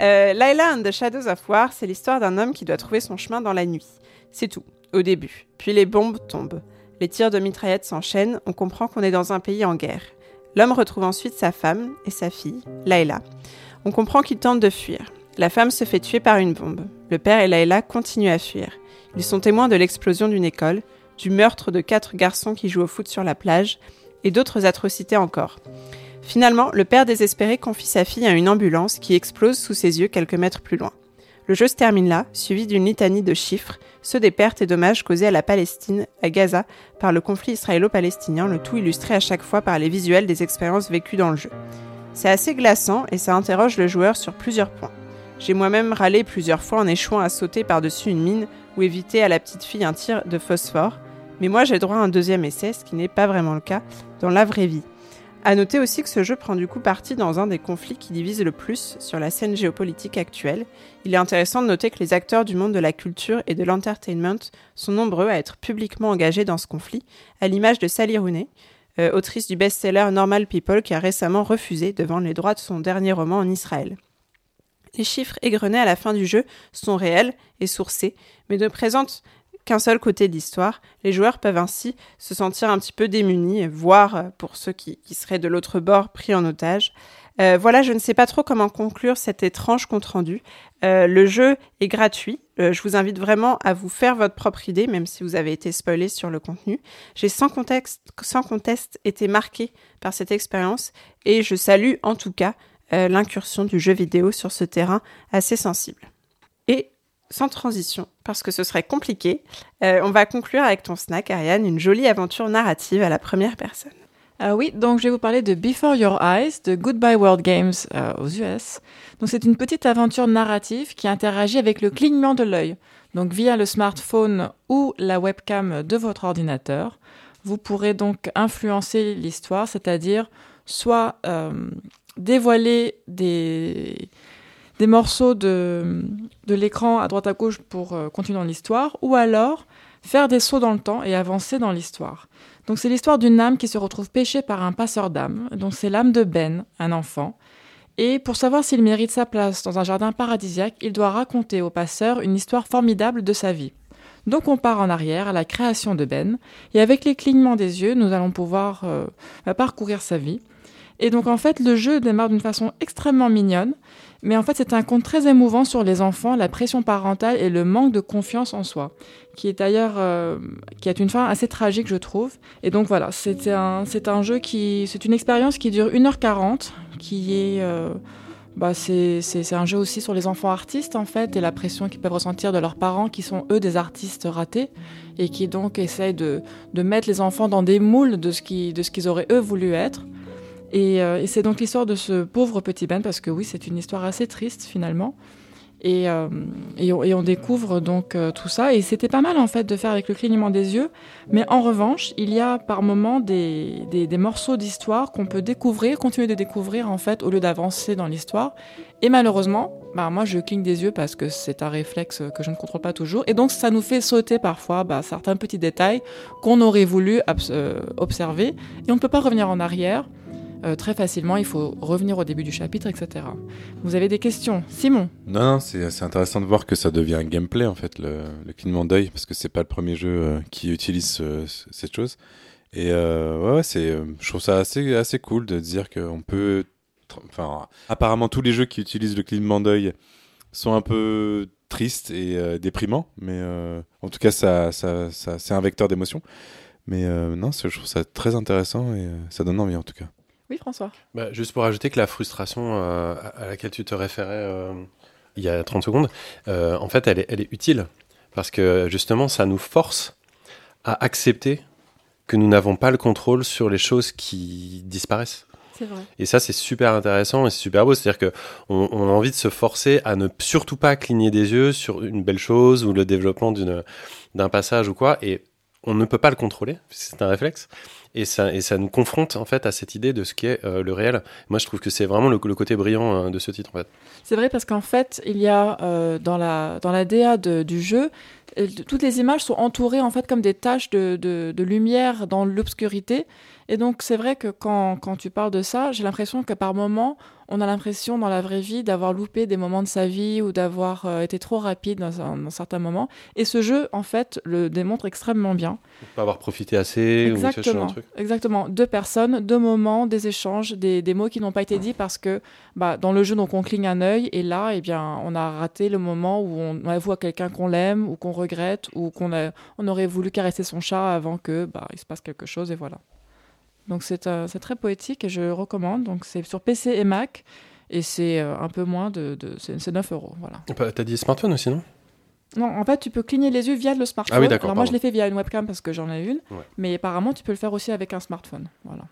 Euh, Layla and the Shadows of War, c'est l'histoire d'un homme qui doit trouver son chemin dans la nuit. C'est tout, au début. Puis les bombes tombent. Les tirs de mitraillettes s'enchaînent, on comprend qu'on est dans un pays en guerre. L'homme retrouve ensuite sa femme et sa fille, Layla. On comprend qu'il tente de fuir. La femme se fait tuer par une bombe. Le père et Layla continuent à fuir. Ils sont témoins de l'explosion d'une école, du meurtre de quatre garçons qui jouent au foot sur la plage, et d'autres atrocités encore. Finalement, le père désespéré confie sa fille à une ambulance qui explose sous ses yeux quelques mètres plus loin. Le jeu se termine là, suivi d'une litanie de chiffres, ceux des pertes et dommages causés à la Palestine, à Gaza, par le conflit israélo-palestinien, le tout illustré à chaque fois par les visuels des expériences vécues dans le jeu. C'est assez glaçant et ça interroge le joueur sur plusieurs points. J'ai moi-même râlé plusieurs fois en échouant à sauter par-dessus une mine ou éviter à la petite fille un tir de phosphore, mais moi j'ai droit à un deuxième essai, ce qui n'est pas vraiment le cas dans la vraie vie. À noter aussi que ce jeu prend du coup parti dans un des conflits qui divise le plus sur la scène géopolitique actuelle. Il est intéressant de noter que les acteurs du monde de la culture et de l'entertainment sont nombreux à être publiquement engagés dans ce conflit, à l'image de Sally Rooney, euh, autrice du best-seller Normal People qui a récemment refusé de vendre les droits de son dernier roman en Israël. Les chiffres égrenés à la fin du jeu sont réels et sourcés, mais ne présentent qu'un seul côté de l'histoire. Les joueurs peuvent ainsi se sentir un petit peu démunis, voire, euh, pour ceux qui, seraient de l'autre bord, pris en otage. Euh, voilà, je ne sais pas trop comment conclure cet étrange compte-rendu. Euh, le jeu est gratuit. Je vous invite vraiment à vous faire votre propre idée, même si vous avez été spoilé sur le contenu. J'ai sans contexte, sans conteste été marqué par cette expérience et je salue en tout cas euh, l'incursion du jeu vidéo sur ce terrain assez sensible. Et sans transition, parce que ce serait compliqué, euh, on va conclure avec ton snack, Ariane, une jolie aventure narrative à la première personne. Ah oui, donc je vais vous parler de Before Your Eyes de Goodbye World Games euh, aux US. Donc c'est une petite aventure narrative qui interagit avec le clignement de l'œil. Donc via le smartphone ou la webcam de votre ordinateur, vous pourrez donc influencer l'histoire, c'est-à-dire soit euh, dévoiler des, morceaux de, l'écran à droite à gauche pour euh, continuer dans l'histoire, ou alors faire des sauts dans le temps et avancer dans l'histoire. Donc c'est l'histoire d'une âme qui se retrouve péchée par un passeur d'âme. Donc c'est l'âme de Ben, un enfant. Et pour savoir s'il mérite sa place dans un jardin paradisiaque, il doit raconter au passeur une histoire formidable de sa vie. Donc on part en arrière à la création de Ben, et avec les clignements des yeux, nous allons pouvoir euh, parcourir sa vie. Et donc en fait, le jeu démarre d'une façon extrêmement mignonne, mais en fait c'est un conte très émouvant sur les enfants, la pression parentale et le manque de confiance en soi, qui est d'ailleurs euh, qui a une fin assez tragique je trouve. Et donc voilà, c'est un un jeu qui c'est une expérience qui dure 1h40, qui est euh, bah c'est, un jeu aussi sur les enfants artistes en fait et la pression qu'ils peuvent ressentir de leurs parents qui sont eux des artistes ratés et qui donc essayent de, de mettre les enfants dans des moules de ce, qui, de ce qu'ils auraient eux voulu être. Et, euh, et c'est donc l'histoire de ce pauvre petit Ben, parce que oui, c'est une histoire assez triste finalement. Et, euh, on, découvre donc euh, tout ça. Et c'était pas mal en fait de faire avec le clignement des yeux. Mais en revanche, il y a par moments des, morceaux d'histoire qu'on peut découvrir, continuer de découvrir en fait, au lieu d'avancer dans l'histoire. Et malheureusement, bah, moi je cligne des yeux parce que c'est un réflexe que je ne contrôle pas toujours. Et donc ça nous fait sauter parfois bah, certains petits détails qu'on aurait voulu observer. Et on ne peut pas revenir en arrière. Euh, très facilement, il faut revenir au début du chapitre, etc. Vous avez des questions? Simon? Non, non, c'est intéressant de voir que ça devient un gameplay en fait, le, le d'œil, parce que c'est pas le premier jeu euh, qui utilise ce- ce- cette chose. Et euh, ouais, c'est, je trouve ça assez, assez cool de dire qu'on peut. Enfin, apparemment, tous les jeux qui utilisent le clignement d'œil sont un peu tristes et déprimants, mais en tout cas, ça, ça, c'est un vecteur d'émotion. Mais non, je trouve ça très intéressant et ça donne envie en tout cas. Oui, François Bah, juste pour ajouter que la frustration euh, à laquelle tu te référais euh, il y a 30 secondes, euh, en fait, elle est, elle est utile. Parce que justement, ça nous force à accepter que nous n'avons pas le contrôle sur les choses qui disparaissent. Vrai. Et ça, c'est super intéressant et c'est super beau. C'est-à-dire que on, a envie de se forcer à ne surtout pas cligner des yeux sur une belle chose ou le développement d'un passage ou quoi. Et on ne peut pas le contrôler. C'est un réflexe. Et ça, et ça nous confronte en fait à cette idée de ce qu'est euh, le réel. Moi, je trouve que c'est vraiment le, côté brillant euh, de ce titre en fait. C'est vrai parce qu'en fait, il y a euh, dans, la, dans la DA du jeu, toutes les images sont entourées en fait comme des taches de, de lumière dans l'obscurité. Et donc c'est vrai que quand, quand tu parles de ça, j'ai l'impression que par moment, on a l'impression dans la vraie vie d'avoir loupé des moments de sa vie ou d'avoir euh, été trop rapide dans, un- dans certains moments. Et ce jeu, en fait, le démontre extrêmement bien. Pas avoir profité assez ou Exactement, de truc. exactement. Deux personnes, deux moments, des échanges, des, des mots qui n'ont pas été dits parce que bah, dans le jeu, donc on cligne un œil et là, eh bien, on a raté le moment où on avoue à quelqu'un qu'on l'aime ou qu'on regrette ou qu'on a, on aurait voulu caresser son chat avant que bah, il se passe quelque chose et voilà. Donc c'est euh, c'est très poétique et je recommande. Donc c'est sur PC et Mac et c'est euh, un peu moins de, de c'est c'est 9 euros. Voilà. Bah, T'as dit smartphone aussi, non? Non, en fait, tu peux cligner les yeux via le smartphone. Ah oui, d'accord, Alors moi, je l'ai fait via une webcam parce que j'en ai une, Ouais. mais apparemment, tu peux le faire aussi avec un smartphone. Voilà.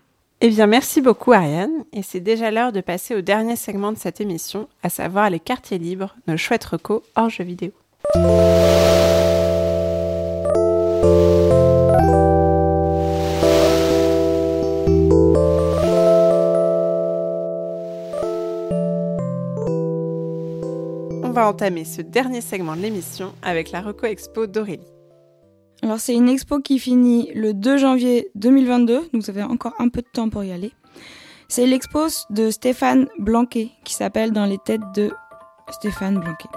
Eh bien, merci beaucoup Ariane. Et c'est déjà l'heure de passer au dernier segment de cette émission, à savoir les quartiers libres, nos chouettes recos hors jeux vidéo. On va entamer ce dernier segment de l'émission avec la Reco Expo d'Aurélie. Alors c'est une expo qui finit le 2 janvier 2022, donc vous avez encore un peu de temps pour y aller. C'est l'expo de Stéphane Blanquet qui s'appelle Dans les têtes de Stéphane Blanquet.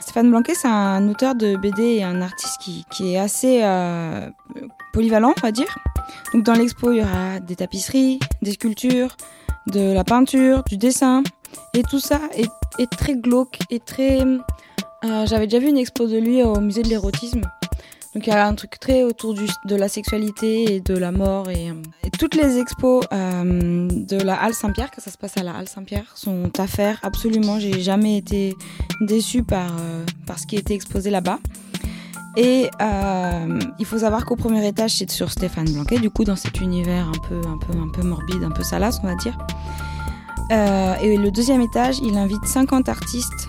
Stéphane Blanquet, c'est un auteur de BD et un artiste qui, qui est assez euh, polyvalent, on va dire. Donc dans l'expo, il y aura des tapisseries, des sculptures, de la peinture, du dessin. Et tout ça est, est très glauque et très... euh, J'avais déjà vu une expo de lui au musée de l'érotisme. Donc il y a un truc très autour de la sexualité et de la mort. Et, euh, toutes les expos euh, de la Halle Saint-Pierre, que ça se passe à la Halle Saint-Pierre, sont à faire absolument. J'ai jamais été déçue par, par ce qui était exposé là-bas. Et il faut savoir qu'au premier étage, c'est sur Stéphane Blanquet, du coup dans cet univers un peu, un peu, un peu morbide, un peu salace, on va dire. Euh, et le deuxième étage, il invite 50 artistes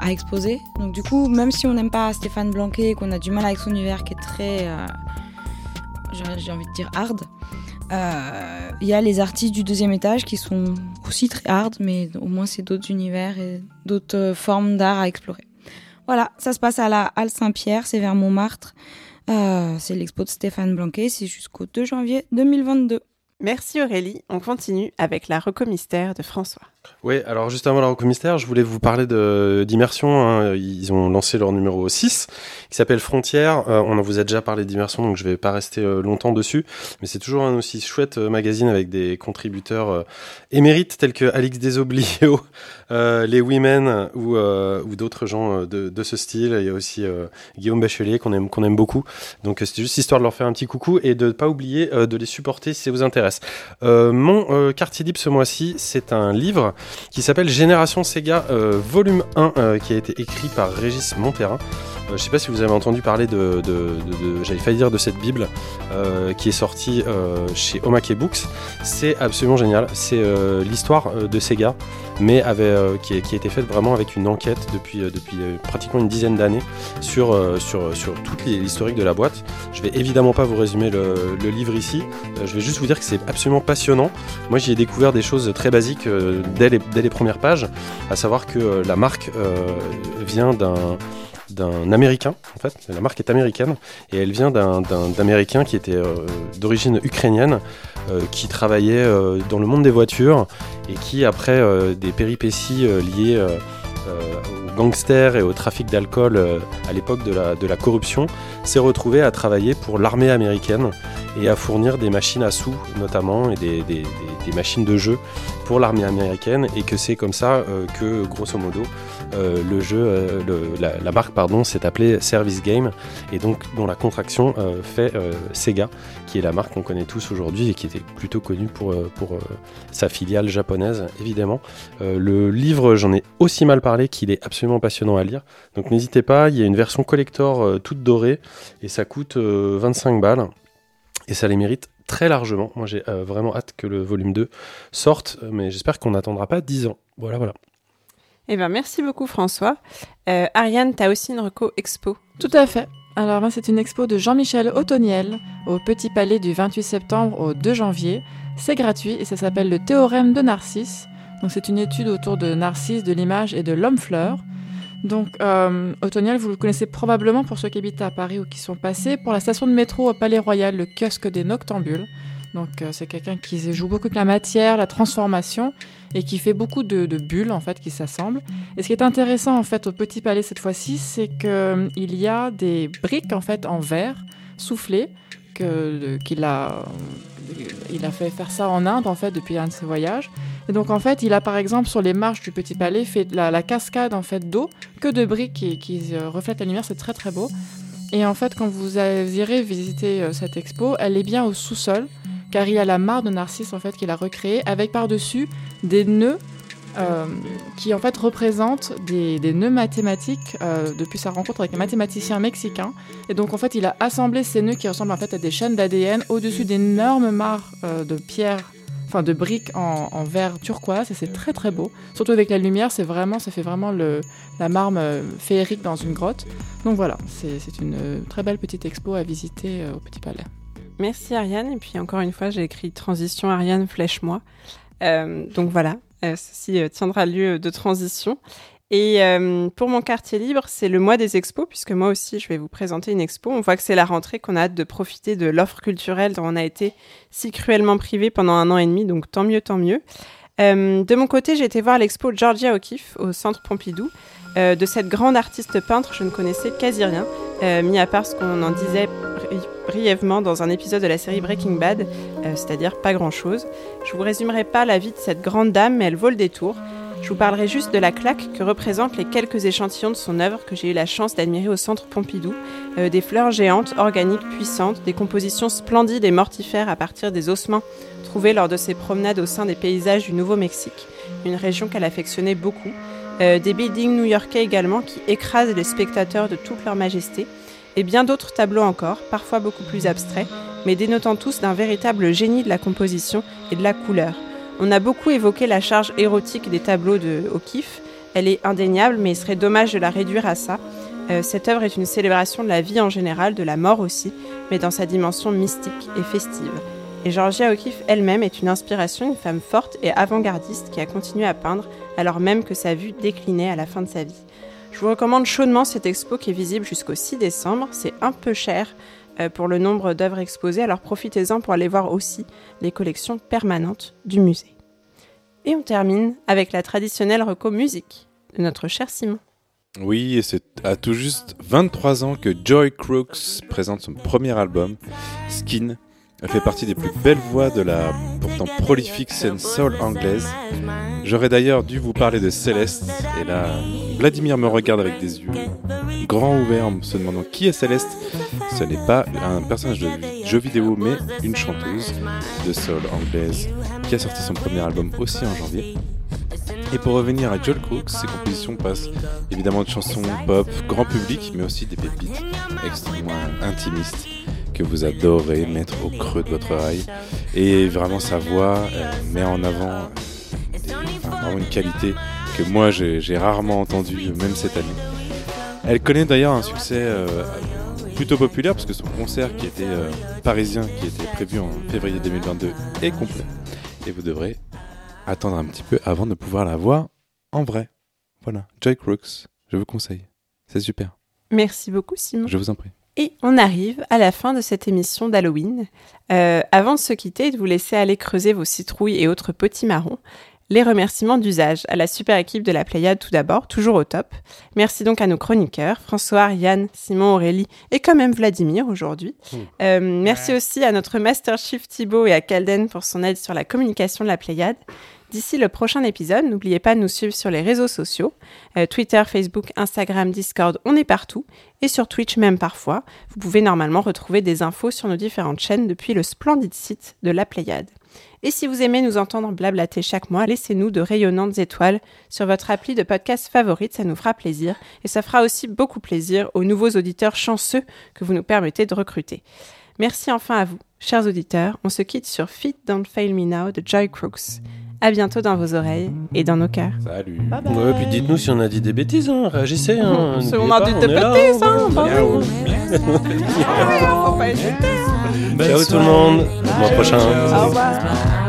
à exposer. Donc du coup, même si on n'aime pas Stéphane Blanquet et qu'on a du mal avec son univers qui est très, euh, j'ai- envie de dire hard, euh, il y a les artistes du deuxième étage qui sont aussi très hard, mais au moins c'est d'autres univers et d'autres formes d'art à explorer. Voilà, ça se passe à la Halle Saint-Pierre, c'est vers Montmartre. C'est l'expo de Stéphane Blanquet, c'est jusqu'au 2 janvier 2022. Merci Aurélie. On continue avec la reco mystère de François. Oui, alors juste avant la reco mystère, je voulais vous parler d'Immersion. hein. Ils ont lancé leur numéro 6 qui s'appelle Frontières. Euh, on en vous a déjà parlé d'Immersion, donc je vais pas rester euh, longtemps dessus. Mais c'est toujours un aussi chouette euh, magazine avec des contributeurs euh, émérites tels que Alix Desoblio, les Women ou, d'autres gens de, de ce style. Il y a aussi Guillaume Bachelier qu'on aime, aime beaucoup. Donc c'était juste histoire de leur faire un petit coucou et de ne pas oublier de les supporter si ça vous intéresse. Mon quartier libre ce mois-ci, c'est un livre qui s'appelle Génération Sega euh, volume 1 euh, qui a été écrit par Régis Monterrain. Euh, je sais pas si vous avez entendu parler de, de, failli dire de cette bible qui est sortie chez Omake Books. C'est absolument génial. C'est l'histoire de Sega, mais euh, qui, a, été faite vraiment avec une enquête depuis, euh, euh, pratiquement une dizaine d'années sur, toute l'historique de la boîte. Je vais évidemment pas vous résumer le, livre ici. Je vais juste vous dire que c'est absolument passionnant. Moi, j'y ai découvert des choses très basiques dès, les, premières pages, à savoir que la marque vient d'un d'un américain en fait. La marque est américaine. Et elle vient d'un d'américain qui était euh, d'origine ukrainienne euh, qui travaillait euh, dans le monde des voitures et qui après des péripéties liées aux gangsters et au trafic d'alcool à l'époque de la, corruption s'est retrouvé à travailler pour l'armée américaine et à fournir des machines à sous notamment et des machines de jeu pour l'armée américaine et que c'est comme ça euh, que grosso modo euh, le jeu, euh, le- la, marque pardon, s'est appelée Service Game et donc dont la contraction fait Sega, qui est la marque qu'on connaît tous aujourd'hui et qui était plutôt connue pour, pour sa filiale japonaise évidemment. Le livre, j'en ai aussi mal parlé qu'il est absolument passionnant à lire, donc n'hésitez pas. Il y a une version collector toute dorée et ça coûte euh, 25 balles et ça les mérite très largement. Moi j'ai euh, vraiment hâte que le volume 2 sorte, mais j'espère qu'on n'attendra pas 10 ans. Voilà, voilà. Eh ben, merci beaucoup François. Euh, Ariane, tu as aussi une reco expo. Tout à fait. Alors moi, c'est une expo de Jean-Michel Otoniel au Petit Palais du 28 septembre au 2 janvier. C'est gratuit et ça s'appelle le théorème de Narcisse. Donc c'est une étude autour de Narcisse, de l'image et de l'homme-fleur. Donc euh, vous le connaissez probablement pour ceux qui habitent à Paris ou qui sont passés pour la station de métro au Palais Royal, le kiosque des Noctambules. Donc euh, c'est quelqu'un qui joue beaucoup de la matière, la transformation et qui fait beaucoup de, bulles en fait qui s'assemblent. Et ce qui est intéressant en fait au Petit Palais cette fois-ci, c'est que euh, y a des briques en fait en verre soufflées qu'il a il a fait faire ça en Inde en fait depuis un de ses voyages. Et donc en fait, il a par exemple sur les marches du Petit Palais fait la, cascade en fait d'eau que de briques qui, qui euh, reflètent la lumière, c'est très très beau. Et en fait, quand vous irez visiter euh, cette expo, elle est bien au sous-sol car il y a la mare de Narcisse en fait qu'il a recréée avec par-dessus des nœuds euh, qui en fait représentent des, nœuds mathématiques euh, depuis sa rencontre avec un mathématicien mexicain. Et donc en fait il a assemblé ces nœuds qui ressemblent en fait à des chaînes d'ADN au-dessus d'énormes mares euh, de pierre, enfin de briques en, verre turquoise et c'est très très beau. Surtout avec la lumière, c'est vraiment, ça fait vraiment la marme féerique dans une grotte. Donc voilà, c'est une très belle petite expo à visiter au Petit Palais. Merci Ariane. Et puis encore une fois, j'ai écrit transition Ariane, flèche-moi. Donc voilà, ceci euh, tiendra lieu de transition. Et euh, pour mon quartier libre, c'est le mois des expos, puisque moi aussi, je vais vous présenter une expo. On voit que c'est la rentrée, qu'on a hâte de profiter de l'offre culturelle dont on a été si cruellement privé pendant un an et demi, donc tant mieux, tant mieux. Euh, de mon côté, j'ai été voir l'expo Georgia O'Keeffe au Centre Pompidou. Euh, de cette grande artiste peintre, je ne connaissais quasi rien, euh, mis à part ce qu'on en disait brièvement dans un épisode de la série Breaking Bad, euh, c'est-à-dire pas grand-chose. Je vous résumerai pas la vie de cette grande dame, mais elle vaut le détour. Je vous parlerai juste de la claque que représentent les quelques échantillons de son œuvre que j'ai eu la chance d'admirer au Centre Pompidou. Euh, des fleurs géantes, organiques, puissantes, des compositions splendides et mortifères à partir des ossements trouvés lors de ses promenades au sein des paysages du Nouveau-Mexique, une région qu'elle affectionnait beaucoup. Euh, des buildings new-yorkais également qui écrasent les spectateurs de toute leur majesté, et bien d'autres tableaux encore, parfois beaucoup plus abstraits, mais dénotant tous d'un véritable génie de la composition et de la couleur. On a beaucoup évoqué la charge érotique des tableaux de O'Keeffe, elle est indéniable, mais il serait dommage de la réduire à ça. Euh, cette œuvre est une célébration de la vie en général, de la mort aussi, mais dans sa dimension mystique et festive. Et Georgia O'Keeffe elle-même est une inspiration, une femme forte et avant-gardiste qui a continué à peindre alors même que sa vue déclinait à la fin de sa vie. Je vous recommande chaudement cette expo qui est visible jusqu'au 6 décembre. C'est un peu cher euh, pour le nombre d'œuvres exposées, alors profitez-en pour aller voir aussi les collections permanentes du musée. Et on termine avec la traditionnelle reco musique de notre cher Simon. Oui, et c'est à tout juste 23 ans que Joy Crooks présente son premier album, Skin. Elle fait partie des plus belles voix de la pourtant prolifique scène soul anglaise. J'aurais d'ailleurs dû vous parler de Céleste, et là, Vladimir me regarde avec des yeux grands ouverts en se demandant qui est Céleste. Ce n'est pas un personnage de jeu vidéo, mais une chanteuse de soul anglaise qui a sorti son premier album aussi en janvier. Et pour revenir à Joel Crooks, ses compositions passent évidemment de chansons pop, grand public, mais aussi des pépites extrêmement intimistes que vous adorez mettre au creux de votre oreille. Et vraiment sa voix euh, met en avant des- enfin, vraiment une qualité que moi j'ai j'ai rarement entendue, même cette année. Elle connaît d'ailleurs un succès euh, plutôt populaire parce que son concert qui était euh, parisien, qui était prévu en février 2022, est complet. Et vous devrez attendre un petit peu avant de pouvoir la voir en vrai. Voilà, Joy Crooks, je vous conseille. C'est super, Merci beaucoup Simon. je vous en prie. Et on arrive à la fin de cette émission d'Halloween. Euh, avant de se quitter et de vous laisser aller creuser vos citrouilles et autres petits marrons, les remerciements d'usage à la super équipe de la Pléiade tout d'abord, toujours au top. Merci donc à nos chroniqueurs, François, Yann, Simon, Aurélie et quand même Vladimir aujourd'hui. Euh, merci aussi à notre Master Chief Thibaut et à Calden pour son aide sur la communication de la Pléiade. D'ici le prochain épisode, n'oubliez pas de nous suivre sur les réseaux sociaux, euh, Twitter, Facebook, Instagram, Discord, on est partout, et sur Twitch même parfois. Vous pouvez normalement retrouver des infos sur nos différentes chaînes depuis le splendide site de la Pléiade. Et si vous aimez nous entendre blablater chaque mois, laissez-nous de rayonnantes étoiles sur votre appli de podcast favorite, ça nous fera plaisir, et ça fera aussi beaucoup plaisir aux nouveaux auditeurs chanceux que vous nous permettez de recruter. Merci enfin à vous, chers auditeurs. On se quitte sur Fit Don't Fail Me Now de Joy Crooks. À bientôt dans vos oreilles et dans nos cœurs. Salut. Ouais, puis dites-nous si on a dit des bêtises, hein, réagissez. Hein, Si on a dit des bêtises, on hein. Ciao tout le monde, au mois prochain. Au revoir.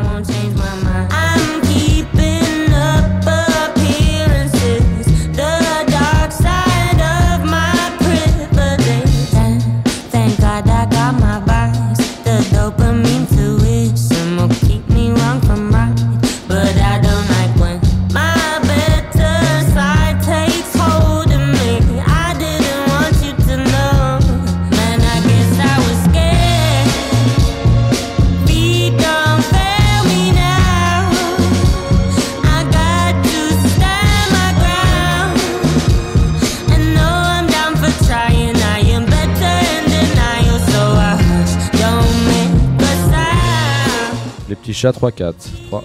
Ficha 3, 4. 3,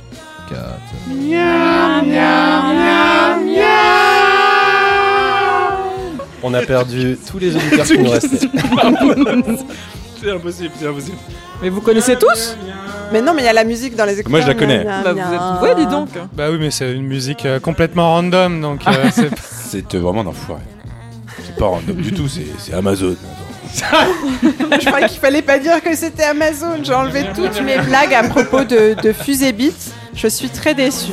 4. On a perdu tous les auditeurs qui nous restaient. C'est impossible, c'est impossible. Mais vous connaissez tous Mais non, mais il y a la musique dans les écouteurs. Moi, je la connais. Bah, vous êtes... Ouais, dis donc. Bah oui, mais c'est une musique euh, complètement random, donc euh, ah. c'est... Vraiment d'enfoiré. C'est pas random du tout, c'est Amazon. Je croyais qu'il fallait pas dire que c'était Amazon. J'ai enlevé toutes mes blagues à propos de, de Fusée Beat. Je suis très déçue.